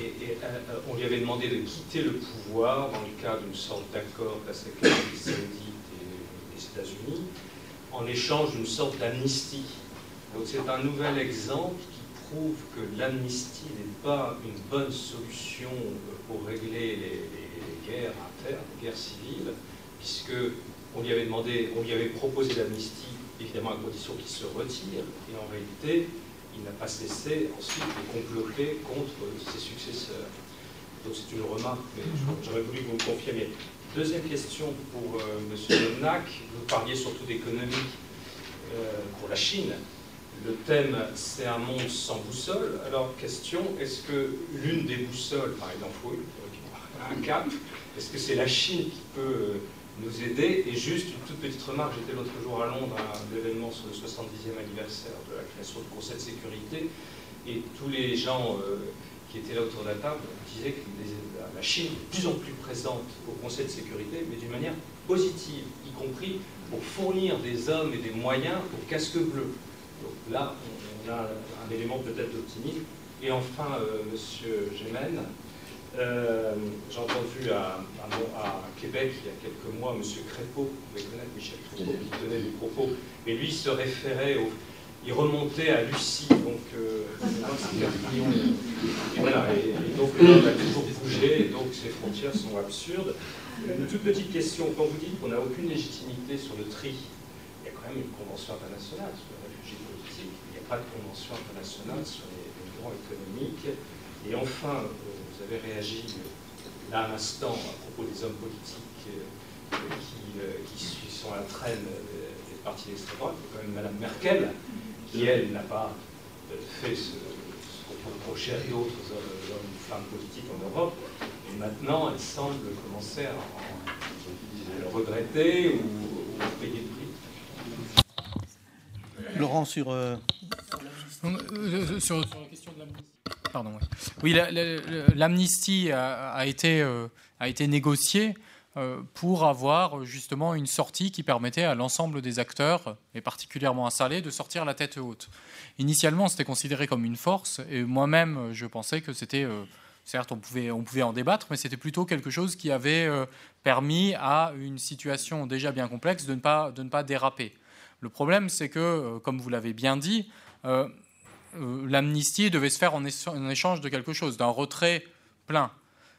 S9: et, euh, on lui avait demandé de quitter le pouvoir dans le cadre d'une sorte d'accord avec l'Arabie saoudite et les États-Unis, en échange d'une sorte d'amnistie. Donc c'est un nouvel exemple qui prouve que l'amnistie n'est pas une bonne solution pour régler les, guerres internes, les guerres civiles, puisque on lui avait demandé, on lui avait proposé l'amnistie, évidemment à condition qu'il se retire, et en réalité, il n'a pas cessé ensuite de comploter contre ses successeurs. Donc c'est une remarque, mais j'aurais voulu que vous me confirmiez. Deuxième question pour euh, M. Lenac. Vous parliez surtout d'économie euh, pour la Chine. Le thème, c'est un monde sans boussole. Alors, question, est-ce que l'une des boussoles, par exemple, un cap Est-ce que c'est la Chine qui peut nous aider Et juste une toute petite remarque, j'étais l'autre jour à Londres à un événement sur le 70e anniversaire de la création du Conseil de sécurité, et tous les gens qui étaient là autour de la table disaient que la Chine est de plus en plus présente au Conseil de sécurité, mais d'une manière positive, y compris pour fournir des hommes et des moyens au casque bleu. Donc là, on, a un élément peut-être d'optimisme. Et enfin, euh, Monsieur Gémen, euh, j'ai entendu à, Québec il y a quelques mois Monsieur Crépeau, vous pouvez connaître Michel Crépeau, qui tenait des propos, et lui se référait au, il remontait à Lucie, donc euh, et voilà, et, donc on a toujours bougé, et donc ces frontières sont absurdes. Une toute petite question, quand vous dites qu'on n'a aucune légitimité sur le tri, il y a quand même une convention internationale sur les réfugiés politiques, il n'y a pas de convention internationale sur les, migrants économiques. Et enfin, euh, avez réagi euh, là à l'instant à propos des hommes politiques euh, qui, sont à la traîne des partis d'extrême droite, quand même Mme Merkel, qui elle n'a pas fait ce, qu'on peut reprocher à d'autres hommes ou femmes politiques en Europe, maintenant, elle semble commencer à, le regretter ou, à payer le
S2: prix. Laurent, sur, euh,
S4: euh, sur, la question de l'amnistie. Pardon, oui. l'amnistie a, été, euh, a été négociée pour avoir justement une sortie qui permettait à l'ensemble des acteurs, et particulièrement à Salé, de sortir la tête haute. Initialement, c'était considéré comme une force, et moi-même, je pensais que c'était Certes, on pouvait, en débattre, mais c'était plutôt quelque chose qui avait euh, permis à une situation déjà bien complexe de ne pas, déraper. Le problème, c'est que, euh, comme vous l'avez bien dit, euh, l'amnistie devait se faire en, échange de quelque chose, d'un retrait plein.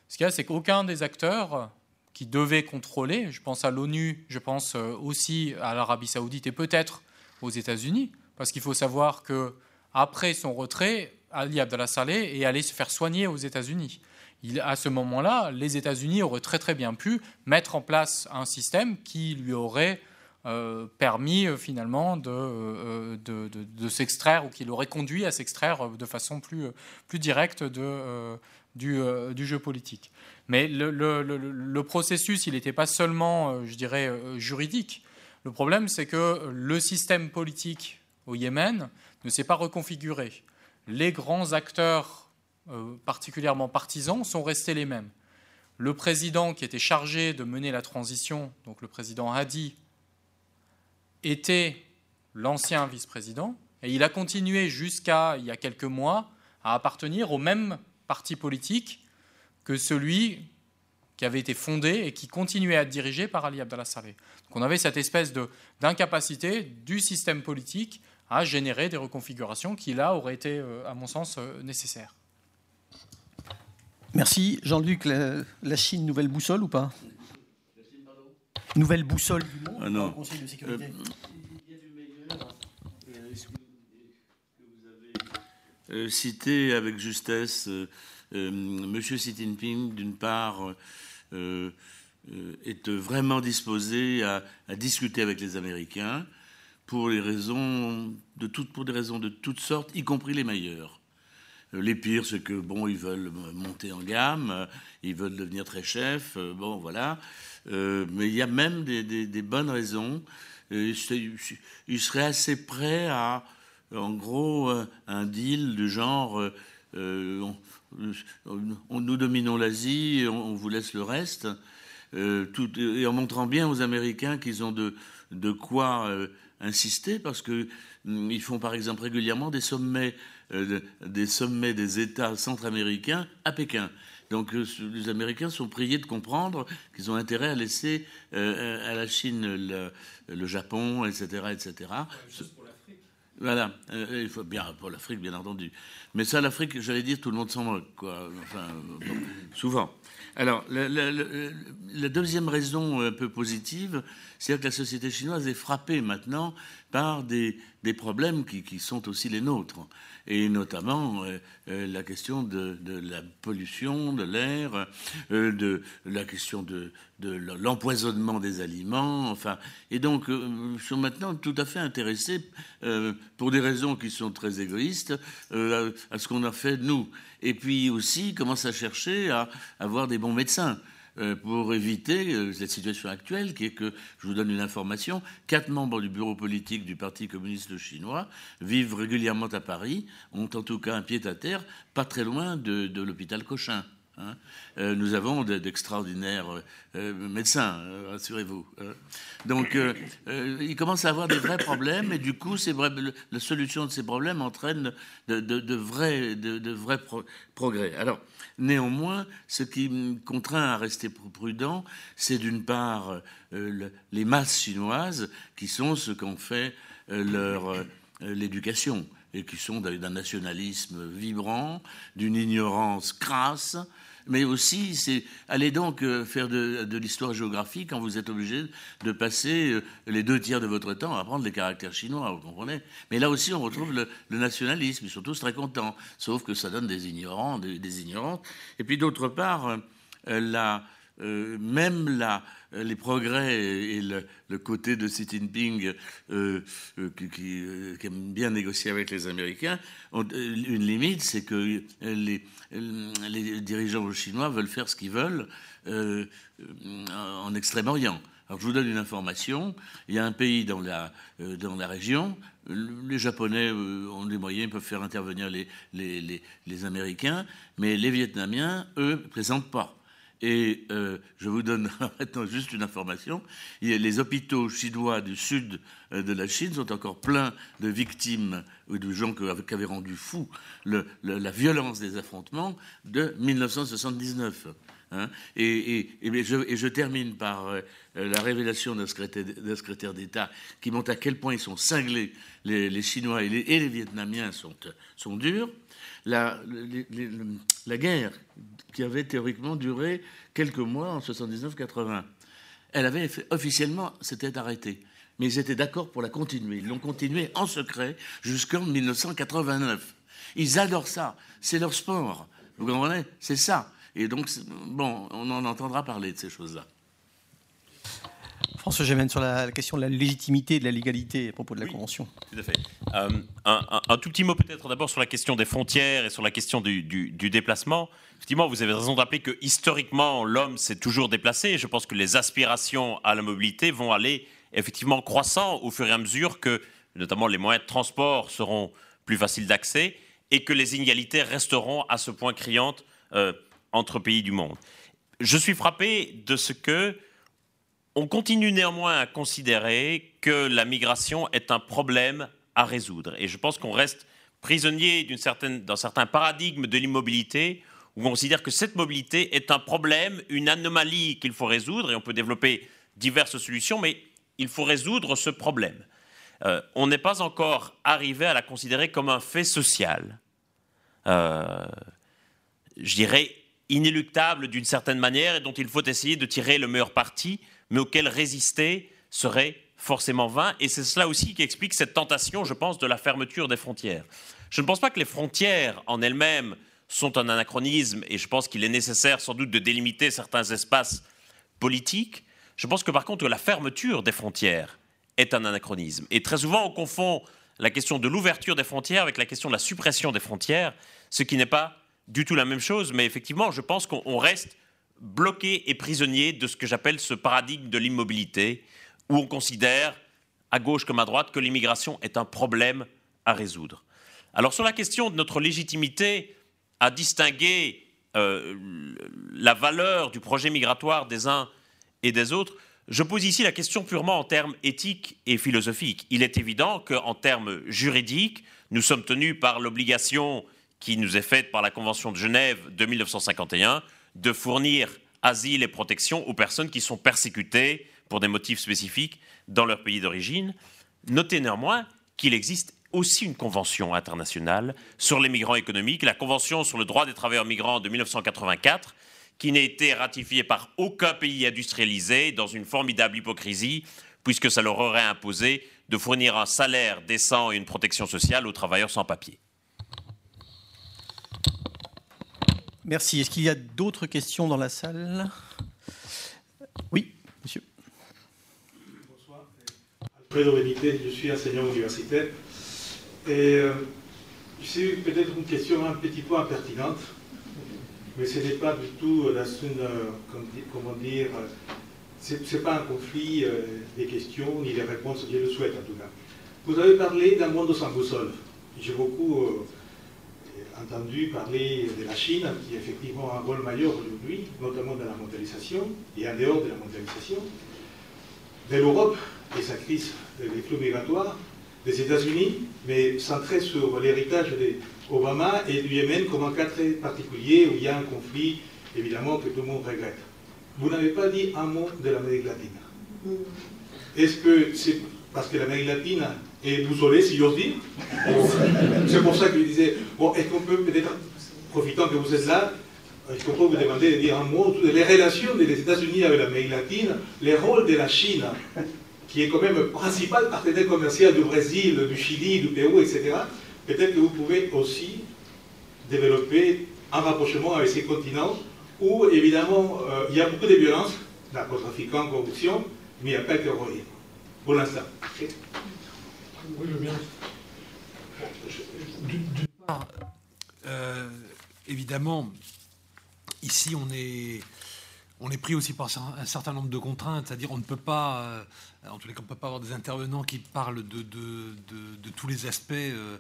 S4: Ce qu'il y a, c'est qu'aucun des acteurs qui devaient contrôler, je pense à l'ONU, je pense aussi à l'Arabie saoudite et peut-être aux États-Unis, parce qu'il faut savoir que après son retrait, Ali Abdallah Saleh est allé se faire soigner aux États-Unis. à ce moment-là, les États-Unis auraient très très bien pu mettre en place un système qui lui aurait euh, permis euh, finalement euh, de, s'extraire ou qui l'aurait conduit à s'extraire de façon plus, directe du, jeu politique. Mais le, processus, il n'était pas seulement, je dirais, juridique. Le problème, c'est que le système politique au Yémen ne s'est pas reconfiguré les grands acteurs, euh, particulièrement partisans, sont restés les mêmes. Le président qui était chargé de mener la transition, donc le président Hadi, était l'ancien vice-président, et il a continué jusqu'à il y a quelques mois à appartenir au même parti politique que celui qui avait été fondé et qui continuait à être dirigé par Ali Abdallah Saleh. Donc on avait cette espèce d'incapacité du système politique à générer des reconfigurations qui, là, auraient été, euh, à mon sens, euh, nécessaires.
S2: Merci. Jean-Luc, la, Chine, nouvelle boussole ou pas? Nouvelle boussole du monde ah non. Conseil de sécurité
S5: euh, cité avec justesse M. Xi Jinping, d'une part, est vraiment disposé à, discuter avec les Américains pour, les raisons de toutes, pour des raisons de toutes sortes, y compris les meilleures. Euh, les pires, c'est que, bon, ils veulent monter en gamme, euh, ils veulent devenir très chefs, euh, bon, voilà. Mais il y a même des, bonnes raisons. ils seraient assez prêts à, en gros, un deal du genre on, nous dominons l'Asie, on, on, vous laisse le reste, et en montrant bien aux Américains qu'ils ont de, quoi insister parce que mm, font par exemple régulièrement des sommets, euh, des sommets des États centra-américains à Pékin. Donc euh, les Américains sont priés de comprendre qu'ils ont intérêt à laisser euh, à la Chine le, Japon, etc., etc. Voilà, il faut bien pour l'Afrique, bien entendu. Mais ça, l'Afrique, j'allais dire, tout le monde s'en moque, quoi. Enfin, souvent. Alors, la, deuxième raison un peu positive, c'est que la société chinoise est frappée maintenant par des, des problèmes qui, sont aussi les nôtres, et notamment euh, euh, la question de, la pollution de l'air, euh, de la question de, l'empoisonnement des aliments, enfin, et donc suis maintenant tout à fait intéressé, pour des raisons qui sont très égoïstes, à ce qu'on a fait de nous, et puis aussi commence à chercher à avoir des bons médecins. Euh, pour éviter euh, cette situation actuelle qui est que, je vous donne une information, quatre membres du bureau politique du Parti communiste chinois vivent régulièrement à Paris, ont en tout cas un pied à terre, pas très loin de l'hôpital Cochin. Hein. Euh, nous avons d'extraordinaires euh, médecins, euh, rassurez-vous. Hein. Donc, il commence à avoir des vrais problèmes, et du coup, la solution de ces problèmes entraîne de, vrais, de, vrais progrès. Alors, néanmoins, ce qui me contraint à rester prudent, c'est d'une part les masses chinoises, qui sont ce qu'en fait leur l'éducation et qui sont d'un nationalisme vibrant, d'une ignorance crasse, mais aussi allez donc euh, faire de, l'histoire géographique quand vous êtes obligé de passer euh, les deux tiers de votre temps à apprendre les caractères chinois, vous comprenez? Mais là aussi on retrouve le, nationalisme, ils sont tous très contents, sauf que ça donne des ignorants, des, ignorantes. Et puis d'autre part, euh, même la, les progrès et le, côté de Xi Jinping euh, qui, aime bien négocier avec les Américains ont une limite, c'est que les, les, dirigeants chinois veulent faire ce qu'ils veulent en Extrême-Orient. Alors je vous donne une information, il y a un pays dans la, dans la région, les Japonais ont des moyens, ils peuvent faire intervenir les, les, les Américains, mais les Vietnamiens, eux, ne présentent pas. Et euh, je vous donne [laughs] maintenant juste une information. Les hôpitaux chinois du sud euh, de la Chine sont encore pleins de victimes ou de gens qui avaient rendu fou la violence des affrontements de 1979. Hein. et, je, termine par euh, la révélation d'un secrétaire, d'État qui montre à quel point ils sont cinglés, les, Chinois et les, Vietnamiens sont, durs. La, la guerre qui avait théoriquement duré quelques mois en 79-80. Elle avait officiellement, s'était arrêtée. Mais ils étaient d'accord pour la continuer. Ils l'ont continuée en secret jusqu'en 1989. Ils adorent ça. C'est leur sport. Vous comprenez? C'est ça. Et donc, bon, on en entendra parler de ces choses-là.
S2: François Gémen, sur la, question de la légitimité et de la légalité à propos de la Convention.
S6: Tout à fait. Euh, un, tout petit mot peut-être d'abord sur la question des frontières et sur la question du, déplacement. Effectivement, vous avez raison de rappeler que historiquement, l'homme s'est toujours déplacé. Et je pense que les aspirations à la mobilité vont aller effectivement croissant au fur et à mesure que, notamment, les moyens de transport seront plus faciles d'accès et que les inégalités resteront à ce point criantes euh, entre pays du monde. Je suis frappé de ce que on continue néanmoins à considérer que la migration est un problème à résoudre. Et je pense qu'on reste prisonnier d'un certain paradigme de l'immobilité où on considère que cette mobilité est un problème, une anomalie qu'il faut résoudre, et on peut développer diverses solutions, mais il faut résoudre ce problème. Euh, on n'est pas encore arrivé à la considérer comme un fait social, euh, je dirais inéluctable d'une certaine manière, et dont il faut essayer de tirer le meilleur parti mais auquel résister serait forcément vain. Et c'est cela aussi qui explique cette tentation, je pense, de la fermeture des frontières. Je ne pense pas que les frontières en elles-mêmes sont un anachronisme, et je pense qu'il est nécessaire sans doute de délimiter certains espaces politiques. Je pense que par contre la fermeture des frontières est un anachronisme. Et très souvent on confond la question de l'ouverture des frontières avec la question de la suppression des frontières, ce qui n'est pas du tout la même chose, mais effectivement je pense qu'on reste bloqué et prisonnier de ce que j'appelle ce paradigme de l'immobilité, où on considère, à gauche comme à droite, que l'immigration est un problème à résoudre. Alors sur la question de notre légitimité à distinguer euh, la valeur du projet migratoire des uns et des autres, je pose ici la question purement en termes éthiques et philosophiques. Il est évident qu'en termes juridiques, nous sommes tenus par l'obligation qui nous est faite par la Convention de Genève de 1951 de fournir asile et protection aux personnes qui sont persécutées pour des motifs spécifiques dans leur pays d'origine. Notez néanmoins qu'il existe aussi une convention internationale sur les migrants économiques, la Convention sur le droit des travailleurs migrants de 1984, qui n'a été ratifiée par aucun pays industrialisé dans une formidable hypocrisie puisque ça leur aurait imposé de fournir un salaire décent et une protection sociale aux travailleurs sans papier.
S2: Merci. Est-ce qu'il y a d'autres questions dans la salle? Oui, monsieur.
S10: Bonsoir. Alfredo je suis enseignant universitaire. Et euh, c'est peut-être une question un petit peu impertinente, mais ce n'est pas du tout la euh, comment dire, euh, ce n'est pas un conflit des questions ni des réponses, je le souhaite en tout cas. Vous avez parlé d'un monde sans boussole. J'ai beaucoup entendu parler de la Chine, qui a effectivement un rôle majeur aujourd'hui, notamment dans la mondialisation et en dehors de la mondialisation, de l'Europe et sa crise des flux migratoires, des États-Unis, mais centré sur l'héritage d'Obama et du Yémen comme un cas très particulier où il y a un conflit, évidemment, que tout le monde regrette. Vous n'avez pas dit un mot de l'Amérique latine. Mm. Est-ce que c'est parce que l'Amérique latine est boussolée, si j'ose dire [laughs] C'est pour ça que je disais, bon, est-ce qu'on peut peut-être, profitant que vous êtes là, est-ce qu'on peut vous demander de dire un mot sur les relations des États-Unis avec l'Amérique latine, les rôles de la Chine qui est quand même le principal partenaire commercial du Brésil, du Chili, du Pérou, etc., peut-être que vous pouvez aussi développer un rapprochement avec ces continents où, évidemment, euh, il y a beaucoup de violences, narcotrafiquants, corruption, mais il n'y a pas de terrorisme, pour l'instant.
S1: Oui, je viens. D'une part, euh, évidemment, ici, on est on est pris aussi par un certain nombre de contraintes, c'est-à-dire on ne peut pas, euh, en tous les cas, on ne peut pas avoir des intervenants qui parlent de, de, tous les aspects euh,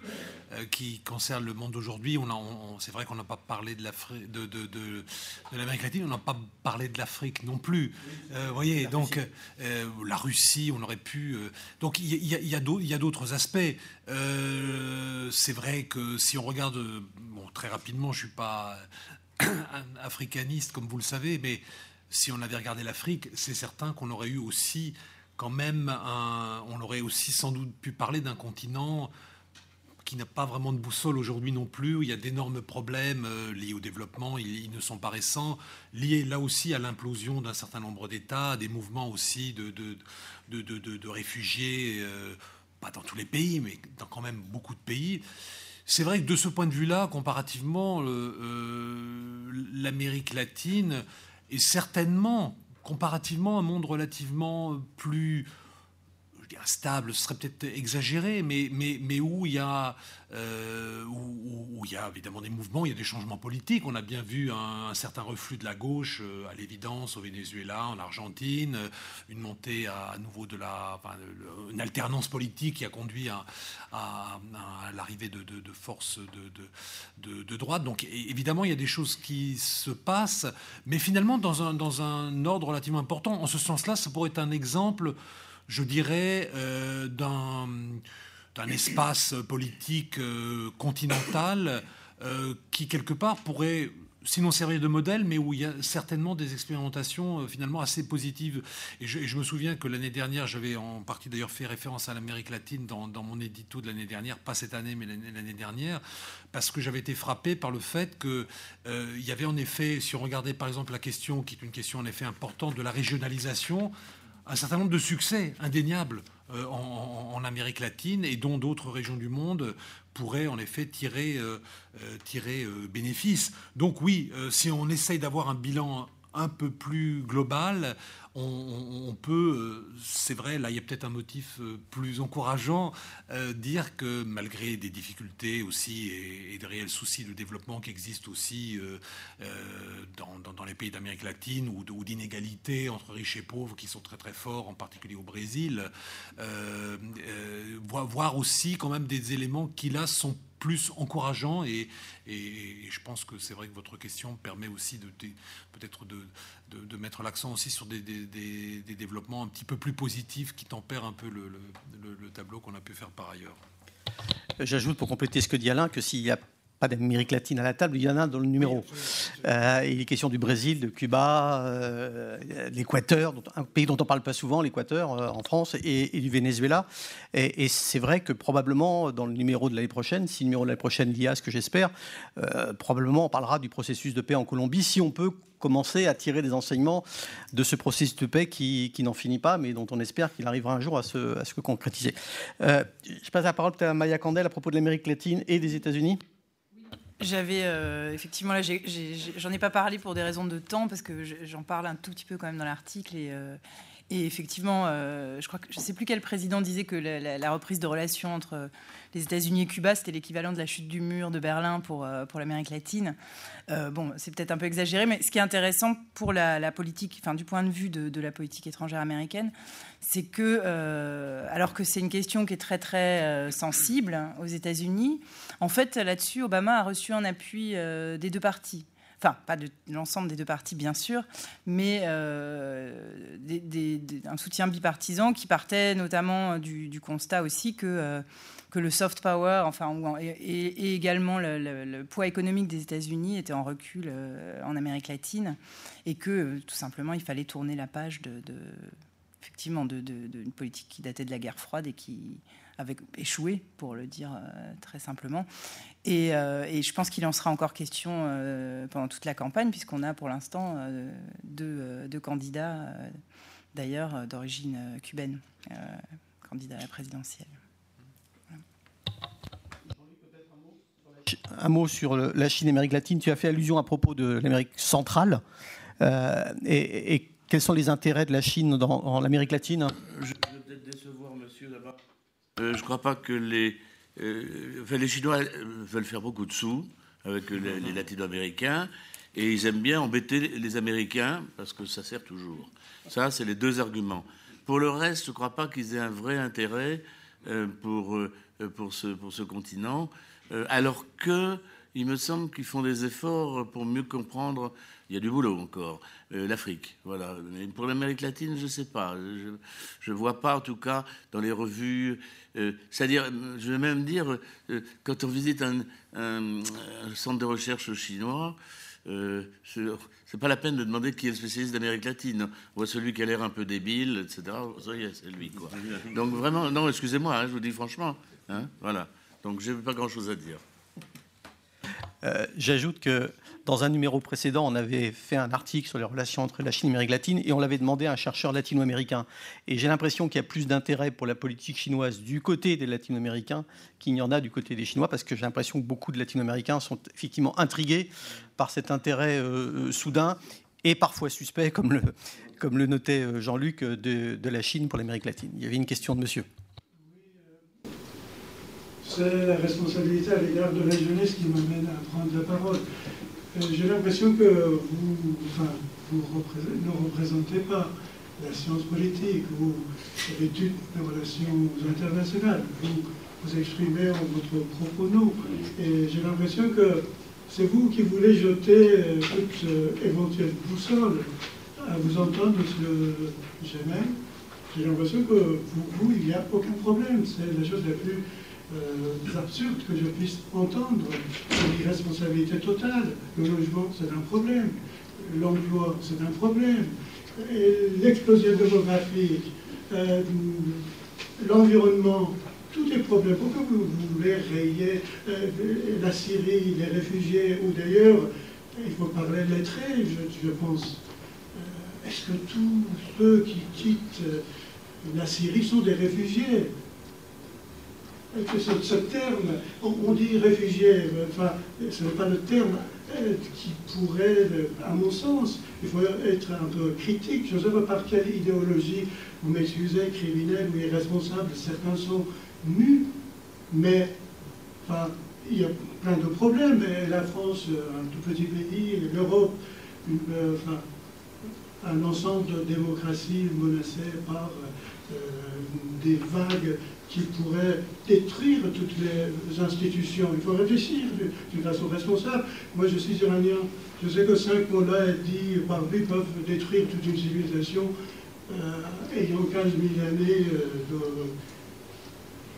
S1: euh, qui concernent le monde d'aujourd'hui. On, c'est vrai qu'on n'a pas parlé de l'Afrique, de, de, l'Amérique latine, on n'a pas parlé de l'Afrique non plus. vous voyez, donc la Russie, on aurait pu. donc il y, y, a d'autres aspects. c'est vrai que si on regarde, bon, très rapidement, je suis pas [coughs] africaniste, comme vous le savez, mais si on avait regardé l'Afrique, c'est certain qu'on aurait eu aussi quand même on aurait aussi sans doute pu parler d'un continent qui n'a pas vraiment de boussole aujourd'hui non plus, où il y a d'énormes problèmes euh, liés au développement, ils, ne sont pas récents, liés là aussi à l'implosion d'un certain nombre d'États, des mouvements aussi de réfugiés, euh, pas dans tous les pays, mais dans quand même beaucoup de pays. C'est vrai que de ce point de vue-là, comparativement, euh, l'Amérique latine est certainement, comparativement, un monde relativement plus stable, ce serait peut-être exagéré, mais, mais, mais où, il y a, euh, où, il y a évidemment des mouvements, il y a des changements politiques. On a bien vu un, certain reflux de la gauche, euh, à l'évidence, au Venezuela, en Argentine, euh, une montée à, nouveau de la. une alternance politique qui a conduit à, l'arrivée de, forces de, de, de, droite. Donc évidemment, il y a des choses qui se passent, mais finalement, dans un, dans un ordre relativement important. En ce sens-là, ça pourrait être un exemple je dirais, euh, d'un espace politique euh, continental euh, qui, quelque part, pourrait sinon servir de modèle, mais où il y a certainement des expérimentations finalement assez positives. Et je, me souviens que l'année dernière, j'avais en partie d'ailleurs fait référence à l'Amérique latine dans, mon édito de l'année dernière, pas cette année, mais l'année dernière, parce que j'avais été frappé par le fait qu'il il y avait en effet, si on regardait par exemple la question, qui est une question en effet importante, de la régionalisation, un certain nombre de succès indéniables euh, en, Amérique latine et dont d'autres régions du monde pourraient en effet tirer, euh, euh, tirer bénéfice. Donc oui, si on essaye d'avoir un bilan un peu plus global, on, peut, euh, c'est vrai, là il y a peut-être un motif euh, plus encourageant, euh, dire que malgré des difficultés aussi et, des réels soucis de développement qui existent aussi dans, les pays d'Amérique latine ou, ou d'inégalités entre riches et pauvres qui sont très très forts, en particulier au Brésil, voir aussi quand même des éléments qui là sont plus encourageant et, je pense que c'est vrai que votre question permet aussi de, peut-être de, mettre l'accent aussi sur des, développements un petit peu plus positifs qui tempèrent un peu le, tableau qu'on a pu faire par ailleurs.
S2: J'ajoute pour compléter ce que dit Alain que s'il y a pas d'Amérique latine à la table, il y en a dans le numéro. Euh, il est question du Brésil, de Cuba, euh, l'Équateur, un pays dont on ne parle pas souvent, l'Équateur euh, en France, et, du Venezuela. Et, c'est vrai que probablement dans le numéro de l'année prochaine, si le numéro de l'année prochaine l'IA, ce que j'espère, probablement on parlera du processus de paix en Colombie, si on peut commencer à tirer des enseignements de ce processus de paix qui, n'en finit pas, mais dont on espère qu'il arrivera un jour à se, à se concrétiser. je passe la parole à Maya Candel à propos de l'Amérique latine et des États-Unis.
S3: J'avais euh, effectivement là, j'en ai, pas parlé pour des raisons de temps parce que j'en parle un tout petit peu quand même dans l'article et, euh, et effectivement, euh, je crois que je sais plus quel président disait que la, reprise de relations entre les États-Unis et Cuba, c'était l'équivalent de la chute du mur de Berlin pour, euh, pour l'Amérique latine. Euh, bon, c'est peut-être un peu exagéré, mais ce qui est intéressant pour la, politique, enfin du point de vue de, la politique étrangère américaine, c'est que, alors que c'est une question qui est très très sensible aux États-Unis, en fait là-dessus, Obama a reçu un appui des deux parties enfin pas de l'ensemble des deux partis bien sûr, mais euh, un soutien bipartisan qui partait notamment du, constat aussi que, euh, que le soft power, enfin, et, également le, poids économique des États-Unis était en recul euh, en Amérique latine, et que tout simplement il fallait tourner la page de, effectivement d'une politique qui datait de la guerre froide et qui avait échoué, pour le dire très simplement, euh, et, je pense qu'il en sera encore question euh, pendant toute la campagne, puisqu'on a pour l'instant euh, deux, candidats, d'ailleurs, d'origine cubaine, candidats à la présidentielle.
S2: Un mot sur la Chine et l'Amérique latine. Tu as fait allusion à propos de l'Amérique centrale. Et, quels sont les intérêts de la Chine dans, l'Amérique latine?
S5: Je vais peut-être décevoir monsieur d'abord. je ne crois pas que les euh, les Chinois euh, veulent faire beaucoup de sous avec les, latino-américains et ils aiment bien embêter les Américains parce que ça sert toujours. Ça, c'est les deux arguments. Pour le reste, je ne crois pas qu'ils aient un vrai intérêt euh, pour, pour, ce, pour ce continent, alors que il me semble qu'ils font des efforts pour mieux comprendre. Il y a du boulot encore. L'Afrique, voilà. Mais pour l'Amérique latine, je ne sais pas. Je ne vois pas, en tout cas, dans les revues euh, c'est-à-dire, je vais même dire, euh, quand on visite un, centre de recherche chinois, euh, c'est pas la peine de demander qui est le spécialiste d'Amérique latine. On voit celui qui a l'air un peu débile, etc. C'est lui, quoi. [laughs] Donc vraiment, non, excusez-moi, hein, je vous dis franchement. Hein, voilà. Donc j'ai pas grand-chose à dire.
S2: J'ajoute que dans un numéro précédent, on avait fait un article sur les relations entre la Chine et l'Amérique latine et on l'avait demandé à un chercheur latino-américain. Et j'ai l'impression qu'il y a plus d'intérêt pour la politique chinoise du côté des latino-américains qu'il n'y en a du côté des Chinois parce que j'ai l'impression que beaucoup de latino-américains sont effectivement intrigués par cet intérêt euh, euh, soudain et parfois suspect, comme le, notait euh, Jean-Luc, de la Chine pour l'Amérique latine. Il y avait une question de monsieur
S11: c'est la responsabilité à l'égard de la jeunesse qui m'amène à prendre la parole. Euh, j'ai l'impression que vous, enfin, vous ne représentez pas la science politique ou l'étude des relations internationales. Vous vous exprimez en votre propos nous. Et j'ai l'impression que c'est vous qui voulez jeter euh, toute euh, éventuelle boussole à vous entendre, M. Gémen. J'ai l'impression que pour vous, il n'y a aucun problème. C'est la chose la plus euh, absurde que je puisse entendre. L'irresponsabilité totale. Le logement, c'est un problème. L'emploi, c'est un problème. L'explosion démographique, euh, l'environnement, tous les problèmes. Pourquoi vous, voulez rayer euh, la Syrie, les réfugiés, ou d'ailleurs, il faut parler lettré, je, je pense. Est-ce que tous ceux qui quittent la Syrie sont des réfugiés? Ce, terme, on, dit réfugié, ce n'est pas le terme euh, qui pourrait, à mon sens, il faut être un peu critique. Je ne sais pas par quelle idéologie, vous m'excusez, criminel ou irresponsable, certains sont nus, mais il y a plein de problèmes. La France, un tout petit pays, l'Europe, euh, un ensemble de démocraties menacées par euh, des vagues qui pourrait détruire toutes les institutions. Il faut réfléchir d'une façon responsable. Moi, je suis iranien. Je sais que cinq mots-là dit par lui peuvent détruire toute une civilisation euh, ayant 15 000 années euh,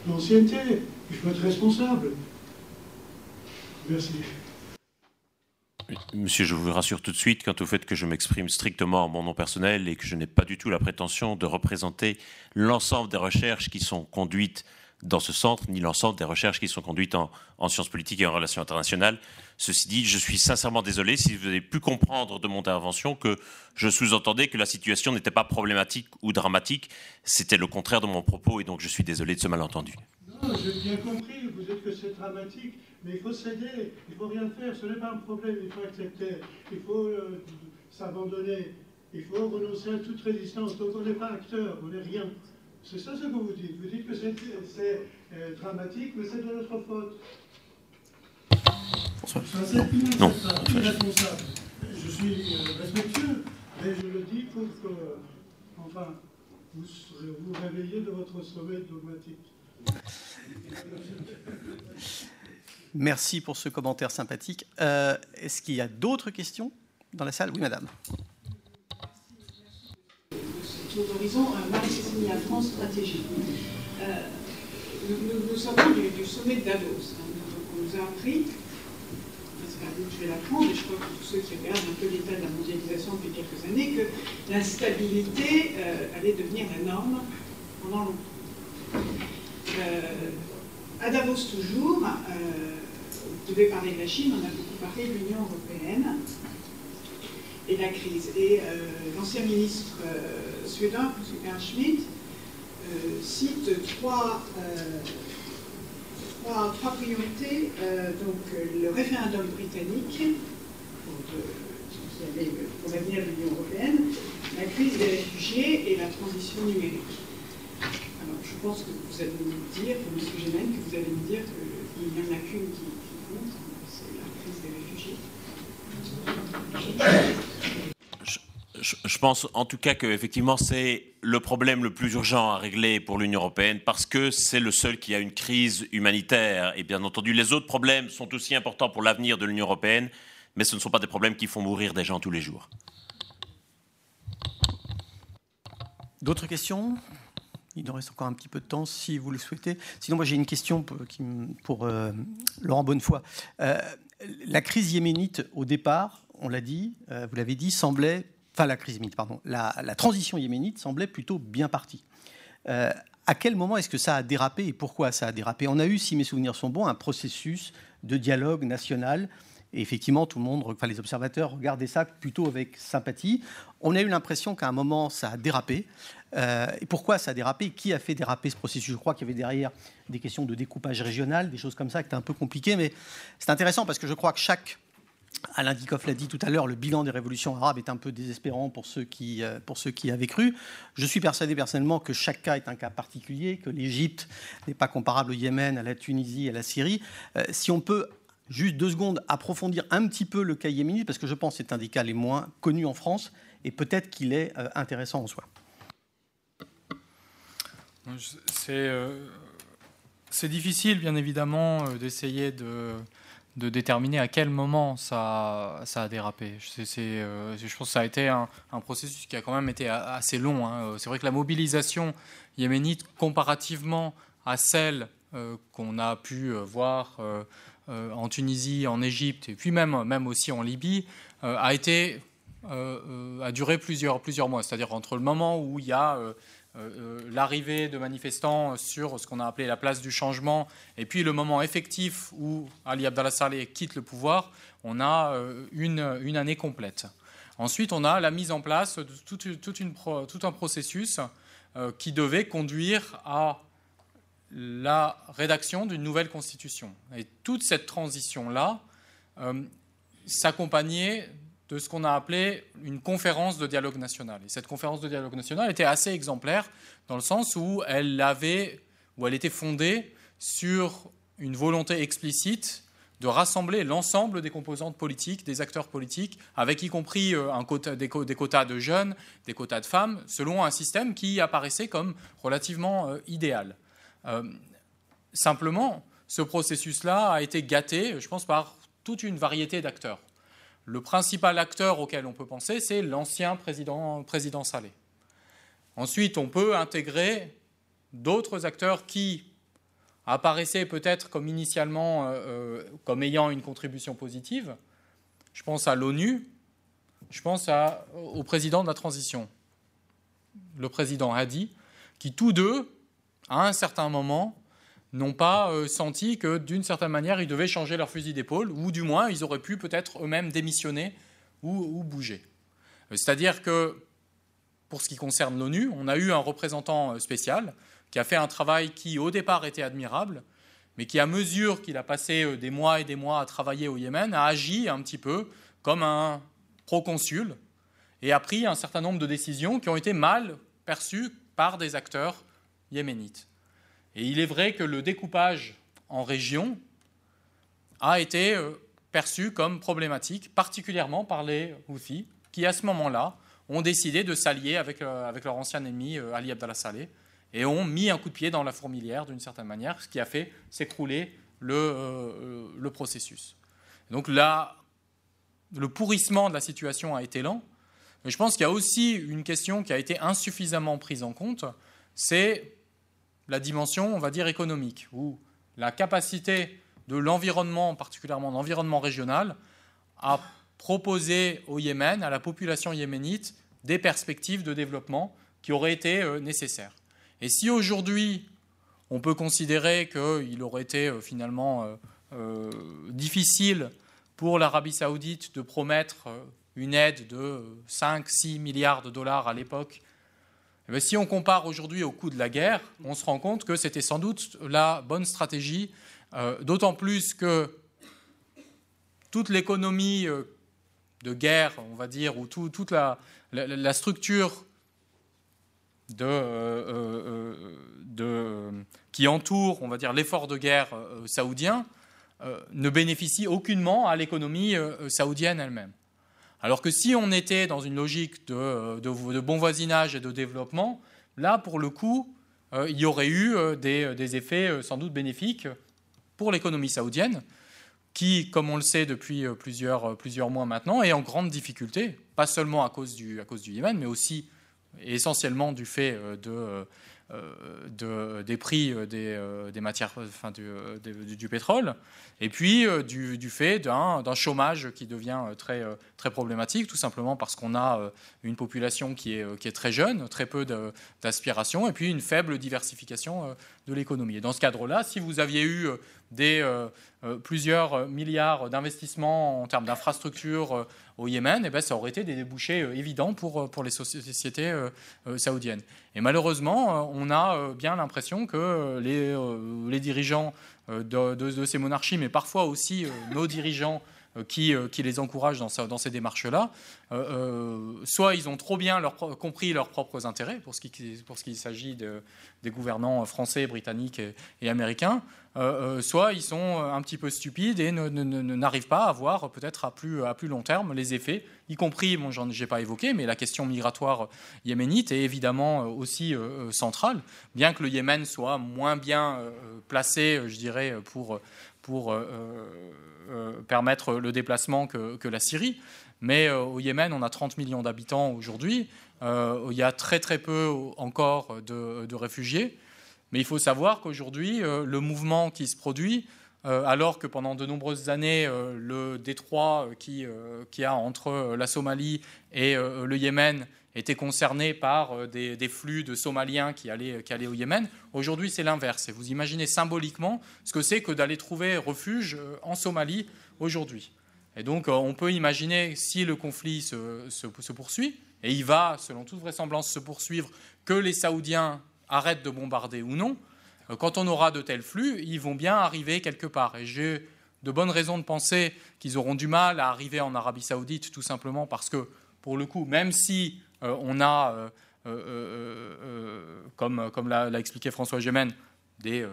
S11: d'ancienneté. Il faut être responsable. Merci.
S6: Monsieur, je vous rassure tout de suite quant au fait que je m'exprime strictement en mon nom personnel et que je n'ai pas du tout la prétention de représenter l'ensemble des recherches qui sont conduites dans ce centre, ni l'ensemble des recherches qui sont conduites en, sciences politiques et en relations internationales. Ceci dit, je suis sincèrement désolé si vous avez pu comprendre de mon intervention que je sous-entendais que la situation n'était pas problématique ou dramatique. C'était le contraire de mon propos et donc je suis désolé de ce malentendu.
S11: Non, j'ai bien compris, vous dites que c'est dramatique, mais il faut céder, il faut rien faire, ce n'est pas un problème, il faut accepter, il faut euh, s'abandonner, il faut renoncer à toute résistance. Donc on n'est pas acteur, on n'est rien. C'est ça ce que vous dites. Vous dites que c'est euh, dramatique, mais c'est de notre faute. C'est irresponsable. Je suis euh, respectueux, mais je le dis pour que, enfin, vous vous réveillez de votre sommeil dogmatique. [laughs]
S2: Merci pour ce commentaire sympathique. Euh, est-ce qu'il y a d'autres questions dans la salle? Oui, madame.
S12: Nous horizon un marxisme à France stratégique. Euh, nous, nous, savons du, sommet de Davos. Hein, on nous a appris, vous que je vais l'apprendre, mais je crois que tous ceux qui regardent un peu l'état de la mondialisation depuis quelques années, que l'instabilité euh, allait devenir la norme pendant longtemps. Euh, à Davos toujours, euh, vous devez parler de la Chine, on a beaucoup parlé de l'Union européenne et la crise. Et euh, l'ancien ministre suédois, M. Schmidt, cite trois priorités. donc le référendum britannique pour, pour l'avenir de l'Union européenne, la crise des réfugiés et la transition numérique je pense que vous allez me dire, M. Gémen, que vous allez me dire qu'il n'y en a qu'une qui, compte, c'est la crise des réfugiés.
S6: Je, pense en tout cas qu'effectivement c'est le problème le plus urgent à régler pour l'Union européenne parce que c'est le seul qui a une crise humanitaire. Et bien entendu, les autres problèmes sont aussi importants pour l'avenir de l'Union européenne, mais ce ne sont pas des problèmes qui font mourir des gens tous les jours.
S2: D'autres questions? Il nous reste encore un petit peu de temps si vous le souhaitez. Sinon, moi j'ai une question pour, pour euh, Laurent Bonnefoy. Euh, la crise yéménite, au départ, on l'a dit, euh, vous l'avez dit, semblait, enfin la crise yéménite, pardon, la, la transition yéménite semblait plutôt bien partie. à quel moment est-ce que ça a dérapé et pourquoi ça a dérapé? On a eu, si mes souvenirs sont bons, un processus de dialogue national et effectivement, tout le monde, enfin, les observateurs regardaient ça plutôt avec sympathie. On a eu l'impression qu'à un moment, ça a dérapé. Euh, et pourquoi ça a dérapé? Qui a fait déraper ce processus? Je crois qu'il y avait derrière des questions de découpage régional, des choses comme ça qui étaient un peu compliquées. Mais c'est intéressant parce que je crois que chaque Alain Dikoff l'a dit tout à l'heure, le bilan des révolutions arabes est un peu désespérant pour ceux, qui, euh, pour ceux qui avaient cru. Je suis persuadé personnellement que chaque cas est un cas particulier, que l'Égypte n'est pas comparable au Yémen, à la Tunisie, à la Syrie. Euh, si on peut juste deux secondes, approfondir un petit peu le cas yéménite, parce que je pense que c'est un des cas les moins connus en France, et peut-être qu'il est intéressant en soi.
S4: Euh, c'est difficile, bien évidemment, euh, d'essayer de, déterminer à quel moment ça, a dérapé. je pense que ça a été un, processus qui a quand même été assez long. Hein. C'est vrai que la mobilisation yéménite, comparativement à celle qu'on a pu voir euh, en Tunisie, en Égypte, et puis même, aussi en Libye, euh, a, euh, duré plusieurs mois. C'est-à-dire entre le moment où il y a l'arrivée de manifestants sur ce qu'on a appelé la place du changement, et puis le moment effectif où Ali Abdallah Saleh quitte le pouvoir, on a une, une année complète. Ensuite, on a la mise en place de tout, une, tout un processus qui devait conduire à la rédaction d'une nouvelle constitution. Et toute cette transition-là euh, s'accompagnait de ce qu'on a appelé une conférence de dialogue national. Et cette conférence de dialogue national était assez exemplaire dans le sens où elle, avait, où elle était fondée sur une volonté explicite de rassembler l'ensemble des composantes politiques, des acteurs politiques, avec y compris euh, des, quotas de jeunes, des quotas de femmes, selon un système qui apparaissait comme relativement euh, idéal. Euh, simplement, ce processus-là a été gâté, je pense, par toute une variété d'acteurs. Le principal acteur auquel on peut penser, c'est l'ancien président, président Saleh. Ensuite, on peut intégrer d'autres acteurs qui, apparaissaient peut-être comme initialement comme ayant une contribution positive. Je pense à l'ONU, je pense au président de la transition, le président Hadi, qui tous deux, à un certain moment, n'ont pas euh, senti que d'une certaine manière, ils devaient changer leur fusil d'épaule, ou du moins, ils auraient pu peut-être eux-mêmes démissionner ou, bouger. Euh, c'est-à-dire que, pour ce qui concerne l'ONU, on a eu un représentant euh, spécial qui a fait un travail qui, au départ, était admirable, mais qui, à mesure qu'il a passé des mois et des mois à travailler au Yémen, a agi un petit peu comme un proconsul et a pris un certain nombre de décisions qui ont été mal perçues par des acteurs yéménites. Et il est vrai que le découpage en régions a été euh, perçu comme problématique, particulièrement par les Houthis, qui à ce moment-là ont décidé de s'allier avec, euh, leur ancien ennemi euh, Ali Abdallah Saleh et ont mis un coup de pied dans la fourmilière d'une certaine manière, ce qui a fait s'écrouler le, le, processus. Donc là, le pourrissement de la situation a été lent, mais je pense qu'il y a aussi une question qui a été insuffisamment prise en compte, c'est la dimension, on va dire, économique, ou la capacité de l'environnement, particulièrement l'environnement régional, à proposer au Yémen, à la population yéménite, des perspectives de développement qui auraient été euh, nécessaires. Et si aujourd'hui, on peut considérer qu'il aurait été euh, finalement euh, difficile pour l'Arabie saoudite de promettre une aide de 5-6 milliards de dollars à l'époque eh si on compare aujourd'hui au coût de la guerre, on se rend compte que c'était sans doute la bonne stratégie, euh, d'autant plus que toute l'économie euh, de guerre, on va dire, ou toute la, structure euh, qui entoure, on va dire, l'effort de guerre saoudien, ne bénéficie aucunement à l'économie saoudienne elle-même. Alors que si on était dans une logique de, bon voisinage et de développement, là, pour le coup, euh, il y aurait eu euh, des, effets euh, sans doute bénéfiques pour l'économie saoudienne, qui, comme on le sait depuis plusieurs, plusieurs mois maintenant, est en grande difficulté, pas seulement à cause du, à cause du Yémen, mais aussi essentiellement du fait de euh, des prix euh, euh, des, matières, enfin, du, pétrole, et puis du, fait d'un chômage qui devient très, très problématique, tout simplement parce qu'on a une population qui est, qui est très jeune, très peu d'aspiration, et puis une faible diversification de l'économie. Et dans ce cadre-là, si vous aviez eu des, plusieurs milliards d'investissements en termes d'infrastructures au Yémen, eh ben, ça aurait été des débouchés évidents pour, pour les sociétés saoudiennes. Et malheureusement, on a bien l'impression que les, les dirigeants de, ces monarchies, mais parfois aussi nos dirigeants qui, qui, les encouragent dans, dans ces démarches-là, soit ils ont trop bien compris leurs propres intérêts pour ce qui, qui s'agit de, des gouvernants français, britanniques et, américains, euh, euh, soit ils sont un petit peu stupides et n'arrivent pas à voir peut-être à plus, à plus long terme les effets, y compris, bon, j'en ai pas évoqué, mais la question migratoire yéménite est évidemment aussi euh, centrale, bien que le Yémen soit moins bien placé, je dirais, pour, pour permettre le déplacement que, que la Syrie. Mais au Yémen, on a 30 millions d'habitants aujourd'hui. Euh, il y a très très peu encore de, réfugiés. Mais il faut savoir qu'aujourd'hui, euh, le mouvement qui se produit, euh, alors que pendant de nombreuses années, le détroit qui, qui a entre la Somalie et le Yémen était concerné par des, flux de Somaliens qui allaient, qui allaient au Yémen. Aujourd'hui, c'est l'inverse. Et vous imaginez symboliquement ce que c'est que d'aller trouver refuge en Somalie aujourd'hui. Et donc, on peut imaginer, si le conflit se, se poursuit, et il va, selon toute vraisemblance, se poursuivre, que les Saoudiens arrêtent de bombarder ou non, euh, quand on aura de tels flux, ils vont bien arriver quelque part. Et j'ai de bonnes raisons de penser qu'ils auront du mal à arriver en Arabie saoudite, tout simplement parce que, pour le coup, même si euh, on a, euh, comme, l'a expliqué François Gémen, des,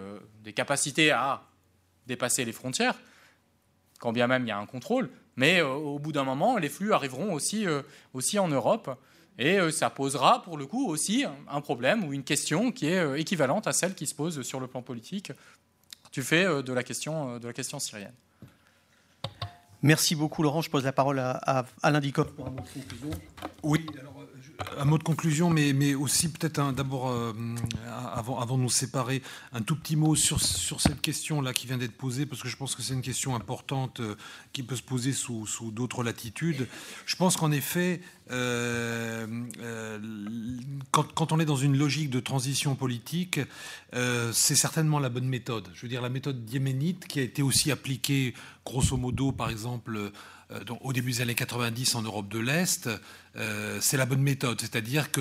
S4: des capacités à dépasser les frontières, quand bien même il y a un contrôle, mais au bout d'un moment, les flux arriveront aussi, aussi en Europe. Et euh, ça posera pour le coup aussi un problème ou une question qui est équivalente à celle qui se pose sur le plan politique du fait de la question, de la question syrienne.
S2: Merci beaucoup, Laurent. Je pose la parole à, à Alain Dicoff pour un mot de conclusion.
S1: Oui, alors, un mot de conclusion, mais, mais aussi peut-être d'abord, euh, avant, avant de nous séparer, un tout petit mot sur, sur cette question-là qui vient d'être posée, parce que je pense que c'est une question importante euh, qui peut se poser sous, sous d'autres latitudes. Je pense qu'en effet, euh, quand, quand, on est dans une logique de transition politique, c'est certainement la bonne méthode. Je veux dire, la méthode yéménite qui a été aussi appliquée, grosso modo, par exemple, donc, au début des années 90 en Europe de l'Est, euh, c'est la bonne méthode. C'est-à-dire que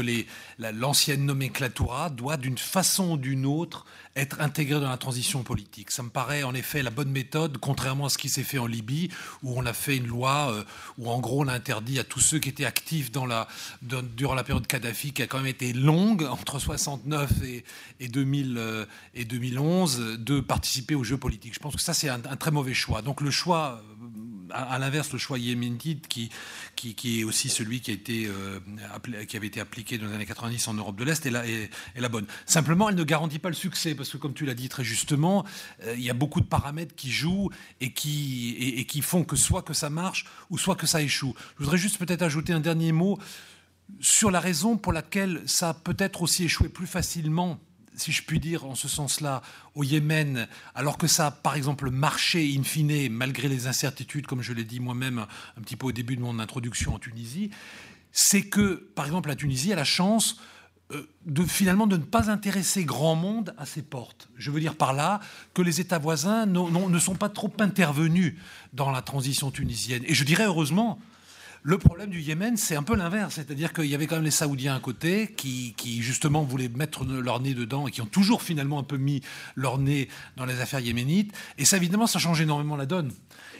S1: l'ancienne nomenclatura doit, d'une façon ou d'une autre, être intégrée dans la transition politique. Ça me paraît en effet la bonne méthode, contrairement à ce qui s'est fait en Libye, où on a fait une loi euh, où en gros on a interdit à tous ceux qui étaient actifs la, durant la période Kadhafi, qui a quand même été longue, entre 69 et, et, 2000, euh, et 2011, de participer aux jeux politiques. Je pense que ça c'est un, un, très mauvais choix. Donc le choix, à, l'inverse, le choix yéménite, qui, qui, est aussi celui qui, a été, euh, qui avait été appliqué dans les années 90 en Europe de l'Est, est la, est, la bonne. Simplement, elle ne garantit pas le succès, parce que comme tu l'as dit très justement, euh, il y a beaucoup de paramètres qui jouent et qui, et qui font que soit que ça marche, ou soit que ça échoue. Je voudrais juste peut-être ajouter un dernier mot sur la raison pour laquelle ça a peut-être aussi échoué plus facilement si je puis dire, en ce sens-là, au Yémen, alors que ça a, par exemple, marché in fine, malgré les incertitudes, comme je l'ai dit moi-même un petit peu au début de mon introduction en Tunisie, c'est que, par exemple, la Tunisie a la chance euh, de finalement de ne pas intéresser grand monde à ses portes. Je veux dire par là que les États voisins ne sont pas trop intervenus dans la transition tunisienne. Et je dirais heureusement, le problème du Yémen, c'est un peu l'inverse. C'est-à-dire qu'il y avait quand même les Saoudiens à côté qui, qui, justement, voulaient mettre leur nez dedans et qui ont toujours finalement un peu mis leur nez dans les affaires yéménites. Et ça, évidemment, ça change énormément la donne.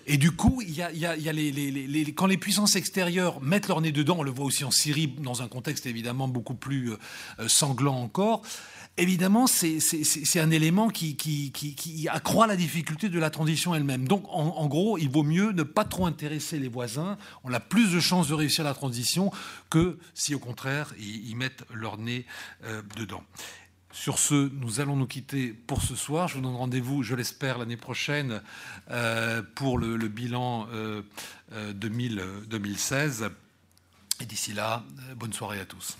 S1: Et du coup, y a, y a, y a les, les, les, quand les puissances extérieures mettent leur nez dedans, on le voit aussi en Syrie, dans un contexte évidemment beaucoup plus euh, sanglant encore, évidemment, c'est un élément qui, accroît la difficulté de la transition elle-même. Donc, en, gros, il vaut mieux ne pas trop intéresser les voisins. On a plus de chances de réussir la transition que si, au contraire, ils, mettent leur nez euh, dedans. Sur ce, nous allons nous quitter pour ce soir. Je vous donne rendez-vous, je l'espère, l'année prochaine euh, pour le, bilan euh, 2000, 2016. Et d'ici là, bonne soirée à tous.